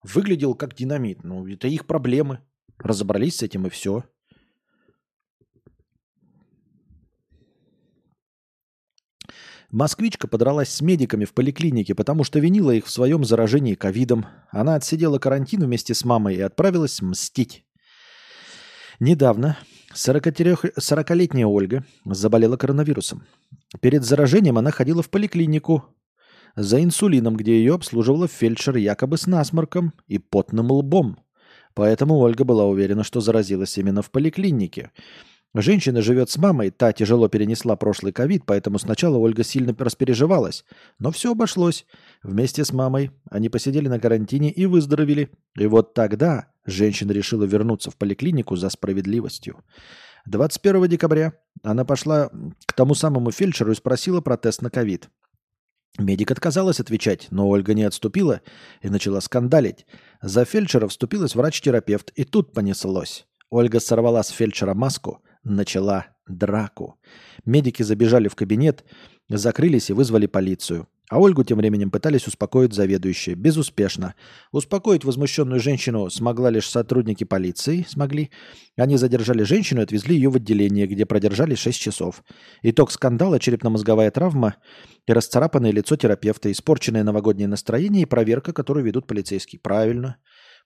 выглядел как динамит. Ну, это их проблемы. Разобрались с этим и все. Москвичка подралась с медиками в поликлинике, потому что винила их в своем заражении ковидом. Она отсидела карантин вместе с мамой и отправилась мстить. Недавно 40-летняя Ольга заболела коронавирусом. Перед заражением она ходила в поликлинику за инсулином, где ее обслуживала фельдшер якобы с насморком и потным лбом. Поэтому Ольга была уверена, что заразилась именно в поликлинике – Женщина живет с мамой, та тяжело перенесла прошлый ковид, поэтому сначала Ольга сильно распереживалась. Но все обошлось. Вместе с мамой они посидели на карантине и выздоровели. И вот тогда женщина решила вернуться в поликлинику за справедливостью. 21 декабря она пошла к тому самому фельдшеру и спросила про тест на ковид. Медик отказалась отвечать, но Ольга не отступила и начала скандалить. За фельдшера вступилась врач-терапевт, и тут понеслось. Ольга сорвала с фельдшера маску – начала драку. Медики забежали в кабинет, закрылись и вызвали полицию. А Ольгу тем временем пытались успокоить заведующие. Безуспешно. Успокоить возмущенную женщину смогла лишь сотрудники полиции. Смогли. Они задержали женщину и отвезли ее в отделение, где продержали 6 часов. Итог скандала – черепно-мозговая травма и расцарапанное лицо терапевта, испорченное новогоднее настроение и проверка, которую ведут полицейские. Правильно.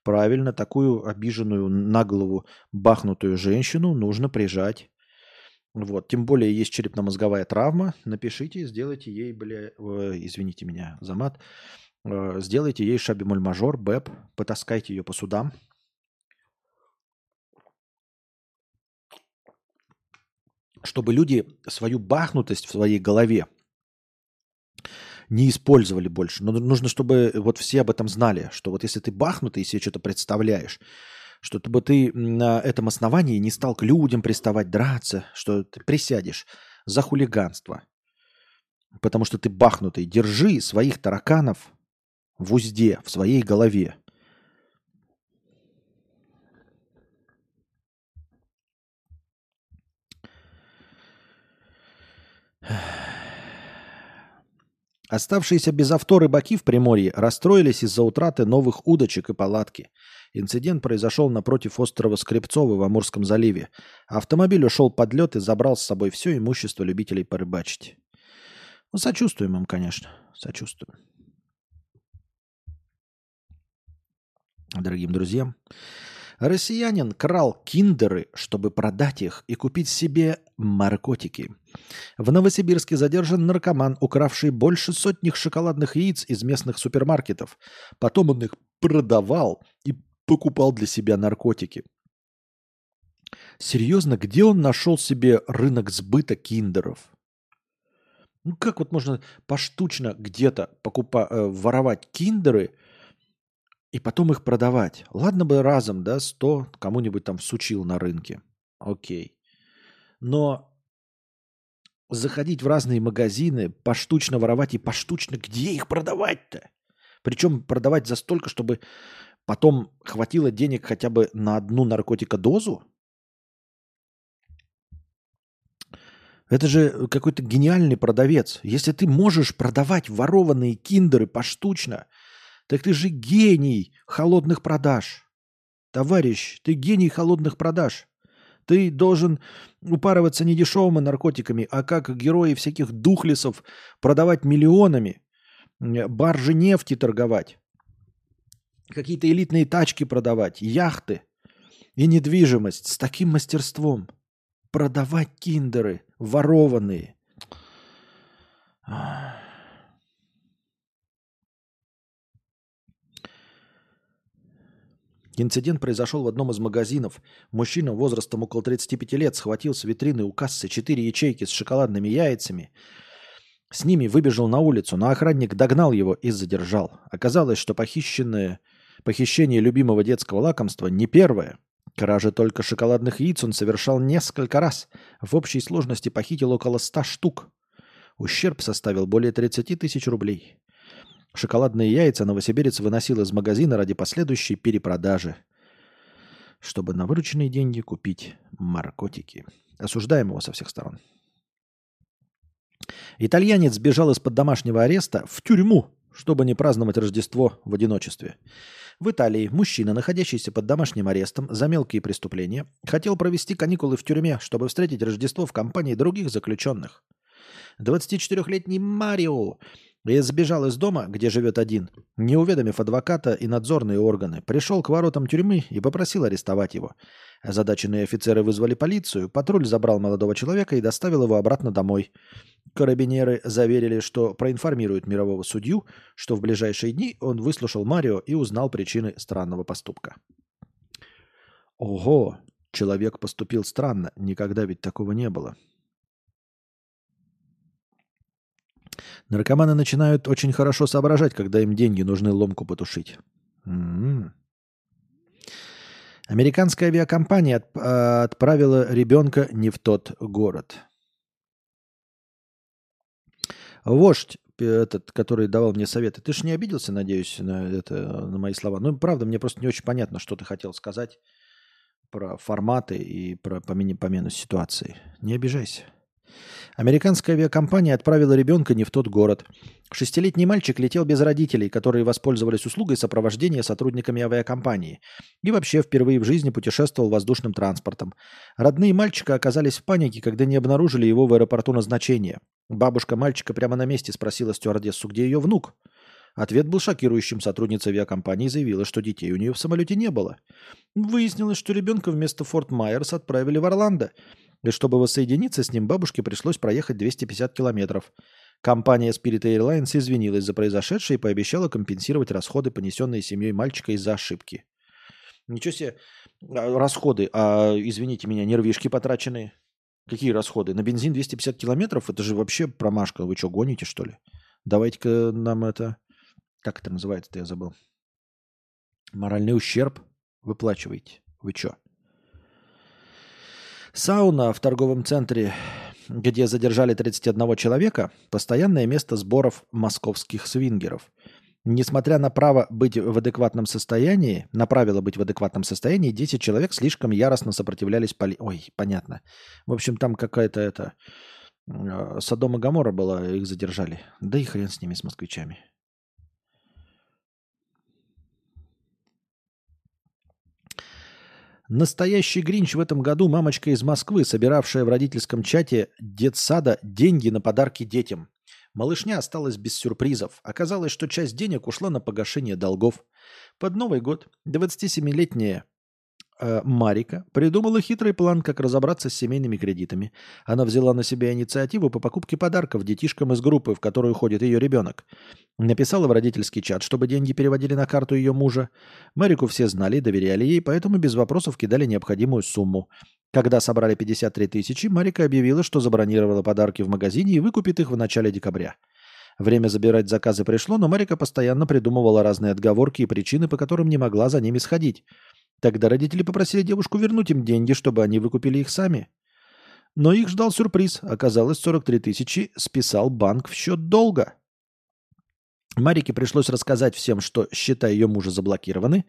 Правильно, такую обиженную на голову бахнутую женщину нужно прижать. Вот, тем более есть черепно-мозговая травма. Напишите, сделайте ей, бля, э, извините меня за мат, э, сделайте ей шабимоль-мажор, БЭП, потаскайте ее по судам. Чтобы люди свою бахнутость в своей голове не использовали больше. Но нужно, чтобы вот все об этом знали, что вот если ты бахнутый и себе что-то представляешь, что бы ты на этом основании не стал к людям приставать, драться, что ты присядешь за хулиганство. Потому что ты бахнутый. Держи своих тараканов в узде, в своей голове. Yeah. Оставшиеся без авто рыбаки в Приморье расстроились из-за утраты новых удочек и палатки. Инцидент произошел напротив острова Скребцово в Амурском заливе. Автомобиль ушел под лед и забрал с собой все имущество любителей порыбачить. Ну, сочувствуем им, конечно. Сочувствуем. Дорогим друзьям, россиянин крал киндеры, чтобы продать их и купить себе наркотики. В Новосибирске задержан наркоман, укравший больше сотни шоколадных яиц из местных супермаркетов. Потом он их продавал и покупал для себя наркотики. Серьезно, где он нашел себе рынок сбыта киндеров? Ну как вот можно поштучно где-то покупать, э, воровать киндеры и потом их продавать? Ладно бы разом, да, 100 кому-нибудь там всучил на рынке. Окей. Но заходить в разные магазины, поштучно воровать и поштучно где их продавать-то? Причем продавать за столько, чтобы потом хватило денег хотя бы на одну наркотикодозу? Это же какой-то гениальный продавец. Если ты можешь продавать ворованные киндеры поштучно, так ты же гений холодных продаж. Товарищ, ты гений холодных продаж. Ты должен упарываться не дешевыми наркотиками, а как герои всяких духлесов продавать миллионами, баржи нефти торговать, какие-то элитные тачки продавать, яхты и недвижимость с таким мастерством. Продавать киндеры ворованные. Инцидент произошел в одном из магазинов. Мужчина возрастом около 35 лет схватил с витрины у кассы 4 ячейки с шоколадными яйцами. С ними выбежал на улицу, но охранник догнал его и задержал. Оказалось, что похищенное, похищение любимого детского лакомства не первое. Кражи только шоколадных яиц он совершал несколько раз. В общей сложности похитил около 100 штук. Ущерб составил более 30 тысяч рублей. Шоколадные яйца новосибирец выносил из магазина ради последующей перепродажи, чтобы на вырученные деньги купить наркотики. Осуждаем его со всех сторон. Итальянец сбежал из-под домашнего ареста в тюрьму, чтобы не праздновать Рождество в одиночестве. В Италии мужчина, находящийся под домашним арестом за мелкие преступления, хотел провести каникулы в тюрьме, чтобы встретить Рождество в компании других заключенных. 24-летний Марио я сбежал из дома, где живет один, не уведомив адвоката и надзорные органы, пришел к воротам тюрьмы и попросил арестовать его. Озадаченные офицеры вызвали полицию, патруль забрал молодого человека и доставил его обратно домой. Карабинеры заверили, что проинформируют мирового судью, что в ближайшие дни он выслушал Марио и узнал причины странного поступка. Ого, человек поступил странно, никогда ведь такого не было. Наркоманы начинают очень хорошо соображать, когда им деньги нужны ломку потушить. М-м-м. Американская авиакомпания отп- а, отправила ребенка не в тот город. Вождь, этот, который давал мне советы, ты же не обиделся, надеюсь, на, это, на мои слова? Ну, правда, мне просто не очень понятно, что ты хотел сказать про форматы и про помену, помену ситуации. Не обижайся. Американская авиакомпания отправила ребенка не в тот город. Шестилетний мальчик летел без родителей, которые воспользовались услугой сопровождения сотрудниками авиакомпании. И вообще впервые в жизни путешествовал воздушным транспортом. Родные мальчика оказались в панике, когда не обнаружили его в аэропорту назначения. Бабушка мальчика прямо на месте спросила стюардессу, где ее внук. Ответ был шокирующим. Сотрудница авиакомпании заявила, что детей у нее в самолете не было. Выяснилось, что ребенка вместо Форт Майерс отправили в Орландо. И чтобы воссоединиться с ним, бабушке пришлось проехать 250 километров. Компания Spirit Airlines извинилась за произошедшее и пообещала компенсировать расходы, понесенные семьей мальчика из-за ошибки. Ничего себе, а, расходы, а, извините меня, нервишки потраченные. Какие расходы? На бензин 250 километров? Это же вообще промашка. Вы что, гоните, что ли? Давайте-ка нам это... Как это называется-то, я забыл. Моральный ущерб выплачиваете. Вы что? Сауна в торговом центре, где задержали 31 человека, постоянное место сборов московских свингеров. Несмотря на право быть в адекватном состоянии, на правило быть в адекватном состоянии, 10 человек слишком яростно сопротивлялись поли... Ой, понятно. В общем, там какая-то это... Э, Содом и Гамора было, их задержали. Да и хрен с ними, с москвичами. Настоящий Гринч в этом году мамочка из Москвы, собиравшая в родительском чате детсада деньги на подарки детям. Малышня осталась без сюрпризов. Оказалось, что часть денег ушла на погашение долгов. Под Новый год 27-летняя э, Марика придумала хитрый план, как разобраться с семейными кредитами. Она взяла на себя инициативу по покупке подарков детишкам из группы, в которую ходит ее ребенок. Написала в родительский чат, чтобы деньги переводили на карту ее мужа. Марику все знали и доверяли ей, поэтому без вопросов кидали необходимую сумму. Когда собрали 53 тысячи, Марика объявила, что забронировала подарки в магазине и выкупит их в начале декабря. Время забирать заказы пришло, но Марика постоянно придумывала разные отговорки и причины, по которым не могла за ними сходить. Тогда родители попросили девушку вернуть им деньги, чтобы они выкупили их сами. Но их ждал сюрприз. Оказалось, 43 тысячи списал банк в счет долга. Марике пришлось рассказать всем, что счета ее мужа заблокированы,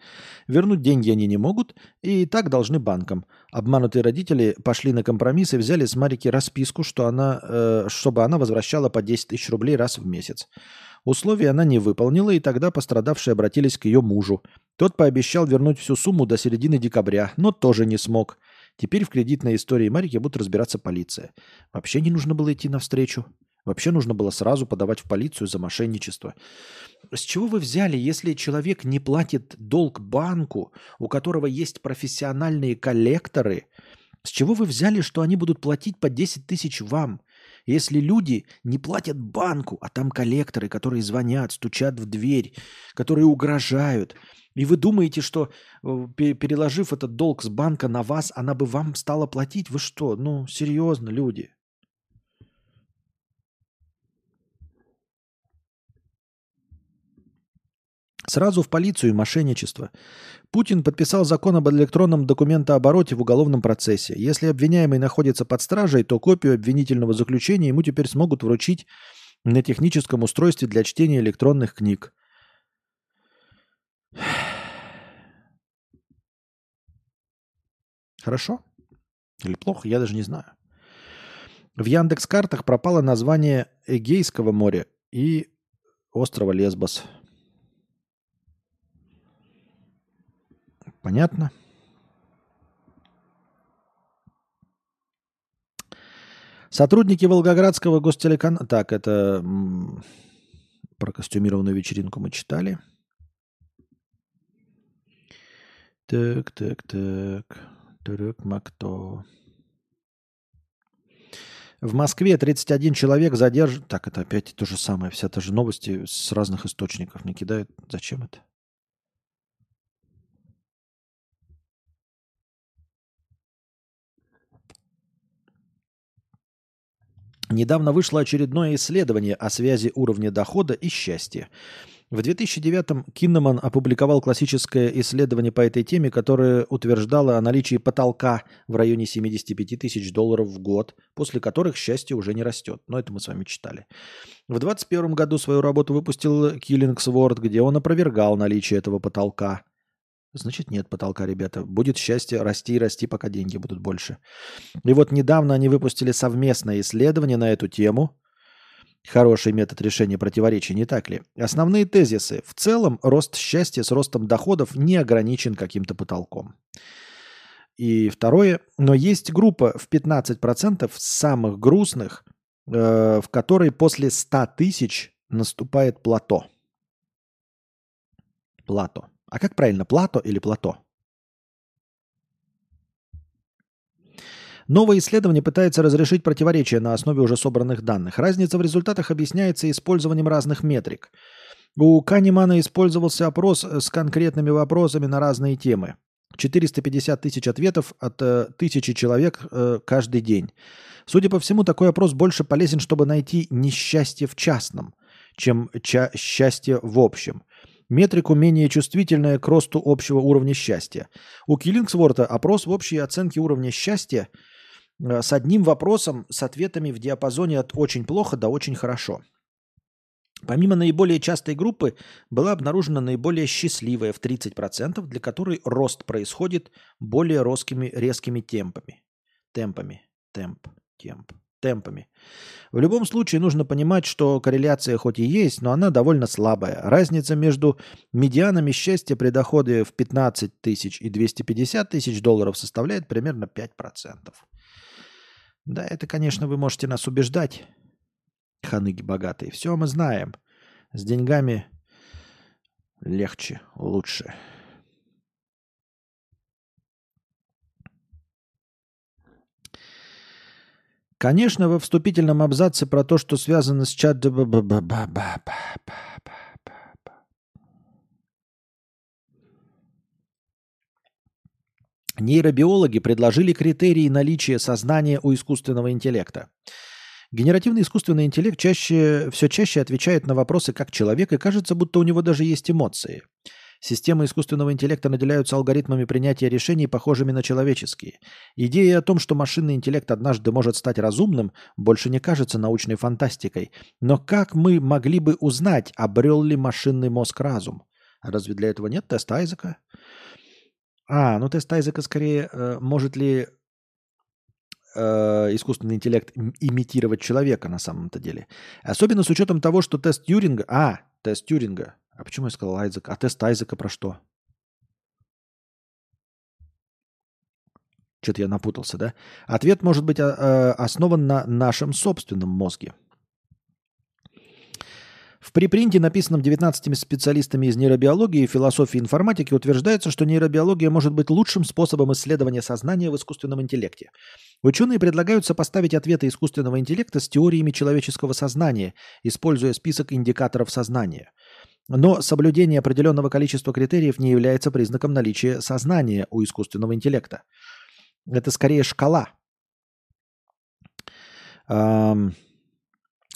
вернуть деньги они не могут и так должны банкам. Обманутые родители пошли на компромисс и взяли с Марики расписку, что она, э, чтобы она возвращала по 10 тысяч рублей раз в месяц. Условия она не выполнила, и тогда пострадавшие обратились к ее мужу. Тот пообещал вернуть всю сумму до середины декабря, но тоже не смог. Теперь в кредитной истории Марики будет разбираться полиция. Вообще не нужно было идти навстречу. Вообще нужно было сразу подавать в полицию за мошенничество. С чего вы взяли, если человек не платит долг банку, у которого есть профессиональные коллекторы, с чего вы взяли, что они будут платить по 10 тысяч вам? Если люди не платят банку, а там коллекторы, которые звонят, стучат в дверь, которые угрожают, и вы думаете, что э, переложив этот долг с банка на вас, она бы вам стала платить? Вы что? Ну, серьезно, люди. Сразу в полицию и мошенничество. Путин подписал закон об электронном документообороте в уголовном процессе. Если обвиняемый находится под стражей, то копию обвинительного заключения ему теперь смогут вручить на техническом устройстве для чтения электронных книг. Хорошо? Или плохо? Я даже не знаю. В Яндекс-картах пропало название Эгейского моря и острова Лесбос – Понятно? Сотрудники Волгоградского гостелеканала... Так, это про костюмированную вечеринку мы читали. Так, так, так. Турек Макто. В Москве 31 человек задержан... Так, это опять то же самое. Вся та же новости с разных источников мне кидают. Зачем это? Недавно вышло очередное исследование о связи уровня дохода и счастья. В 2009-м Киннеман опубликовал классическое исследование по этой теме, которое утверждало о наличии потолка в районе 75 тысяч долларов в год, после которых счастье уже не растет. Но это мы с вами читали. В 2021 году свою работу выпустил Киллингсворд, где он опровергал наличие этого потолка – Значит, нет потолка, ребята. Будет счастье расти и расти, пока деньги будут больше. И вот недавно они выпустили совместное исследование на эту тему. Хороший метод решения противоречий, не так ли? Основные тезисы. В целом, рост счастья с ростом доходов не ограничен каким-то потолком. И второе, но есть группа в 15% самых грустных, э, в которой после 100 тысяч наступает плато. Плато. А как правильно, плато или плато? Новое исследование пытается разрешить противоречия на основе уже собранных данных. Разница в результатах объясняется использованием разных метрик. У Канемана использовался опрос с конкретными вопросами на разные темы. 450 тысяч ответов от э, тысячи человек э, каждый день. Судя по всему, такой опрос больше полезен, чтобы найти несчастье в частном, чем ча- счастье в общем – Метрику менее чувствительная к росту общего уровня счастья. У Киллингсворта опрос в общей оценке уровня счастья э, с одним вопросом с ответами в диапазоне от очень плохо до очень хорошо. Помимо наиболее частой группы была обнаружена наиболее счастливая в 30%, для которой рост происходит более резкими, резкими темпами. Темпами. Темп. Темп. Темпами. В любом случае нужно понимать, что корреляция хоть и есть, но она довольно слабая. Разница между медианами счастья при доходе в 15 тысяч и 250 тысяч долларов составляет примерно 5%. Да, это, конечно, вы можете нас убеждать, ханыги богатые. Все мы знаем. С деньгами легче, лучше. Конечно, во вступительном абзаце про то, что связано с чат... Нейробиологи предложили критерии наличия сознания у искусственного интеллекта. Генеративный искусственный интеллект чаще, все чаще отвечает на вопросы как человек, и кажется, будто у него даже есть эмоции. Системы искусственного интеллекта наделяются алгоритмами принятия решений, похожими на человеческие. Идея о том, что машинный интеллект однажды может стать разумным, больше не кажется научной фантастикой. Но как мы могли бы узнать, обрел ли машинный мозг разум? А разве для этого нет теста Айзека? А, ну тест Айзека скорее, э, может ли э, искусственный интеллект имитировать человека на самом-то деле. Особенно с учетом того, что тест Тьюринга... А, тест Тьюринга. А почему я сказал Айзек? А тест Айзека про что? Что-то я напутался, да? Ответ может быть а, а, основан на нашем собственном мозге. В припринте, написанном 19 специалистами из нейробиологии и философии информатики, утверждается, что нейробиология может быть лучшим способом исследования сознания в искусственном интеллекте. Ученые предлагают сопоставить ответы искусственного интеллекта с теориями человеческого сознания, используя список индикаторов сознания. Но соблюдение определенного количества критериев не является признаком наличия сознания у искусственного интеллекта. Это скорее шкала.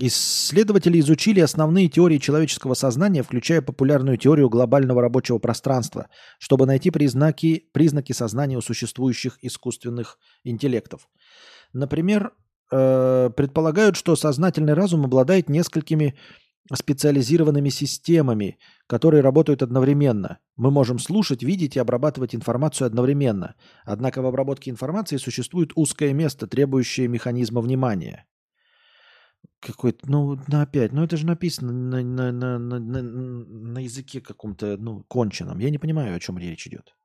Исследователи изучили основные теории человеческого сознания, включая популярную теорию глобального рабочего пространства, чтобы найти признаки, признаки сознания у существующих искусственных интеллектов. Например, э, предполагают, что сознательный разум обладает несколькими специализированными системами, которые работают одновременно. Мы можем слушать, видеть и обрабатывать информацию одновременно. Однако в обработке информации существует узкое место, требующее механизма внимания. Какой-то, ну, на опять, ну это же написано на, на, на, на, на, языке каком-то, ну, конченом. Я не понимаю, о чем речь идет.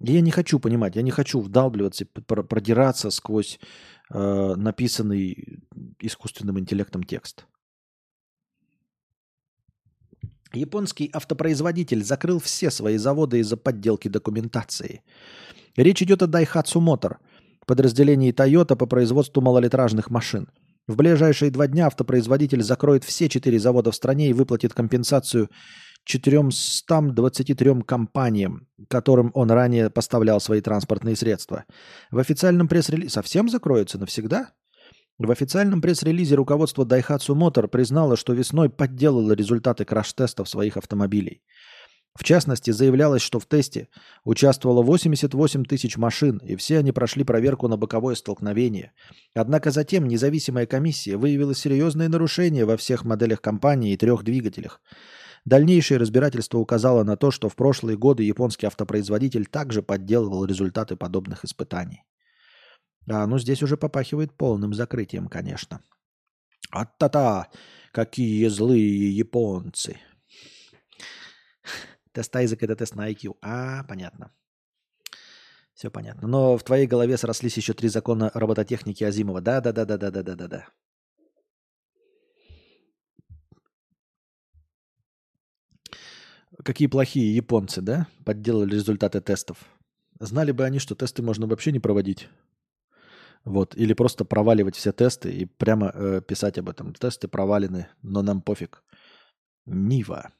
Я не хочу понимать, я не хочу вдалбливаться, продираться сквозь э, написанный искусственным интеллектом текст. Японский автопроизводитель закрыл все свои заводы из-за подделки документации. Речь идет о Daihatsu Motor, подразделении Toyota по производству малолитражных машин. В ближайшие два дня автопроизводитель закроет все четыре завода в стране и выплатит компенсацию 423 компаниям, которым он ранее поставлял свои транспортные средства. В официальном пресс-релизе... Совсем закроется навсегда? В официальном пресс-релизе руководство Daihatsu Motor признало, что весной подделало результаты краш-тестов своих автомобилей. В частности, заявлялось, что в тесте участвовало 88 тысяч машин, и все они прошли проверку на боковое столкновение. Однако затем независимая комиссия выявила серьезные нарушения во всех моделях компании и трех двигателях. Дальнейшее разбирательство указало на то, что в прошлые годы японский автопроизводитель также подделывал результаты подобных испытаний. А, ну здесь уже попахивает полным закрытием, конечно. А-та-та! Какие злые японцы! Тест Айзек – это тест на IQ. А, понятно. Все понятно. Но в твоей голове срослись еще три закона робототехники Азимова. Да-да-да-да-да-да-да-да. Какие плохие японцы, да? Подделали результаты тестов. Знали бы они, что тесты можно вообще не проводить. Вот. Или просто проваливать все тесты и прямо э, писать об этом. Тесты провалены, но нам пофиг. Нива.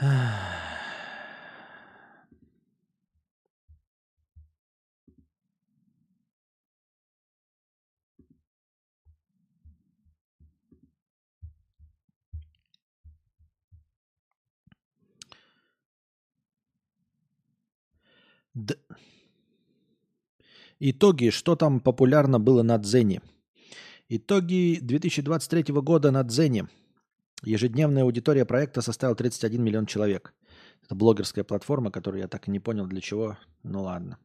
Д... Итоги, что там популярно было на Дзене. Итоги 2023 года на Дзене. Ежедневная аудитория проекта составила 31 миллион человек. Это блогерская платформа, которую я так и не понял для чего. Ну ладно.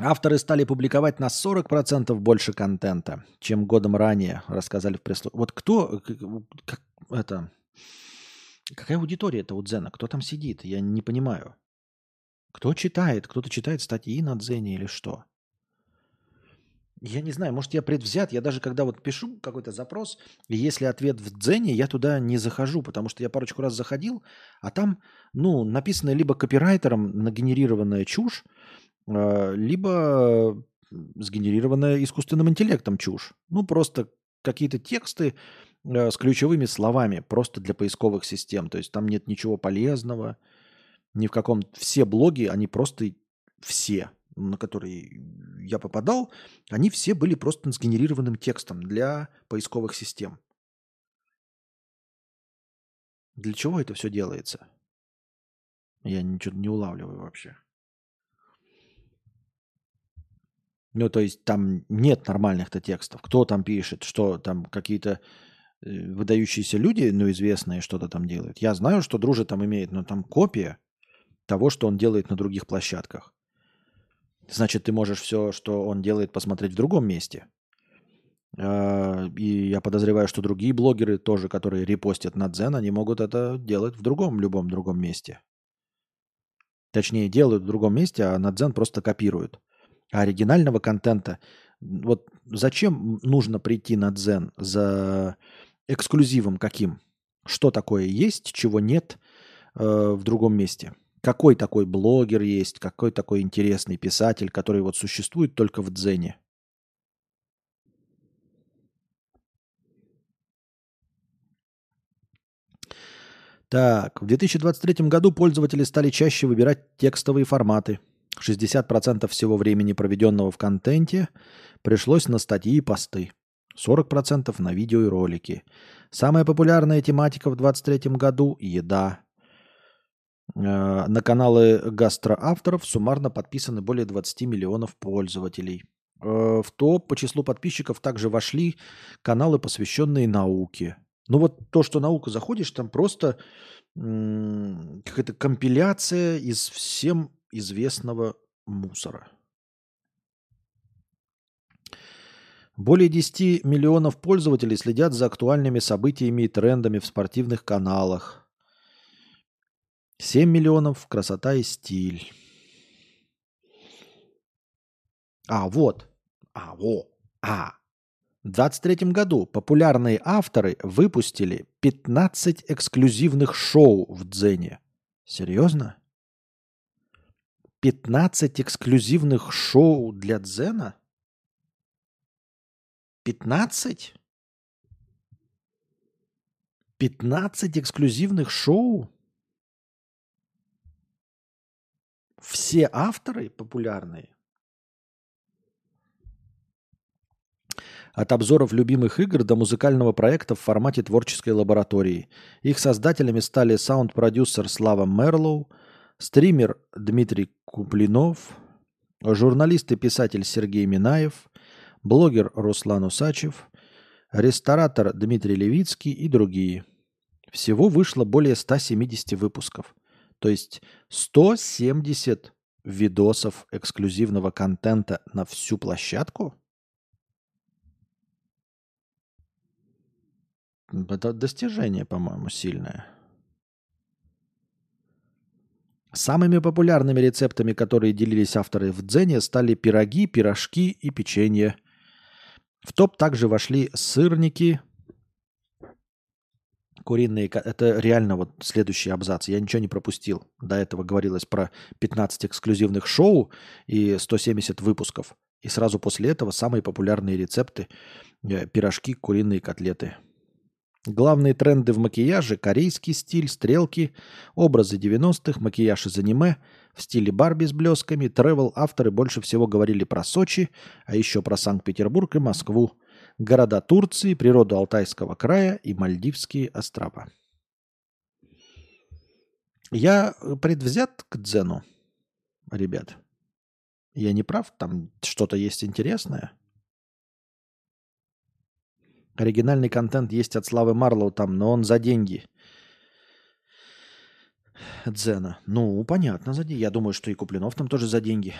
Авторы стали публиковать на 40% больше контента, чем годом ранее, рассказали в пресс Вот кто, как, это, какая аудитория это у Дзена? Кто там сидит? Я не понимаю. Кто читает? Кто-то читает статьи на Дзене или что? Я не знаю, может, я предвзят. Я даже когда вот пишу какой-то запрос, и если ответ в Дзене, я туда не захожу, потому что я парочку раз заходил, а там, ну, написано либо копирайтером нагенерированная чушь, э, либо сгенерированная искусственным интеллектом чушь. Ну, просто какие-то тексты э, с ключевыми словами, просто для поисковых систем. То есть там нет ничего полезного, ни в каком... Все блоги, они просто все, на которые я попадал, они все были просто сгенерированным текстом для поисковых систем. Для чего это все делается? Я ничего не улавливаю вообще. Ну, то есть там нет нормальных-то текстов. Кто там пишет, что там какие-то э, выдающиеся люди, ну, известные, что-то там делают. Я знаю, что Дружи там имеет, но там копия того, что он делает на других площадках. Значит, ты можешь все, что он делает, посмотреть в другом месте. А, И я подозреваю, что другие блогеры тоже, которые репостят на Дзен, они могут это делать в другом, любом другом месте. Точнее, делают в другом месте, а на Дзен просто копируют. А оригинального контента, вот зачем нужно прийти на Дзен за эксклюзивом каким? Что такое есть, чего нет э, в другом месте? Какой такой блогер есть, какой такой интересный писатель, который вот существует только в Дзене? Так, в 2023 году пользователи стали чаще выбирать текстовые форматы. 60% всего времени, проведенного в контенте, пришлось на статьи и посты. 40% на видео и ролики. Самая популярная тематика в 2023 году – еда. Э, На каналы гастроавторов суммарно подписаны более 20 миллионов пользователей. Э, В топ по числу подписчиков также вошли каналы, посвященные науке. Ну вот то, что наука заходишь, там просто какая-то компиляция из всем известного мусора. Более 10 миллионов пользователей следят за актуальными событиями и трендами в спортивных каналах. 7 миллионов красота и стиль. А, вот. А, во. А. В 2023 году популярные авторы выпустили 15 эксклюзивных шоу в Дзене. Серьезно? 15 эксклюзивных шоу для Дзена? 15? 15 эксклюзивных шоу? Все авторы популярные? От обзоров любимых игр до музыкального проекта в формате творческой лаборатории. Их создателями стали саунд-продюсер Слава Мерлоу, стример Дмитрий Куплинов, журналист и писатель Сергей Минаев, блогер Руслан Усачев, ресторатор Дмитрий Левицкий и другие. Всего вышло более 170 выпусков. То есть 170 видосов эксклюзивного контента на всю площадку? Это достижение, по-моему, сильное. Самыми популярными рецептами, которые делились авторы в Дзене, стали пироги, пирожки и печенье. В топ также вошли сырники, куриные... Это реально вот следующий абзац. Я ничего не пропустил. До этого говорилось про 15 эксклюзивных шоу и 170 выпусков. И сразу после этого самые популярные рецепты э, пирожки, куриные котлеты. Главные тренды в макияже – корейский стиль, стрелки, образы 90-х, макияж из аниме, в стиле Барби с блесками, тревел авторы больше всего говорили про Сочи, а еще про Санкт-Петербург и Москву, города Турции, природу Алтайского края и Мальдивские острова. Я э, предвзят к Дзену, ребят. Я не прав, там что-то есть интересное. Оригинальный контент есть от Славы Марлоу там, но он за деньги. Дзена. Ну, понятно, за деньги. Я думаю, что и Куплинов там тоже за деньги.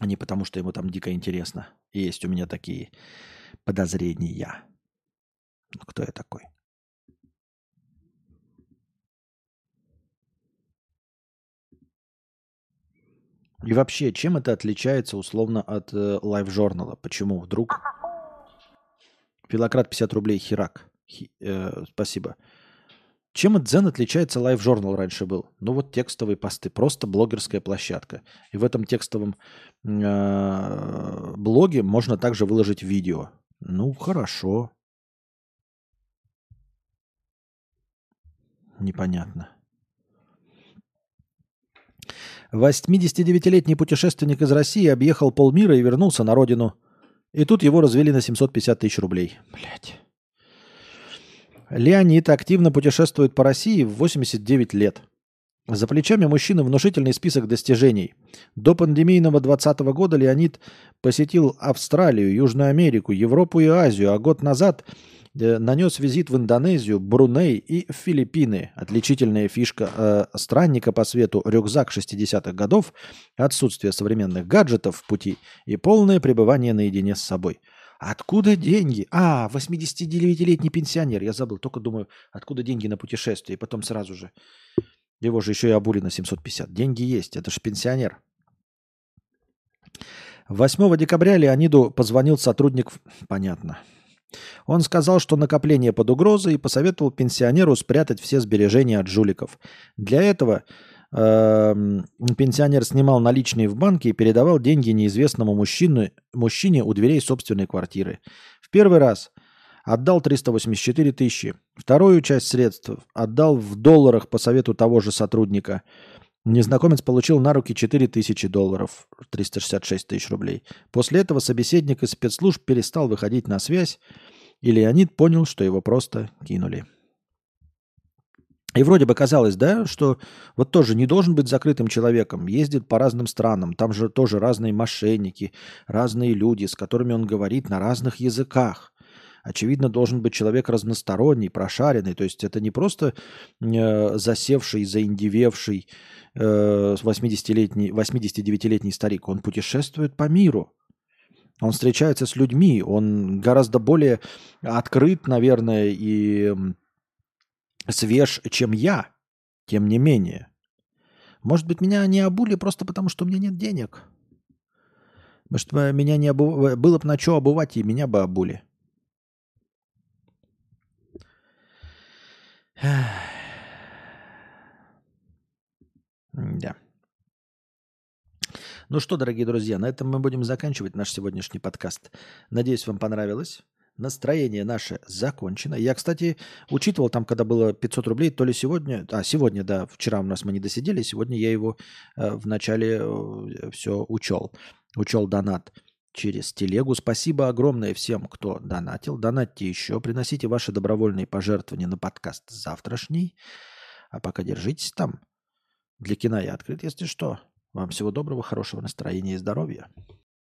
А не потому, что ему там дико интересно. Есть у меня такие подозрения. Ну, кто я такой? И вообще, чем это отличается условно от э, Live журнала? Почему вдруг? Филократ 50 рублей, Хирак. Хи, э, спасибо. Чем от Дзен отличается Live журнал раньше был? Ну вот текстовые посты, просто блогерская площадка. И в этом текстовом э, блоге можно также выложить видео. Ну, хорошо. Непонятно. 89-летний путешественник из России объехал полмира и вернулся на родину. И тут его развели на 750 тысяч рублей. Блять. Леонид активно путешествует по России в 89 лет. За плечами мужчины внушительный список достижений. До пандемийного 2020 года Леонид посетил Австралию, Южную Америку, Европу и Азию, а год назад Э, нанес визит в Индонезию, Бруней и Филиппины. Отличительная фишка э, странника по свету – рюкзак 60-х годов, отсутствие современных гаджетов в пути и полное пребывание наедине с собой. Откуда деньги? А, 89-летний пенсионер. Я забыл, только думаю, откуда деньги на путешествие. И потом сразу же. Его же еще и обули на 750. Деньги есть, это же пенсионер. 8 декабря Леониду позвонил сотрудник... Понятно. Он сказал, что накопление под угрозой и посоветовал пенсионеру спрятать все сбережения от жуликов. Для этого пенсионер снимал наличные в банке и передавал деньги неизвестному мужчине, мужчине у дверей собственной квартиры. В первый раз отдал 384 тысячи. Вторую часть средств отдал в долларах по совету того же сотрудника. Незнакомец получил на руки 4 тысячи долларов, 366 тысяч рублей. После этого собеседник из спецслужб перестал выходить на связь, и Леонид понял, что его просто кинули. И вроде бы казалось, да, что вот тоже не должен быть закрытым человеком, ездит по разным странам, там же тоже разные мошенники, разные люди, с которыми он говорит на разных языках. Очевидно, должен быть человек разносторонний, прошаренный, то есть это не просто э, засевший, заиндевевший э, 80-летний, 89-летний старик, он путешествует по миру. Он встречается с людьми, он гораздо более открыт, наверное, и свеж, чем я, тем не менее. Может быть, меня не обули просто потому, что у меня нет денег. Может, меня не обу... было бы на что обувать, и меня бы обули. Да. Ну что, дорогие друзья, на этом мы будем заканчивать наш сегодняшний подкаст. Надеюсь, вам понравилось. Настроение наше закончено. Я, кстати, учитывал там, когда было 500 рублей, то ли сегодня, а сегодня, да, вчера у нас мы не досидели, сегодня я его э, в начале э, все учел. Учел донат через телегу. Спасибо огромное всем, кто донатил. Донатьте еще, приносите ваши добровольные пожертвования на подкаст завтрашний. А пока держитесь там. Для кино я открыт, если что. Вам всего доброго, хорошего настроения и здоровья.